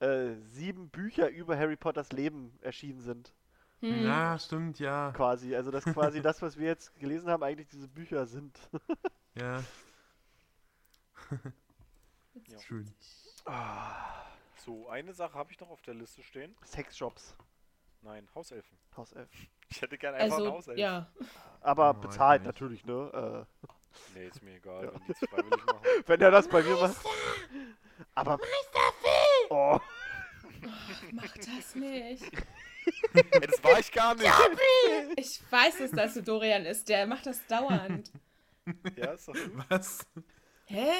äh, sieben Bücher über Harry Potters Leben erschienen sind. Hm. Ja, stimmt, ja. Quasi. Also dass quasi das, was wir jetzt gelesen haben, eigentlich diese Bücher sind. Ja, Ja. schön. So, eine Sache habe ich noch auf der Liste stehen. Sexshops. Nein, Hauselfen. Hauself. Ich hätte gerne einfach einen Also, Hauselfen. ja. Aber Oh, bezahlt natürlich, ne? Nee, ist mir egal, Ja. wenn die es freiwillig machen. Äh, wenn er das bei mir macht. Aber. Oh, Mach das nicht. Ey, das war ich gar nicht. Ich weiß es, dass du Dorian ist. Der macht das dauernd. Ja, ist doch Was? Hä?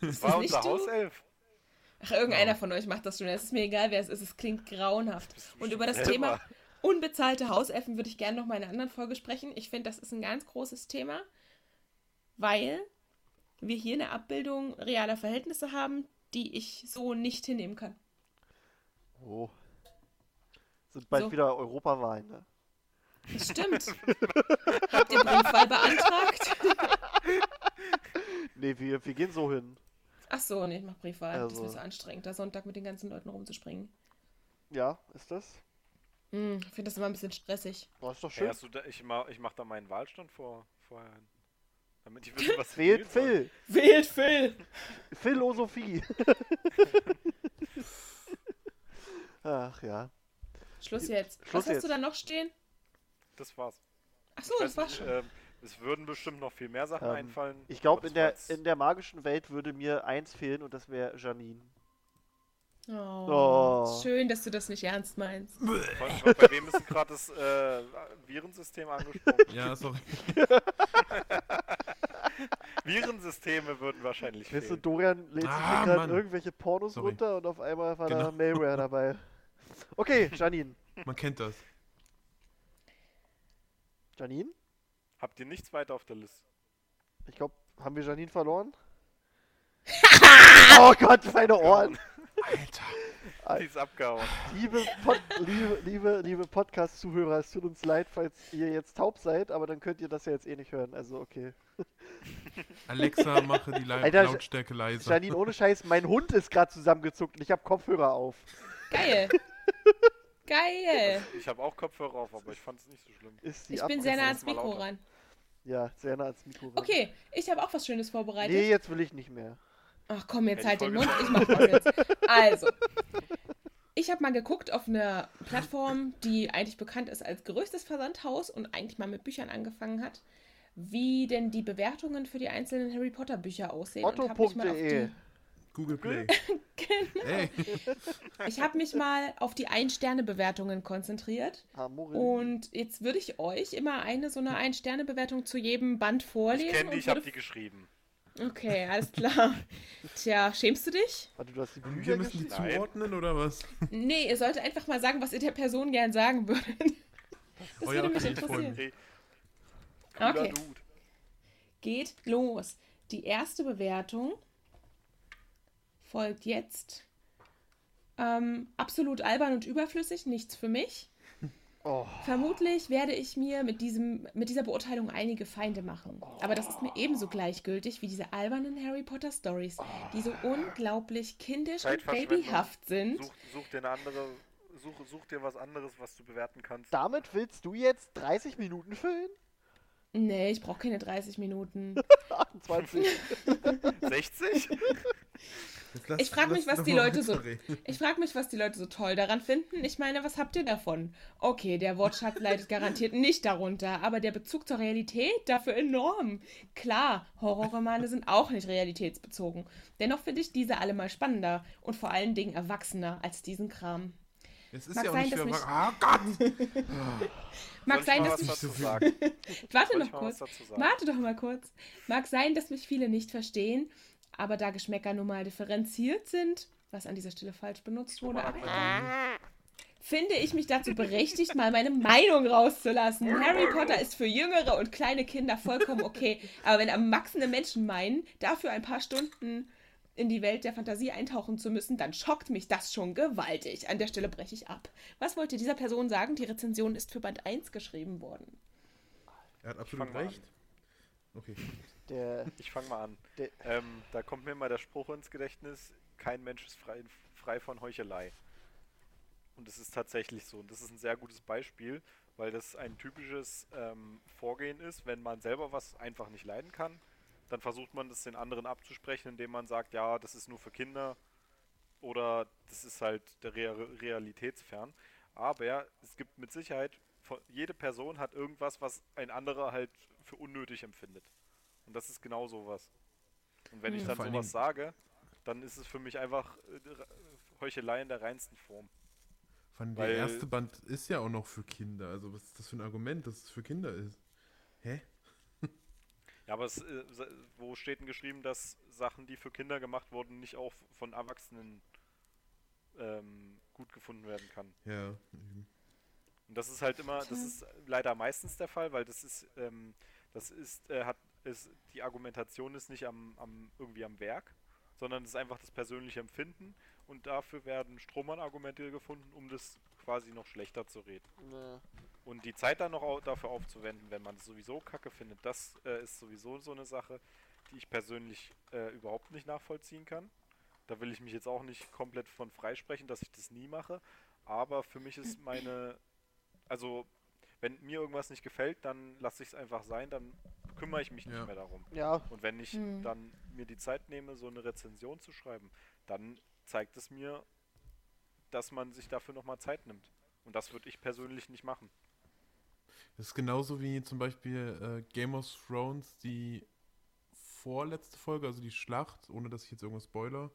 das war unser? Hauself. Ach, irgendeiner von euch macht das schon. Es ist mir egal, wer es ist. Es klingt grauenhaft. Und über das selber. Thema unbezahlte Hauselfen würde ich gerne noch mal in einer anderen Folge sprechen. Ich finde, das ist ein ganz großes Thema, weil wir hier eine Abbildung realer Verhältnisse haben, die ich so nicht hinnehmen kann. oh. Sind bald So. wieder Europawahlen, ne? Das stimmt. Habt ihr Briefwahl beantragt? Nee, wir, wir gehen so hin. Ach so, nee, ich mach Briefwahl. Das ist Also. mir so anstrengend, da Sonntag mit den ganzen Leuten rumzuspringen. Ja, ist das? Hm, ich finde das immer ein bisschen stressig. Oh, ist doch Hey, schön. hast du da, ich, mach, ich mach da meinen Wahlstand vor, vorher hin. Damit ich wisse, was Wählt. Phil. Wählt Phil! Philosophie. Ach ja. Schluss jetzt. Schluss Was hast jetzt. du da noch stehen? Das war's. Ach so, Ich das war's schon. ähm, es würden bestimmt noch viel mehr Sachen Ähm, einfallen. Ich glaube, in der, in der magischen Welt würde mir eins fehlen und das wäre Janine. Oh, Oh. Schön, dass du das nicht ernst meinst. Bei wem ist gerade das äh, Virensystem angesprochen? Ja, sorry. Virensysteme würden wahrscheinlich Weißt du, fehlen. Dorian lädt sich Ah, gerade irgendwelche Pornos Sorry. runter und auf einmal war da Genau. Malware dabei. Okay, Janine. Man kennt das. Janine? Habt ihr nichts weiter auf der Liste? Ich glaube, haben wir Janine verloren? oh Gott, meine Ohren. Alter. Die ist abgehauen. Liebe, Pod liebe, liebe, liebe Podcast-Zuhörer, es tut uns leid, falls ihr jetzt taub seid, aber dann könnt ihr das ja jetzt eh nicht hören. Also, okay. Alexa, mache die Lau Alter, Lautstärke leiser. Janine, ohne Scheiß, mein Hund ist gerade zusammengezuckt und ich habe Kopfhörer auf. Geil. Geil. Ich habe auch Kopfhörer auf, aber ich fand es nicht so schlimm. Ich bin sehr nah ans Mikro ran. Ja, sehr nah ans Mikro. Okay, ich habe auch was Schönes vorbereitet. Nee, jetzt will ich nicht mehr. Ach komm, jetzt halt den Mund, ich mach jetzt. Also, ich habe mal geguckt auf einer Plattform, die eigentlich bekannt ist als größtes Versandhaus und eigentlich mal mit Büchern angefangen hat, wie denn die Bewertungen für die einzelnen Harry Potter Bücher aussehen. und hab mich mal auf Otto.de. Google Play. Genau. Ey, Ich habe mich mal auf die Ein-Sterne-Bewertungen konzentriert. Amorim. Und jetzt würde ich euch immer eine so eine Ein-Sterne-Bewertung zu jedem Band vorlesen. Ich kenne die, ich habe die geschrieben. Okay, alles klar. Tja, schämst du dich? Warte, du hast die Bücher wir müssen die zuordnen oder was? Nee, ihr solltet einfach mal sagen, was ihr der Person gern sagen würdet. Das würde mich interessieren. Hey. Okay. Geht los. Die erste Bewertung folgt jetzt. Ähm, absolut albern und überflüssig, nichts für mich. Oh, Vermutlich werde ich mir mit, diesem, mit dieser Beurteilung einige Feinde machen. Aber das ist mir ebenso gleichgültig wie diese albernen Harry Potter Stories, die so unglaublich kindisch und babyhaft sind. Such, such dir eine andere, such, such dir was anderes, was du bewerten kannst. damit willst du jetzt 30 Minuten füllen? Nee, ich brauche keine 30 Minuten. 28. 60? Lass- Ich frag mich, was die Leute so-. Ich frage mich, was die Leute so toll daran finden. Ich meine, was habt ihr davon? Okay, der Wortschatz leidet garantiert nicht darunter, aber der Bezug zur Realität dafür enorm. Klar, Horrorromane sind auch nicht realitätsbezogen. Dennoch finde ich diese alle mal spannender und vor allen Dingen erwachsener als diesen Kram. Es ist Mag ja auch sein, nicht dass für mich- Ah Gott! Mag sein, dass mich. so? Warte noch kurz. was dazu sagen? Warte doch mal kurz. Mag sein, dass mich viele nicht verstehen, aber da Geschmäcker nun mal differenziert sind, was an dieser Stelle falsch benutzt wurde, aber finde ich mich dazu berechtigt, mal meine Meinung rauszulassen. Harry Potter ist für jüngere und kleine Kinder vollkommen okay, aber wenn erwachsene Menschen meinen, dafür ein paar Stunden in die Welt der Fantasie eintauchen zu müssen, dann schockt mich das schon gewaltig. An der Stelle breche ich ab. Was wollte dieser Person sagen? Die Rezension ist für Band 1 geschrieben worden. Er hat absolut recht. Okay. Der, Ich fange mal an. der, Ähm, da kommt mir mal der Spruch ins Gedächtnis, kein Mensch ist frei, frei von Heuchelei. Und es ist tatsächlich so. Und das ist ein sehr gutes Beispiel, weil das ein typisches ähm, Vorgehen ist, wenn man selber was einfach nicht leiden kann, dann versucht man das den anderen abzusprechen, indem man sagt, ja, das ist nur für Kinder oder das ist halt der Rea Realitätsfern. Aber es gibt mit Sicherheit, jede Person hat irgendwas, was ein anderer halt für unnötig empfindet. Und das ist genau sowas. Und wenn ich Hm. dann Vor allen sowas sage, dann ist es für mich einfach äh, Heuchelei in der reinsten Form. Weil- der erste Band ist ja auch noch für Kinder. Also was ist das für ein Argument, dass es für Kinder ist? Hä? Ja, aber es, äh, wo steht denn geschrieben, dass Sachen, die für Kinder gemacht wurden, nicht auch von Erwachsenen ähm, gut gefunden werden kann? Ja. eben. Und das ist halt immer, das ist leider meistens der Fall, weil das ist, ähm, das ist, äh, hat, ist, die Argumentation ist nicht am, am irgendwie am Werk, sondern es ist einfach das persönliche Empfinden und dafür werden Strohmann-Argumente gefunden, um das quasi noch schlechter zu reden. ne, Und die Zeit dann noch dafür aufzuwenden, wenn man es sowieso kacke findet, das äh, ist sowieso so eine Sache, die ich persönlich äh, überhaupt nicht nachvollziehen kann. Da will ich mich jetzt auch nicht komplett von freisprechen, dass ich das nie mache. Aber für mich ist meine, also wenn mir irgendwas nicht gefällt, dann lasse ich es einfach sein, dann kümmere ich mich nicht Ja. mehr darum. ja, Und wenn ich Hm. dann mir die Zeit nehme, so eine Rezension zu schreiben, dann zeigt es mir, dass man sich dafür nochmal Zeit nimmt. Und das würde ich persönlich nicht machen. Das ist genauso wie zum Beispiel äh, Game of Thrones, die vorletzte Folge, also die Schlacht, ohne dass ich jetzt irgendwas spoiler.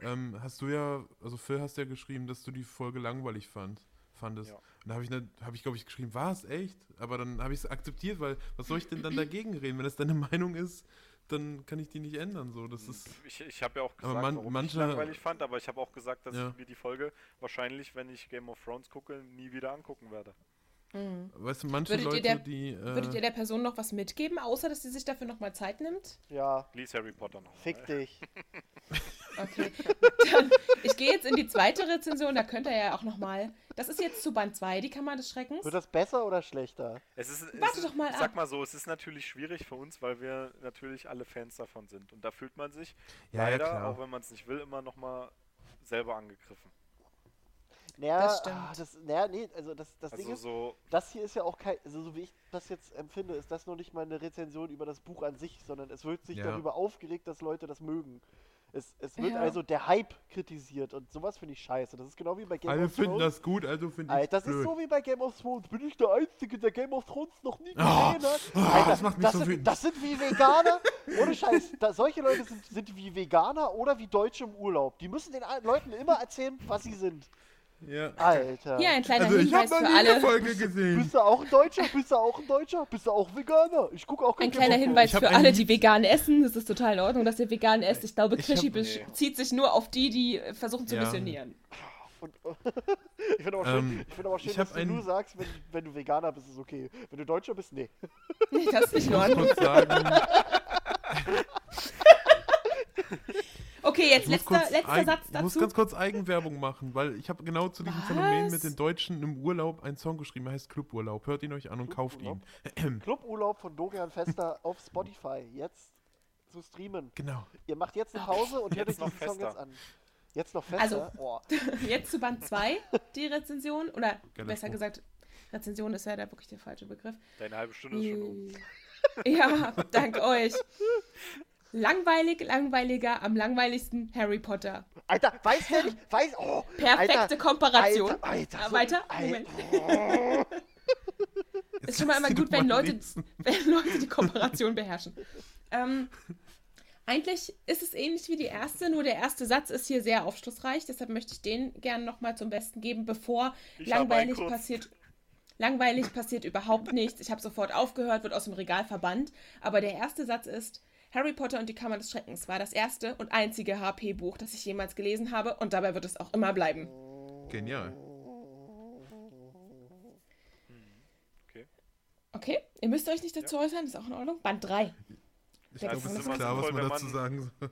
Ähm, hast du ja, also Phil hast ja geschrieben, dass du die Folge langweilig fand, fandest. Ja. Und da habe ich, ne, hab ich glaube ich, geschrieben, war es echt? Aber dann habe ich es akzeptiert, weil was soll ich denn dann dagegen reden? Wenn das deine Meinung ist, dann kann ich die nicht ändern. So, das ist. Ich, ich habe ja auch gesagt, man- warum manche- ich langweilig fand, aber ich habe auch gesagt, dass Ja. ich mir die Folge wahrscheinlich, wenn ich Game of Thrones gucke, nie wieder angucken werde. Mhm. Weißt du, manche Würdet ihr Leute, der- die. Äh, Würdet ihr der Person noch was mitgeben, außer dass sie sich dafür nochmal Zeit nimmt? ja, Lies Harry Potter noch. fick dich. Okay. Dann, ich gehe jetzt in die zweite Rezension, da könnt ihr ja auch nochmal. Das ist jetzt zu Band 2, die Kammer des Schreckens. Wird das besser oder schlechter? Es ist, es Warte ist, doch mal ich ab. sag mal so, es ist natürlich schwierig für uns, weil wir natürlich alle Fans davon sind. Und da fühlt man sich Ja, ja, leider, klar. auch wenn man es nicht will, immer nochmal selber angegriffen. Naja, Das stimmt. ah, das, naja, nee, also das, das Ding Also ist, so, das hier ist ja auch kein, also so wie ich das jetzt empfinde, ist das noch nicht mal eine Rezension über das Buch an sich, sondern es wird sich Ja. darüber aufgeregt, dass Leute das mögen. Es, es wird Ja. also der Hype kritisiert und sowas finde ich scheiße. Das ist genau wie bei Game alle of finden Thrones. das gut, also finde ich Alter, das blöd. ist so wie bei Game of Thrones. Bin ich der Einzige, der Game of Thrones noch nie gesehen Ah, hat? ah, Alter, das macht mich das, so sind, wütend. das sind wie Veganer. Ohne Scheiß. Da, solche Leute sind, sind wie Veganer oder wie Deutsche im Urlaub. Die müssen den Leuten immer erzählen, was sie sind. Ja. Alter. Hier ein kleiner Also ich habe Hinweis für alle. Folge gesehen. Bist du auch ein Deutscher? Bist du auch ein Deutscher? Bist du auch Veganer? Ich gucke auch kein Ein kleiner of Hinweis für alle, die vegan essen. Es ist total in Ordnung, dass ihr vegan esst. Ich glaube, Krischi bezieht sich nur auf die, die versuchen zu Ja. missionieren. Und, ich finde aber schön, Ähm, ich find aber schön ich dass du nur sagst, wenn, wenn du Veganer bist, ist okay. Wenn du Deutscher bist, nee. Nee, das ist nicht in Ordnung. Okay, jetzt letzter, kurz letzter Satz ich muss dazu. ganz kurz Eigenwerbung machen, weil ich habe genau zu diesem Was? Phänomen mit den Deutschen im Urlaub einen Song geschrieben, der heißt Cluburlaub. Hört ihn euch an und kauft ihn. Cluburlaub von Dorian Fester auf Spotify. Jetzt zu streamen. Genau. Ihr macht jetzt eine Pause und hört euch Jetzt noch diesen Song fester. jetzt an. Jetzt noch fester. Also, oh. Jetzt zu Band 2, die Rezension. Oder Geiler besser Spruch. gesagt, Rezension ist ja da wirklich der falsche Begriff. deine halbe Stunde ist schon um. Ja, dank euch. Langweilig, langweiliger, am langweiligsten Harry Potter. Alter, weiß der nicht? Weiß. Oh, Perfekte Alter, Komparation. Alter, Alter, Ah, so- weiter? Moment. Oh. Jetzt Ist schon mal immer gut, wenn Leute, wenn Leute die Kooperation beherrschen. Ähm, eigentlich ist es ähnlich wie die erste, nur der erste Satz ist hier sehr aufschlussreich. Deshalb möchte ich den gerne nochmal zum Besten geben, bevor Ich langweilig passiert. Langweilig passiert überhaupt nichts. Ich habe sofort aufgehört, wird aus dem Regal verbannt. Aber der erste Satz ist: Harry Potter und die Kammer des Schreckens war das erste und einzige HP-Buch, das ich jemals gelesen habe. Und dabei wird es auch immer bleiben. Genial. Okay, ihr müsst euch nicht dazu äußern, ist auch in Ordnung. Band 3. Ich glaube, es ist von klar, was Azkaban. man dazu sagen soll.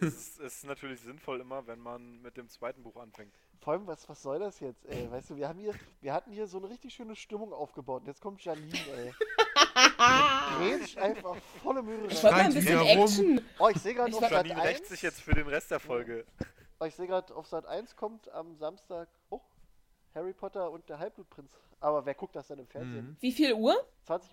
Es ist, es ist natürlich sinnvoll immer, wenn man mit dem zweiten Buch anfängt. Vor allem, was, was soll das jetzt, ey? Weißt du, wir haben hier, wir hatten hier so eine richtig schöne Stimmung aufgebaut und jetzt kommt Janine, ey. Grätsch einfach volle Ich rein. wollte mal ein bisschen. Action. Oh, ich sehe gerade Ich auf Sat Janine rächt 1. sich jetzt für den Rest der Folge. Oh, ich sehe gerade auf Sat 1 kommt am Samstag oh, Harry Potter und der Halbblutprinz. Aber wer guckt das denn im Fernsehen? Mhm. Wie viel Uhr? 20.15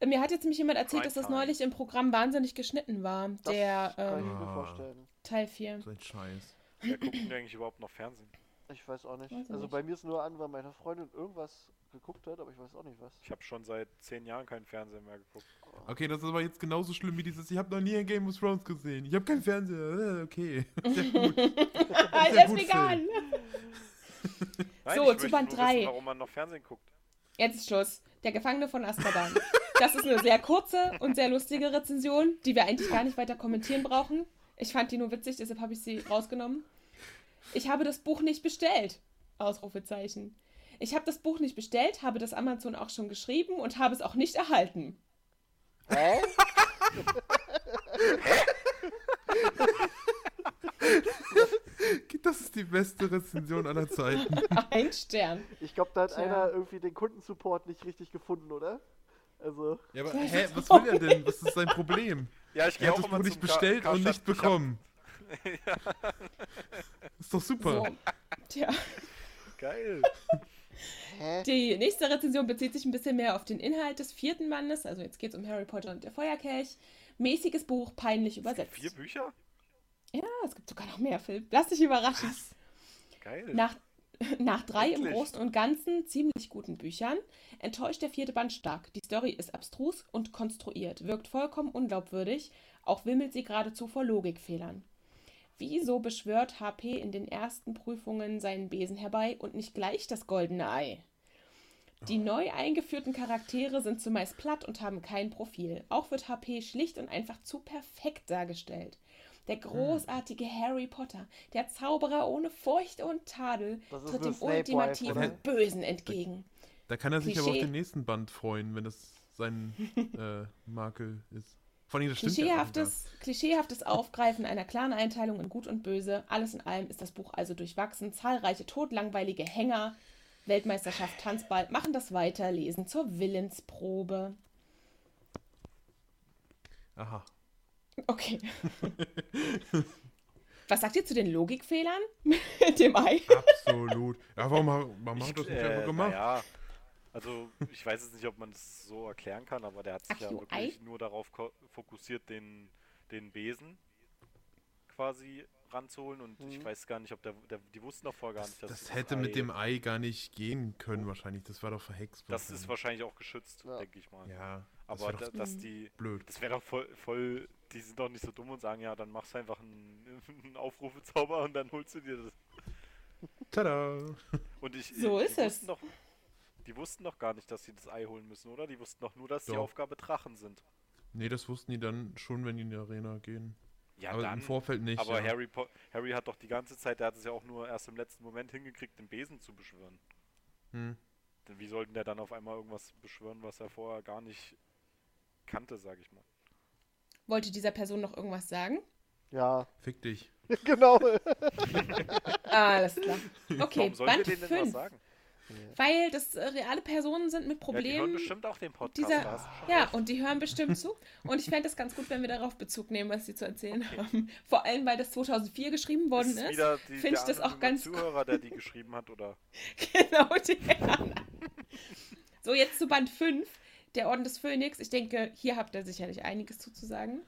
Uhr. Mir hat jetzt nämlich jemand erzählt, dass das neulich im Programm wahnsinnig geschnitten war. Das Der kann ich ähm, mir Ah. vorstellen. Teil 4. So ein Scheiß. Wer guckt denn eigentlich überhaupt noch Fernsehen? Ich weiß auch nicht. Weiß also nicht. bei mir ist nur an, weil meine Freundin irgendwas geguckt hat, aber ich weiß auch nicht was. Ich habe schon seit zehn Jahren keinen Fernsehen mehr geguckt. Okay, das ist aber jetzt genauso schlimm wie dieses. Ich habe noch nie ein Game of Thrones gesehen. Ich habe keinen Fernseher. Äh, Okay. Sehr gut. Ah, Sehr der ist gut, vegan. Nein, So, zu Band nur drei. Wissen, warum man noch Fernsehen guckt. Jetzt ist Schluss. Der Gefangene von Azkaban. Das ist eine sehr kurze und sehr lustige Rezension, die wir eigentlich gar nicht weiter kommentieren brauchen. Ich fand die nur witzig, deshalb habe ich sie rausgenommen. Ich habe das Buch nicht bestellt. Ausrufezeichen. Ich habe das Buch nicht bestellt, habe das Amazon auch schon geschrieben und habe es auch nicht erhalten. Hä? Das ist die beste Rezension aller Zeiten. Ein Stern. Ich glaube, da hat Tja. einer irgendwie den Kundensupport nicht richtig gefunden, oder? Also, Ja, aber hä, was will er denn? Was ist sein Problem? Ja, ich gehe hat auch das immer nicht zum Ka- bestellt und nicht bekommen. ja, Ist doch super. So. Tja. geil. Die nächste Rezension bezieht sich ein bisschen mehr auf den Inhalt des vierten Bandes. Also jetzt geht es um Harry Potter und der Feuerkelch. Mäßiges Buch, peinlich übersetzt. Vier Bücher? Ja, es gibt sogar noch mehr, Phil. Lass dich überraschen. Geil. Nach, nach drei im Endlich. Großen und Ganzen ziemlich guten Büchern enttäuscht der vierte Band stark. Die Story ist abstrus und konstruiert, wirkt vollkommen unglaubwürdig, auch wimmelt sie geradezu vor Logikfehlern. Wieso beschwört HP in den ersten Prüfungen seinen Besen herbei und nicht gleich das goldene Ei? Die neu eingeführten Charaktere sind zumeist platt und haben kein Profil. Auch wird HP schlicht und einfach zu perfekt dargestellt. Der großartige Harry Potter, der Zauberer ohne Furcht und Tadel, tritt dem ultimativen? Bösen entgegen. Da kann er sich aber auf Klischee. den nächsten Band freuen, wenn das sein äh, Makel ist. Allem, das stimmt ja Klischeehaftes, klischeehaftes Aufgreifen einer klaren Einteilung in Gut und Böse. Alles in allem ist das Buch also durchwachsen. Zahlreiche todlangweilige Hänger, Weltmeisterschaft, Tanzball machen das Weiterlesen zur Willensprobe. Aha. Okay. Was sagt ihr zu den Logikfehlern mit dem Ei? Absolut. Ja, warum, warum hat das nicht einfach gemacht? Ja, also ich weiß jetzt nicht, ob man es so erklären kann, aber der hat sich Ach, ja wirklich nur darauf fokussiert, den, den Besen quasi ranzuholen und ich Mhm. weiß gar nicht, ob der, der die wussten doch vorher gar nicht, dass Das hätte Ei- mit dem Ei gar nicht gehen können, wahrscheinlich. Das war doch verhext. Das ist wahrscheinlich. auch geschützt, Ja. denke ich mal. Ja, das aber wär da, dass die blöd. Das wäre doch voll, voll, die sind doch nicht so dumm und sagen, ja, dann machst du einfach einen, einen Aufrufezauber und dann holst du dir das. Tada! Und ich, So die ist es. Doch, die wussten doch gar nicht, dass sie das Ei holen müssen, oder? Die wussten doch nur, dass die Doch. Aufgabe Drachen sind. Nee, das wussten die dann schon, wenn die in die Arena gehen. Ja, aber dann. im Vorfeld nicht. aber ja. Harry, Harry hat doch die ganze Zeit, der hat es ja auch nur erst im letzten Moment hingekriegt, den Besen zu beschwören. Hm. Denn wie sollten der dann auf einmal irgendwas beschwören, was er vorher gar nicht kannte, sag ich mal. Wollte dieser Person noch irgendwas sagen? Ja, Fick dich. genau. Ah, alles klar. Okay, Warum wir Band denen denn was 5. sagen? Weil das äh, reale Personen sind mit Ja, die hören Problemen. bestimmt auch den Podcast. dieser- Ja, und die hören bestimmt zu. Und ich fände es ganz gut, wenn wir darauf Bezug nehmen, was sie zu erzählen haben. Vor allem, weil das 2004 geschrieben worden ist ist. wieder die, find der ich das auch ganz Zuhörer, der die geschrieben hat, oder? Genau, der. So, jetzt zu Band 5. Der Orden des Phönix. Ich denke, hier habt ihr sicherlich einiges zuzusagen.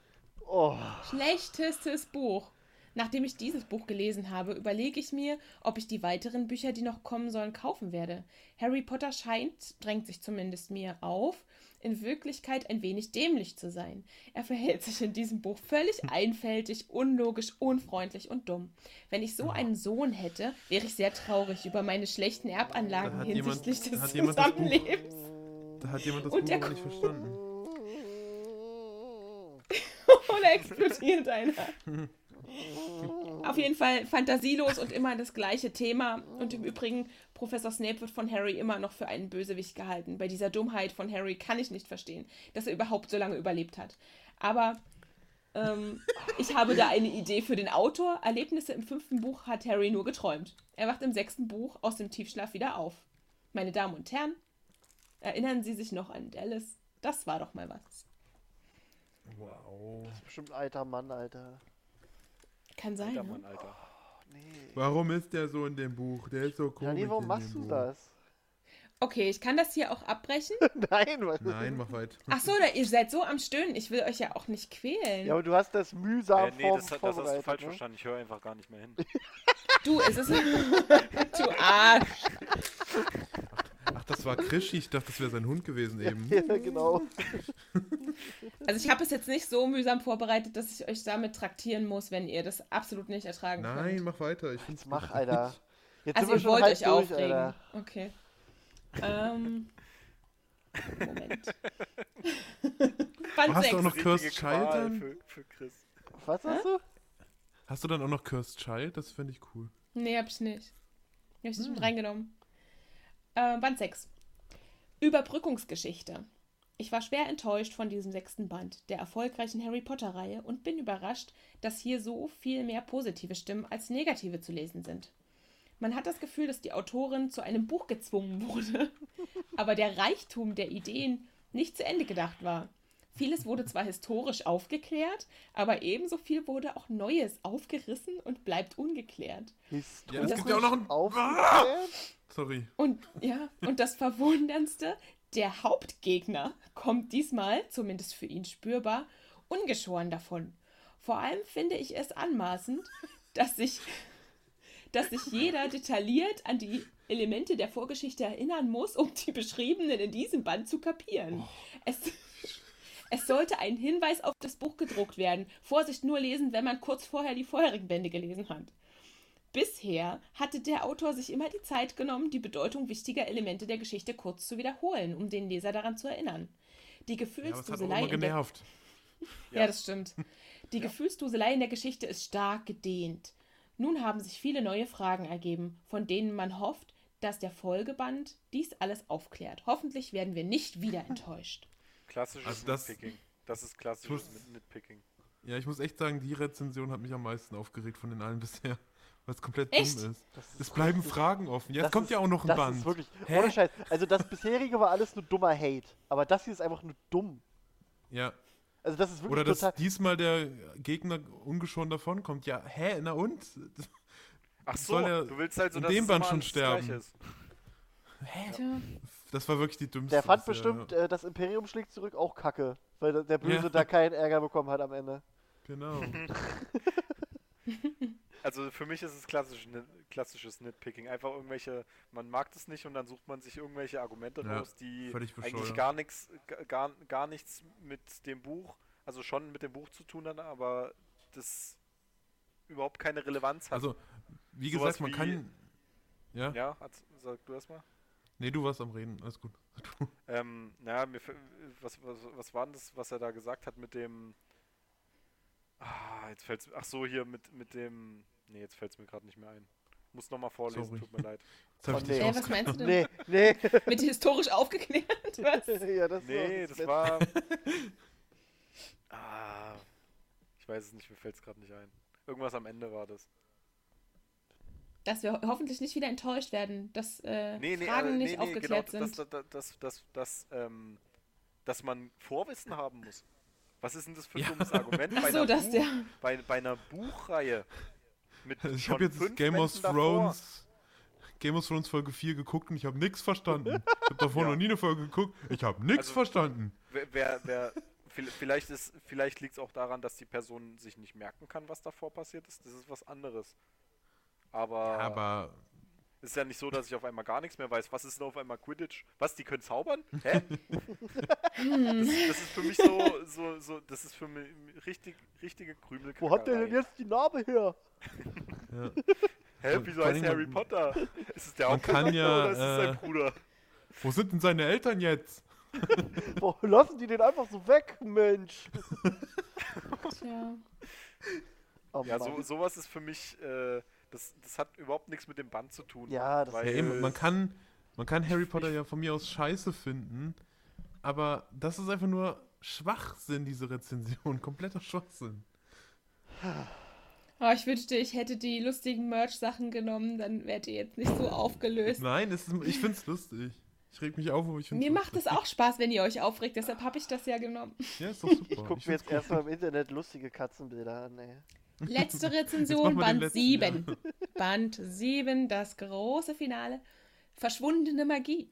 Oh, Schlechtestes Buch. Nachdem ich dieses Buch gelesen habe, überlege ich mir, ob ich die weiteren Bücher, die noch kommen sollen, kaufen werde. Harry Potter scheint, drängt sich zumindest mir auf, in Wirklichkeit ein wenig dämlich zu sein. Er verhält sich in diesem Buch völlig einfältig, unlogisch, unfreundlich und dumm. Wenn ich so einen Sohn hätte, wäre ich sehr traurig über meine schlechten Erbanlagen hat jemand- hinsichtlich des das Buch- Zusammenlebens. Da hat jemand das Und Buch nicht verstanden. Oder explodiert einer. Auf jeden Fall fantasielos und immer das gleiche Thema. Und im Übrigen, Professor Snape wird von Harry immer noch für einen Bösewicht gehalten. Bei dieser Dummheit von Harry kann ich nicht verstehen, dass er überhaupt so lange überlebt hat. Aber ähm, ich habe da eine Idee für den Autor. Erlebnisse im fünften Buch hat Harry nur geträumt. Er wacht im sechsten Buch aus dem Tiefschlaf wieder auf. Meine Damen und Herren, erinnern Sie sich noch an Dallas? Das war doch mal was. Wow. bestimmt ein alter Mann, Alter. Kann sein, Alter ne? Mann, Alter. Nee. Warum ist der so in dem Buch? Der ist so komisch. Ja, nee, warum in machst dem du Buch. das? Okay, ich kann das hier auch abbrechen. Nein, was? Nein, mach weiter. Ach so, da, ihr seid so am Stöhnen. Ich will euch ja auch nicht quälen. Ja, aber du hast das mühsam Äh, nee, das, hat- das hast du falsch ne? verstanden. Ich höre einfach gar nicht mehr hin. Du, es ist. du Arsch. Ach, das war Krischi. Ich dachte, das wäre sein Hund gewesen eben. Ja, genau. Also, ich habe es jetzt nicht so mühsam vorbereitet, dass ich euch damit traktieren muss, wenn ihr das absolut nicht ertragen Nein, könnt. mach weiter. Ich find's Jetzt mach, gut. Alter. Jetzt Also, sind wir ihr schon wollt euch durch, aufregen. Alter. Okay. Ähm. Moment. Hast du auch 6. noch Cursed Child? Für, für Chris. Was hast du? Hast du dann auch noch Cursed Child? Das fände ich cool. Nee, hab ich nicht. Hab ich nicht Hm. mit reingenommen. Äh, Band 6. Überbrückungsgeschichte. Ich war schwer enttäuscht von diesem sechsten Band der erfolgreichen Harry Potter-Reihe und bin überrascht, dass hier so viel mehr positive Stimmen als negative zu lesen sind. Man hat das Gefühl, dass die Autorin zu einem Buch gezwungen wurde, aber der Reichtum der Ideen nicht zu Ende gedacht war. Vieles wurde zwar historisch aufgeklärt, aber ebenso viel wurde auch Neues aufgerissen und bleibt ungeklärt. Ja, Historisch es gibt ja auch noch ein. aufgeklärt? Sorry. Und ja, und das Verwunderndste, der Hauptgegner kommt diesmal, zumindest für ihn spürbar, ungeschoren davon. Vor allem finde ich es anmaßend, dass sich, dass sich jeder detailliert an die Elemente der Vorgeschichte erinnern muss, um die beschriebenen in diesem Band zu kapieren. Es, es sollte ein Hinweis auf das Buch gedruckt werden. Vorsicht nur lesen, wenn man kurz vorher die vorherigen Bände gelesen hat. Bisher hatte der Autor sich immer die Zeit genommen, die Bedeutung wichtiger Elemente der Geschichte kurz zu wiederholen, um den Leser daran zu erinnern. Die Ja, hat Gefühlsduselei der genervt. ja. das stimmt. Die Gefühlsduselei in der Geschichte ist stark gedehnt. Nun haben sich viele neue Fragen ergeben, von denen man hofft, dass der Folgeband dies alles aufklärt. Hoffentlich werden wir nicht wieder enttäuscht. Klassisches Also das- Nitpicking. Das ist klassisches Nitpicking. Ja, ich muss echt sagen, die Rezension hat mich am meisten aufgeregt von den allen bisher. Weil es komplett Echt? dumm ist. Ist Es bleiben richtig- Fragen offen. Ja, es das kommt ist- ja auch noch ein das Band. ist wirklich, Hä? ohne Scheiß. Also das bisherige war alles nur dummer Hate. Aber das hier ist einfach nur dumm. Ja. Also das ist wirklich Oder dass total... diesmal der Gegner ungeschoren davonkommt. Ja, hä, na und? Ach so, Soll er du willst also, in dass dem Band schon das sterben? Ist. Tja. Das war wirklich die dümmste. Der fand bestimmt, äh, das Imperium schlägt zurück auch kacke. Weil der- der Böse Ja. da keinen Ärger bekommen hat am Ende. Genau. Also für mich ist es klassisch, klassisches Nitpicking. Einfach irgendwelche, man mag das nicht und dann sucht man sich irgendwelche Argumente Ja, raus, die eigentlich gar nichts, gar, gar nichts mit dem Buch, also schon mit dem Buch zu tun haben, aber das überhaupt keine Relevanz hat. Also, wie Sowas gesagt, man wie- kann. Ja? ja, hat, sag du erst mal. Nee, du warst am Reden. Alles gut. Ähm, naja, mir, was, was, was war denn das, was er da gesagt hat mit dem. Ah, jetzt fällt's. Ach so, hier mit, mit dem. Nee, jetzt fällt's mir gerade nicht mehr ein. Muss nochmal vorlesen, Sorry. tut mir leid. Oh, nee. Raus- was meinst du denn? Nee, nee. Mit historisch aufgeklärt? Was? ja, das Nee, war das Beste. war. ah, ich weiß es nicht, mir fällt's gerade nicht ein. Irgendwas am Ende war das. Dass wir ho- hoffentlich nicht wieder enttäuscht werden, dass äh, Nee, nee, Fragen äh, nicht nee, nee, aufgeklärt genau, sind. dass, dass, dass, dass, dass, ähm, dass man Vorwissen haben muss. Was ist denn das für ein Ja. dummes Argument Ach bei, so, einer dass Buch, der. bei, bei einer Buchreihe? Mit Ich habe jetzt Game of Bänden davor. Thrones. Game of Thrones Folge 4 geguckt und ich habe nichts verstanden. Ich habe davor Ja. noch nie eine Folge geguckt. Ich habe nichts Also- verstanden. Wer, wer, wer vi- vielleicht ist, vielleicht liegt es auch daran, dass die Person sich nicht merken kann, was davor passiert ist. Das ist was anderes. Aber, Aber es ist ja nicht so, dass ich auf einmal gar nichts mehr weiß. Was ist denn auf einmal Quidditch? Was, die können zaubern? Hä? das, das ist für mich so, so, so, das ist für mich richtig, richtige Krümel. Wo hat der denn jetzt die Narbe her? ja. Hä, wieso heißt Harry Potter? Ist es der Hauptcharakter ja, oder ist es sein äh, Bruder? wo sind denn seine Eltern jetzt? Boah, lassen die den einfach so weg, Mensch. Tja. Oh, Ja, so, sowas ist für mich, äh, das, das hat überhaupt nichts mit dem Band zu tun. Ja, das- Ja, weil, eben, man kann, man kann Harry Potter ja von mir aus scheiße finden, aber das ist einfach nur Schwachsinn, diese Rezension. Kompletter Schwachsinn. Oh, ich wünschte, ich hätte die lustigen Merch-Sachen genommen, dann wärt ihr jetzt nicht so aufgelöst. Nein, es ist, ich find's lustig. Ich reg mich auf, aber ich find's Mir macht es auch Spaß, wenn ihr euch aufregt, deshalb habe ich das ja genommen. Ja, ist doch super. Ich guck mir jetzt erstmal im Internet lustige Katzenbilder an, ey. Letzte Rezension, Band letzten, 7. Band 7, das große Finale. Verschwundene Magie.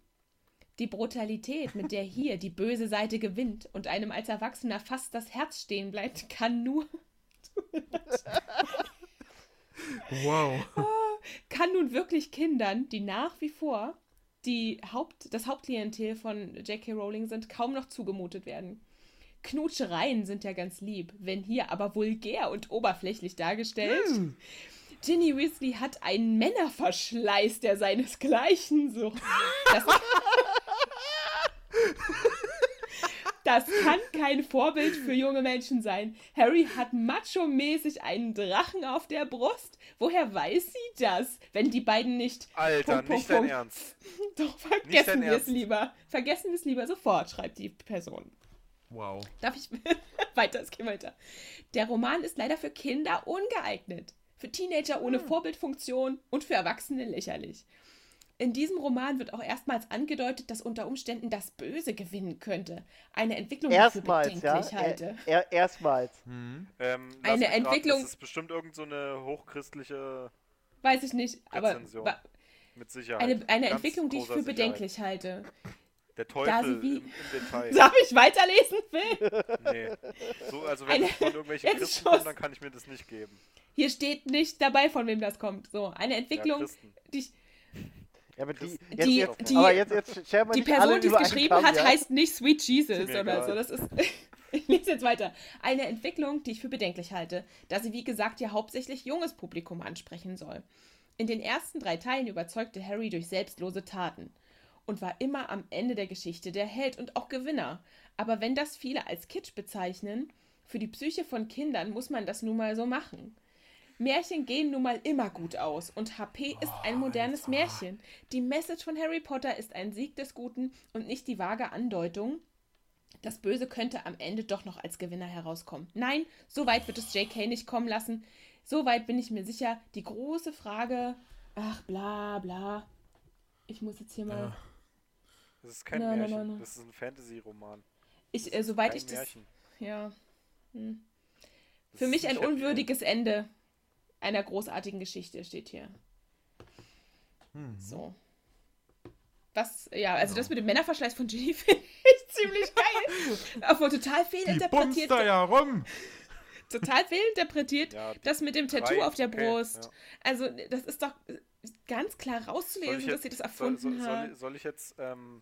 Die Brutalität, mit der hier die böse Seite gewinnt und einem als Erwachsener fast das Herz stehen bleibt, kann nur, Wow. kann nun wirklich Kindern, die nach wie vor die Haupt, das Hauptklientel von J.K. Rowling sind, kaum noch zugemutet werden. Knutschereien sind ja ganz lieb, wenn hier aber vulgär und oberflächlich dargestellt. Ginny Weasley hat einen Männerverschleiß, der seinesgleichen sucht. Das, das kann kein Vorbild für junge Menschen sein. Harry hat macho-mäßig einen Drachen auf der Brust. Woher weiß sie das, wenn die beiden nicht... Alter, Punkt, nicht Punkt, dein. Ernst. Doch, vergessen wir es lieber. Vergessen wir es lieber sofort, schreibt die Person. Wow. Darf ich weiter? Es geht weiter. Der Roman ist leider für Kinder ungeeignet, für Teenager ohne Vorbildfunktion und für Erwachsene lächerlich. In diesem Roman wird auch erstmals angedeutet, dass unter Umständen das Böse gewinnen könnte. Eine Entwicklung, die ich für Erstmals, ja? bedenklich halte. Er, er, erstmals. Hm. Ähm, Eine Entwicklung- Das ist bestimmt irgend so eine hochchristliche, Weiß ich nicht, aber Rezension. wa- mit Sicherheit. eine, eine Entwicklung, die ich für Sicherheit. bedenklich halte. Der Teufel im, im Detail. Darf ich weiterlesen, Phil? Nee. So, also wenn Eine- es von irgendwelchen Christen Schuss. kommt, dann kann ich mir das nicht geben. Hier steht nicht dabei, von wem das kommt. So, eine Ja, Entwicklung, Christen. die ich Ja, aber die, jetzt, Die- jetzt, die- aber jetzt, jetzt Die Person, die es geschrieben Kamm, hat, ja? heißt nicht Sweet Jesus oder egal. so. Das ist. ich lese jetzt weiter. Eine Entwicklung, die ich für bedenklich halte, da sie, wie gesagt, ja hauptsächlich junges Publikum ansprechen soll. In den ersten drei Teilen überzeugte Harry durch selbstlose Taten und war immer am Ende der Geschichte der Held und auch Gewinner. Aber wenn das viele als Kitsch bezeichnen, für die Psyche von Kindern muss man das nun mal so machen. Märchen gehen nun mal immer gut aus und HP ist ein modernes Märchen. Die Message von Harry Potter ist ein Sieg des Guten und nicht die vage Andeutung, das Böse könnte am Ende doch noch als Gewinner herauskommen. Nein, so weit wird es JK nicht kommen lassen. So weit bin ich mir sicher. Die große Frage, ach bla bla. Ich muss jetzt hier mal. Ja. Das ist kein na, Märchen, na, na. das ist ein Fantasy-Roman. Ich, äh, soweit ich das. Märchen. Ja. Hm. Das Für mich ein unwürdiges Ende einer großartigen Geschichte steht hier. Hm. So. Was, ja, also Ja. das mit dem Männerverschleiß von Ginny finde ich ziemlich geil. Obwohl total Die fehlinterpretiert. da ja rum. Total fehlinterpretiert. Ja, die Das mit dem Tattoo drei, auf der okay, Brust. ja. Also, das ist doch ganz klar Soll rauszulesen, ich dass jetzt- sie das soll, erfunden soll, haben. soll, soll ich jetzt, ähm,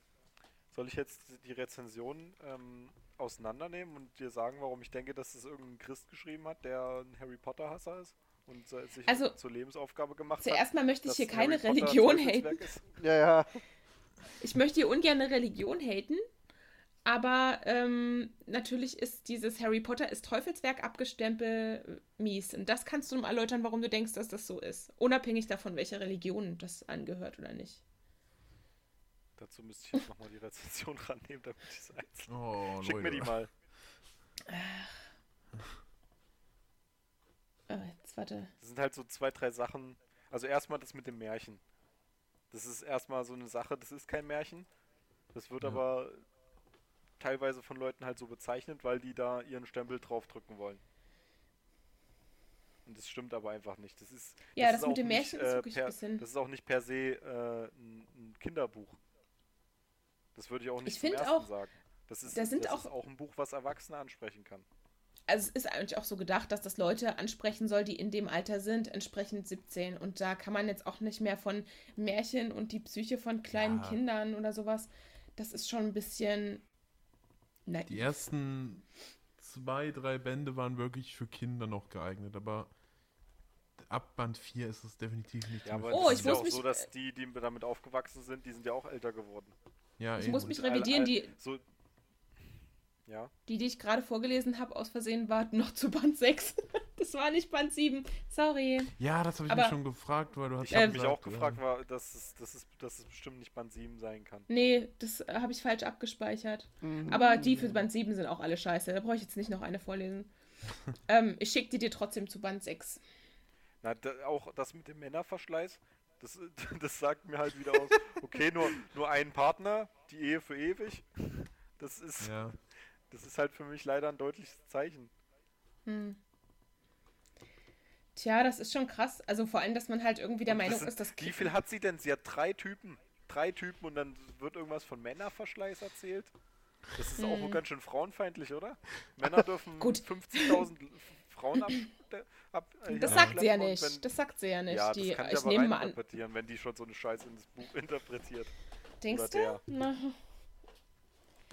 soll ich jetzt die Rezension ähm, auseinandernehmen und dir sagen, warum ich denke, dass es irgendein Christ geschrieben hat, der ein Harry Potter Hasser ist und sich Also, zur Lebensaufgabe gemacht hat? Zuerst mal möchte ich hier keine Harry Religion haten. Ja, ja. Ich möchte hier ungern eine Religion haten. Aber ähm, natürlich ist dieses Harry Potter ist Teufelswerk abgestempelt mies. Und das kannst du ihm erläutern, warum du denkst, dass das so ist. Unabhängig davon, welcher Religion das angehört oder nicht. Dazu müsste ich jetzt nochmal die Rezension rannehmen, damit ich es einzeln. Oh, Schick mir die mal. Äh, jetzt warte. Das sind halt so zwei, drei Sachen. Also erstmal das mit dem Märchen. Das ist erstmal so eine Sache, das ist kein Märchen. Das wird Ja. aber teilweise von Leuten halt so bezeichnet, weil die da ihren Stempel draufdrücken wollen. Und das stimmt aber einfach nicht. Das ist, Ja, das das, ist mit dem auch nicht, Märchen ist äh, wirklich per, ein bisschen. Das ist auch nicht per se äh, ein, ein Kinderbuch. Das würde ich auch nicht Ich zum ersten auch, sagen. Das ist, da sind das auch- ist auch ein Buch, was Erwachsene ansprechen kann. Also es ist eigentlich auch so gedacht, dass das Leute ansprechen soll, die in dem Alter sind, entsprechend 17. Und da kann man jetzt auch nicht mehr von Märchen und die Psyche von kleinen Ja. Kindern oder sowas. Das ist schon ein bisschen naiv. Die ersten zwei, drei Bände waren wirklich für Kinder noch geeignet, aber ab Band 4 ist es definitiv nicht Ja, aber Oh, das ich ist ja auch mich- so, dass die, die damit aufgewachsen sind, die sind ja auch älter geworden. Ja, Ich eben. muss mich revidieren, all- die, So, ja, die, die ich gerade vorgelesen habe, aus Versehen, war noch zu Band 6. Das war nicht Band 7. Sorry. ja, das habe ich aber- mich schon gefragt, weil du hast ich habe Äh, mich auch gefragt, ja. war, dass, es, dass, es, dass es bestimmt nicht Band 7 sein kann. Nee, das äh, habe ich falsch abgespeichert. Mhm. Aber die für Band 7 sind auch alle scheiße. Da brauche ich jetzt nicht noch eine vorlesen. ähm, ich schicke die dir trotzdem zu Band 6. Na, da, auch das mit dem Männerverschleiß, das, das sagt mir halt wieder aus, okay, nur, nur ein Partner, die Ehe für ewig. Das ist, Ja. das ist halt für mich leider ein deutliches Zeichen. Hm. Tja, das ist schon krass. Also vor allem, dass man halt irgendwie der Und das Meinung sind- ist, dass Wie viel hat sie denn? Sie hat drei Typen. Drei Typen und dann wird irgendwas von Männerverschleiß erzählt. Das ist auch Hm. ganz schön frauenfeindlich, oder? Männer dürfen Gut. 50.000 Frauen ab. ab äh, Das sagt sie ja nicht. wenn- das sagt sie ja nicht. ja, die, das kann ich, ich aber nehme rein mal an. interpretieren, wenn die schon so eine Scheiße in das Buch interpretiert. Denkst oder du? der. Na,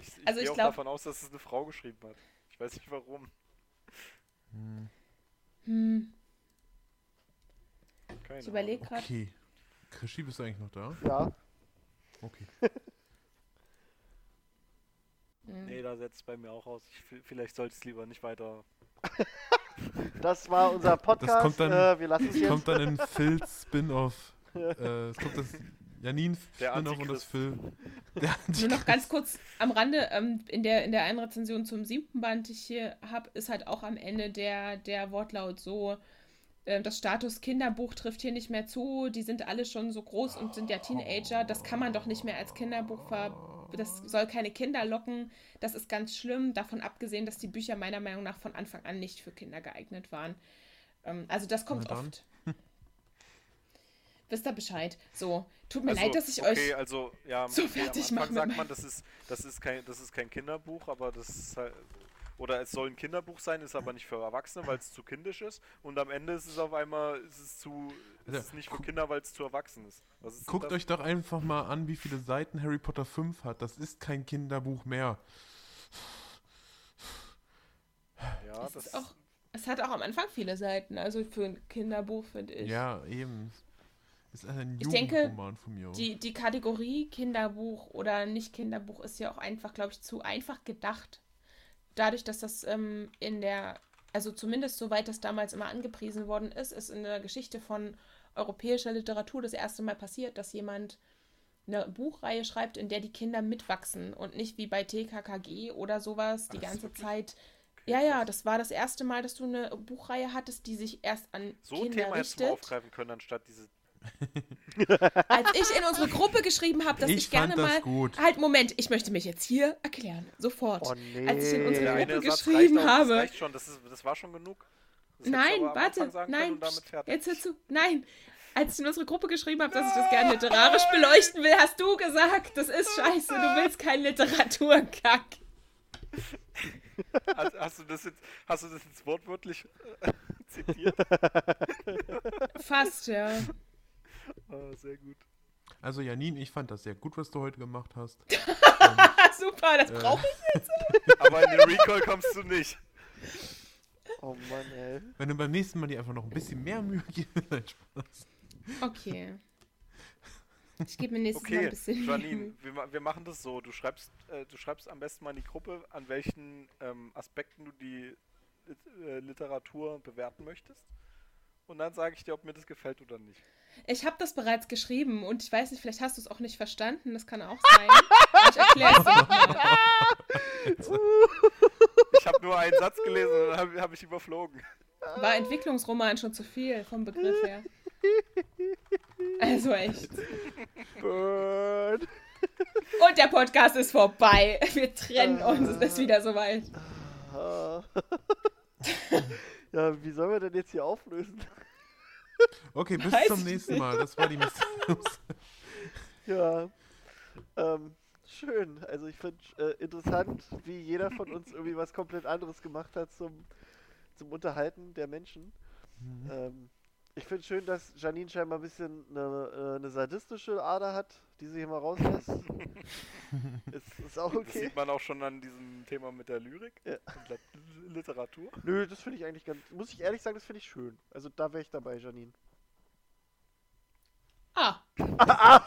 Ich, ich Also gehe ich auch glaub- davon aus, dass es eine Frau geschrieben hat. Ich weiß nicht warum. Hm. hm. Keine Ich überlege gerade. Okay. Krischi, bist du eigentlich noch da? Ja, Okay. Hm. Nee, da setzt es bei mir auch aus. Ich, vielleicht sollte ich es lieber nicht weiter. das war unser Podcast. kommt dann- äh, wir lassen es Es jetzt. kommt dann in Phil's Spin-off. äh, es kommt das Janin Spin-off und das. Phil. Der Nur noch ganz kurz am Rande, ähm, in, der, in der einen Rezension zum siebten Band, die ich hier habe, ist halt auch am Ende der, der Wortlaut so, äh, das Status Kinderbuch trifft hier nicht mehr zu, die sind alle schon so groß und sind ja Teenager, das kann man doch nicht mehr als Kinderbuch ver... Das soll keine Kinder locken, das ist ganz schlimm, davon abgesehen, dass die Bücher meiner Meinung nach von Anfang an nicht für Kinder geeignet waren. Ähm, also das kommt oft. Wisst ihr Bescheid? So, tut mir Also, leid, dass ich okay, euch... also ja, so okay, fertig am machen Anfang mit sagt man, das ist, das ist kein, das ist kein Kinderbuch, aber das ist halt, oder es soll ein Kinderbuch sein, ist aber nicht für Erwachsene, weil es zu kindisch ist. Und am Ende ist es auf einmal, ist es zu, ist Ja, es nicht für Kinder, weil es zu erwachsen ist. Was ist Guckt das? euch doch einfach mal an, wie viele Seiten Harry Potter 5 hat. Das ist kein Kinderbuch mehr. Ja, Es das ist auch, es hat auch am Anfang viele Seiten, also für ein Kinderbuch finde ich. Ja, eben. Ist ein Ich denke, von mir. Die, die Kategorie Kinderbuch oder nicht Kinderbuch ist ja auch einfach, glaube ich, zu einfach gedacht. Dadurch, dass das ähm, in der, also zumindest soweit das damals immer angepriesen worden ist, ist in der Geschichte von europäischer Literatur das erste Mal passiert, dass jemand eine Buchreihe schreibt, in der die Kinder mitwachsen und nicht wie bei TKKG oder sowas die Ach, ganze wirklich? Zeit. Okay, Ja, ja, das war das erste Mal, dass du eine Buchreihe hattest, die sich erst an So ein Kinder Thema hättest du richtet. aufgreifen können, anstatt diese. Als ich in unsere Gruppe geschrieben habe, dass ich, ich gerne das mal. gut. Halt, Moment, ich möchte mich jetzt hier erklären. Sofort. Oh nee. Als ich in unsere Gruppe eine Satz geschrieben reicht auch, habe. Das reicht schon, das, ist, das war schon genug. Das Nein, warte, nein, jetzt hör zu. Nein. Als ich in unsere Gruppe geschrieben habe, dass ich das gerne literarisch beleuchten will, hast du gesagt, das ist scheiße, du willst keinen Literaturkack. Hast, hast, du das jetzt, hast du das jetzt wortwörtlich äh, zitiert? Fast, ja. Ah, sehr gut. Also Janin, ich fand das sehr gut, was du heute gemacht hast. Ah, super, das Äh, brauche ich. Aber in den Recall kommst du nicht. Oh Mann, ey. Wenn du beim nächsten Mal dir einfach noch ein bisschen mehr Mühe gibst. Nein, Spaß. Okay. Ich gebe mir nächstes Mal ein Okay, bisschen. Janine, wir, wir machen das so. Du schreibst, äh, du schreibst am besten mal in die Gruppe, an welchen ähm, Aspekten du die äh, Literatur bewerten möchtest. Und dann sage ich dir, ob mir das gefällt oder nicht. Ich habe das bereits geschrieben und ich weiß nicht, vielleicht hast du es auch nicht verstanden, das kann auch sein. ich erkläre es dir nochmal. Ich habe nur einen Satz gelesen und dann habe hab ich überflogen. War Entwicklungsroman schon zu viel vom Begriff her? Also echt. Bird. Und der Podcast ist vorbei. Wir trennen uns, es ist wieder soweit. Ja, wie sollen wir denn jetzt hier auflösen? Okay, bis Weiß zum nächsten nicht. Mal. Das war die Mysteriums. Ja. Ähm, schön. Also ich finde äh, interessant, wie jeder von uns irgendwie was komplett anderes gemacht hat zum, zum Unterhalten der Menschen. Mhm. Ähm, ich finde schön, dass Janine scheinbar ein bisschen eine, äh, eine sadistische Ader hat, die sie hier mal rauslässt. ist, ist auch Das okay. sieht man auch schon an diesem Thema mit der Lyrik Ja. und Lit- Literatur. Nö, das finde ich eigentlich ganz. Muss ich ehrlich sagen, das finde ich schön. Also da wäre ich dabei, Janine. Ah.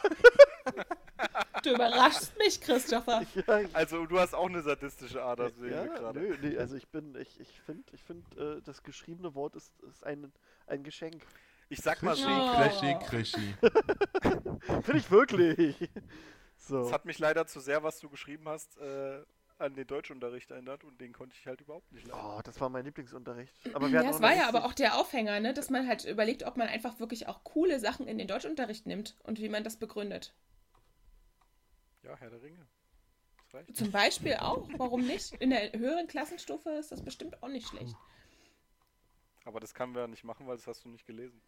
du überraschst mich, Christopher. Ja, Also du hast auch eine sadistische Ader, sehen ja, wir gerade. nö, nee, also ich bin, ich, ich finde, ich finde, äh, das geschriebene Wort ist, ist ein, ein Geschenk. Ich sag mal so. Krischi, Krischi. Finde ich wirklich. So. es hat mich leider zu sehr, was du geschrieben hast, äh, an den Deutschunterricht erinnert und den konnte ich halt überhaupt nicht lernen. Oh, das war mein Lieblingsunterricht. Aber wir Ja, das war ja aber auch der Aufhänger, ne? dass man halt überlegt, ob man einfach wirklich auch coole Sachen in den Deutschunterricht nimmt und wie man das begründet. Ja, Herr der Ringe. Das reicht. Zum Beispiel auch, warum nicht? In der höheren Klassenstufe ist das bestimmt auch nicht schlecht. Aber das können wir ja nicht machen, weil das hast du nicht gelesen.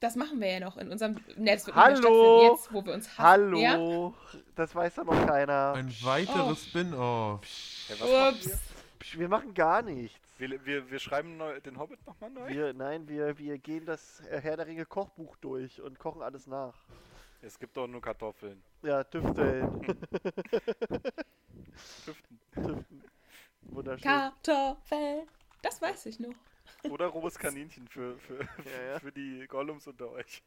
Das machen wir ja noch in unserem Netz. Hallo? Jetzt, wo wir uns hassen. Hallo, Ja? das weiß doch noch keiner. Ein weiteres Oh. Spin-off. Machen Ups. wir? Wir machen gar nichts. Wir, wir, wir schreiben neu, den Hobbit nochmal neu? Wir, nein, wir, wir gehen das Herr der Ringe Kochbuch durch und kochen alles nach. Es gibt doch nur Kartoffeln. Ja, tüfteln. Tüften. tüften. Wunderschön. Kartoffel. Das weiß ich noch. Oder rohes Kaninchen für, für, Ja, ja. für die Gollums unter euch.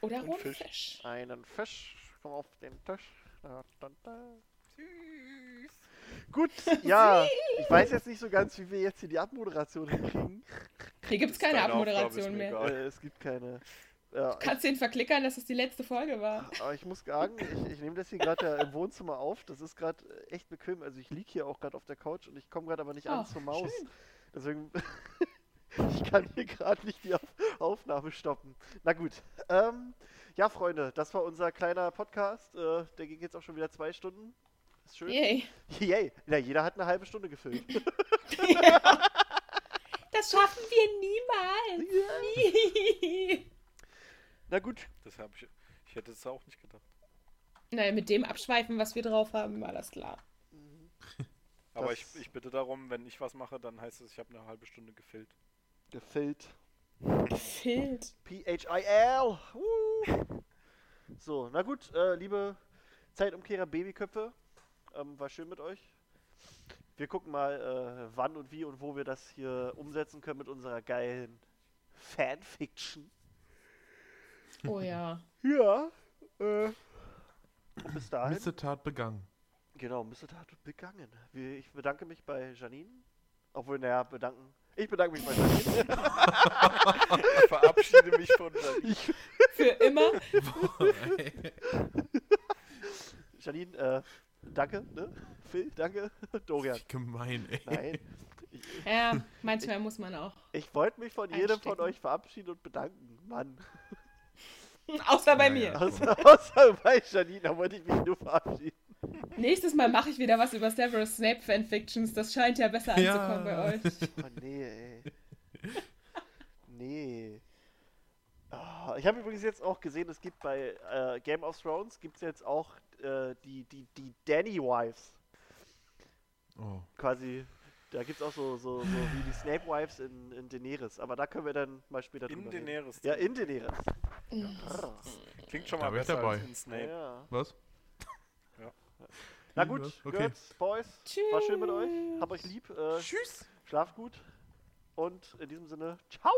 Oder rohen Fisch. Fisch. Einen Fisch, komm auf den Tisch. Da, da, da. Gut, ja, ich weiß jetzt nicht so ganz, wie wir jetzt hier die Abmoderation hinkriegen. Hier gibt es keine Abmoderation mehr. Äh, es gibt keine. Ja, ich, Kannst den verklickern, dass es die letzte Folge war. aber ich muss sagen, ich, ich nehme das hier gerade ja im Wohnzimmer auf. Das ist gerade echt bequem. Also ich liege hier auch gerade auf der Couch und ich komme gerade aber nicht an Ach, zur Maus. schön. Deswegen, ich kann hier gerade nicht die auf Aufnahme stoppen. Na gut. Ähm, ja, Freunde, das war unser kleiner Podcast. Äh, der ging jetzt auch schon wieder zwei Stunden. Ist schön. Yay. Yay. Ja, jeder hat eine halbe Stunde gefüllt. Das schaffen wir niemals. Nie. Na gut. Das habe ich. Ich hätte es auch nicht gedacht. Naja, mit dem Abschweifen, was wir drauf haben, war das klar. Aber Das- ich, ich bitte darum, wenn ich was mache, dann heißt es, ich habe eine halbe Stunde gefilmt. Gefüllt. Gefüllt. P-H-I-L. So, na gut, äh, liebe Zeitumkehrer Babyköpfe, ähm, war schön mit euch. Wir gucken mal, äh, wann und wie und wo wir das hier umsetzen können mit unserer geilen Fanfiction. Oh ja. Ja, äh, und bis dahin, Missetat begangen. genau, Missetat begangen. Ich bedanke mich bei Janine. Obwohl, naja, bedanken. Ich bedanke mich bei Janine. Ich verabschiede mich von Janine. Für immer. Janine, äh, danke, ne? Phil, danke. Dorian, Wie gemein, ey. nein. Ich, Ja, manchmal muss man auch. Ich wollte mich von jedem von euch verabschieden und bedanken. Mann. Außer bei mir. Außer, außer bei Janine, da wollte ich mich nur verabschieden. Nächstes Mal mache ich wieder was über Severus Snape Fanfictions. Das scheint ja besser Ja. anzukommen bei euch. Oh nee, ey. Nee. Ah, ich habe übrigens jetzt auch gesehen, es gibt bei äh, Game of Thrones gibt es jetzt auch äh, die, die, die Danny Wives. Oh. Quasi, da gibt es auch so, so, so wie die Snape Wives in, in Daenerys. Aber da können wir dann mal später In drüber den reden. Näheres. Ja, in Daenerys. Brr. Klingt schon Da mal ich besser dabei. als in Snape. Ja. Was? Na Hm, gut, was? Okay. Girls, Boys, war schön mit euch. Hab euch lieb. Äh, Tschüss. schlaft gut. Und in diesem Sinne, ciao!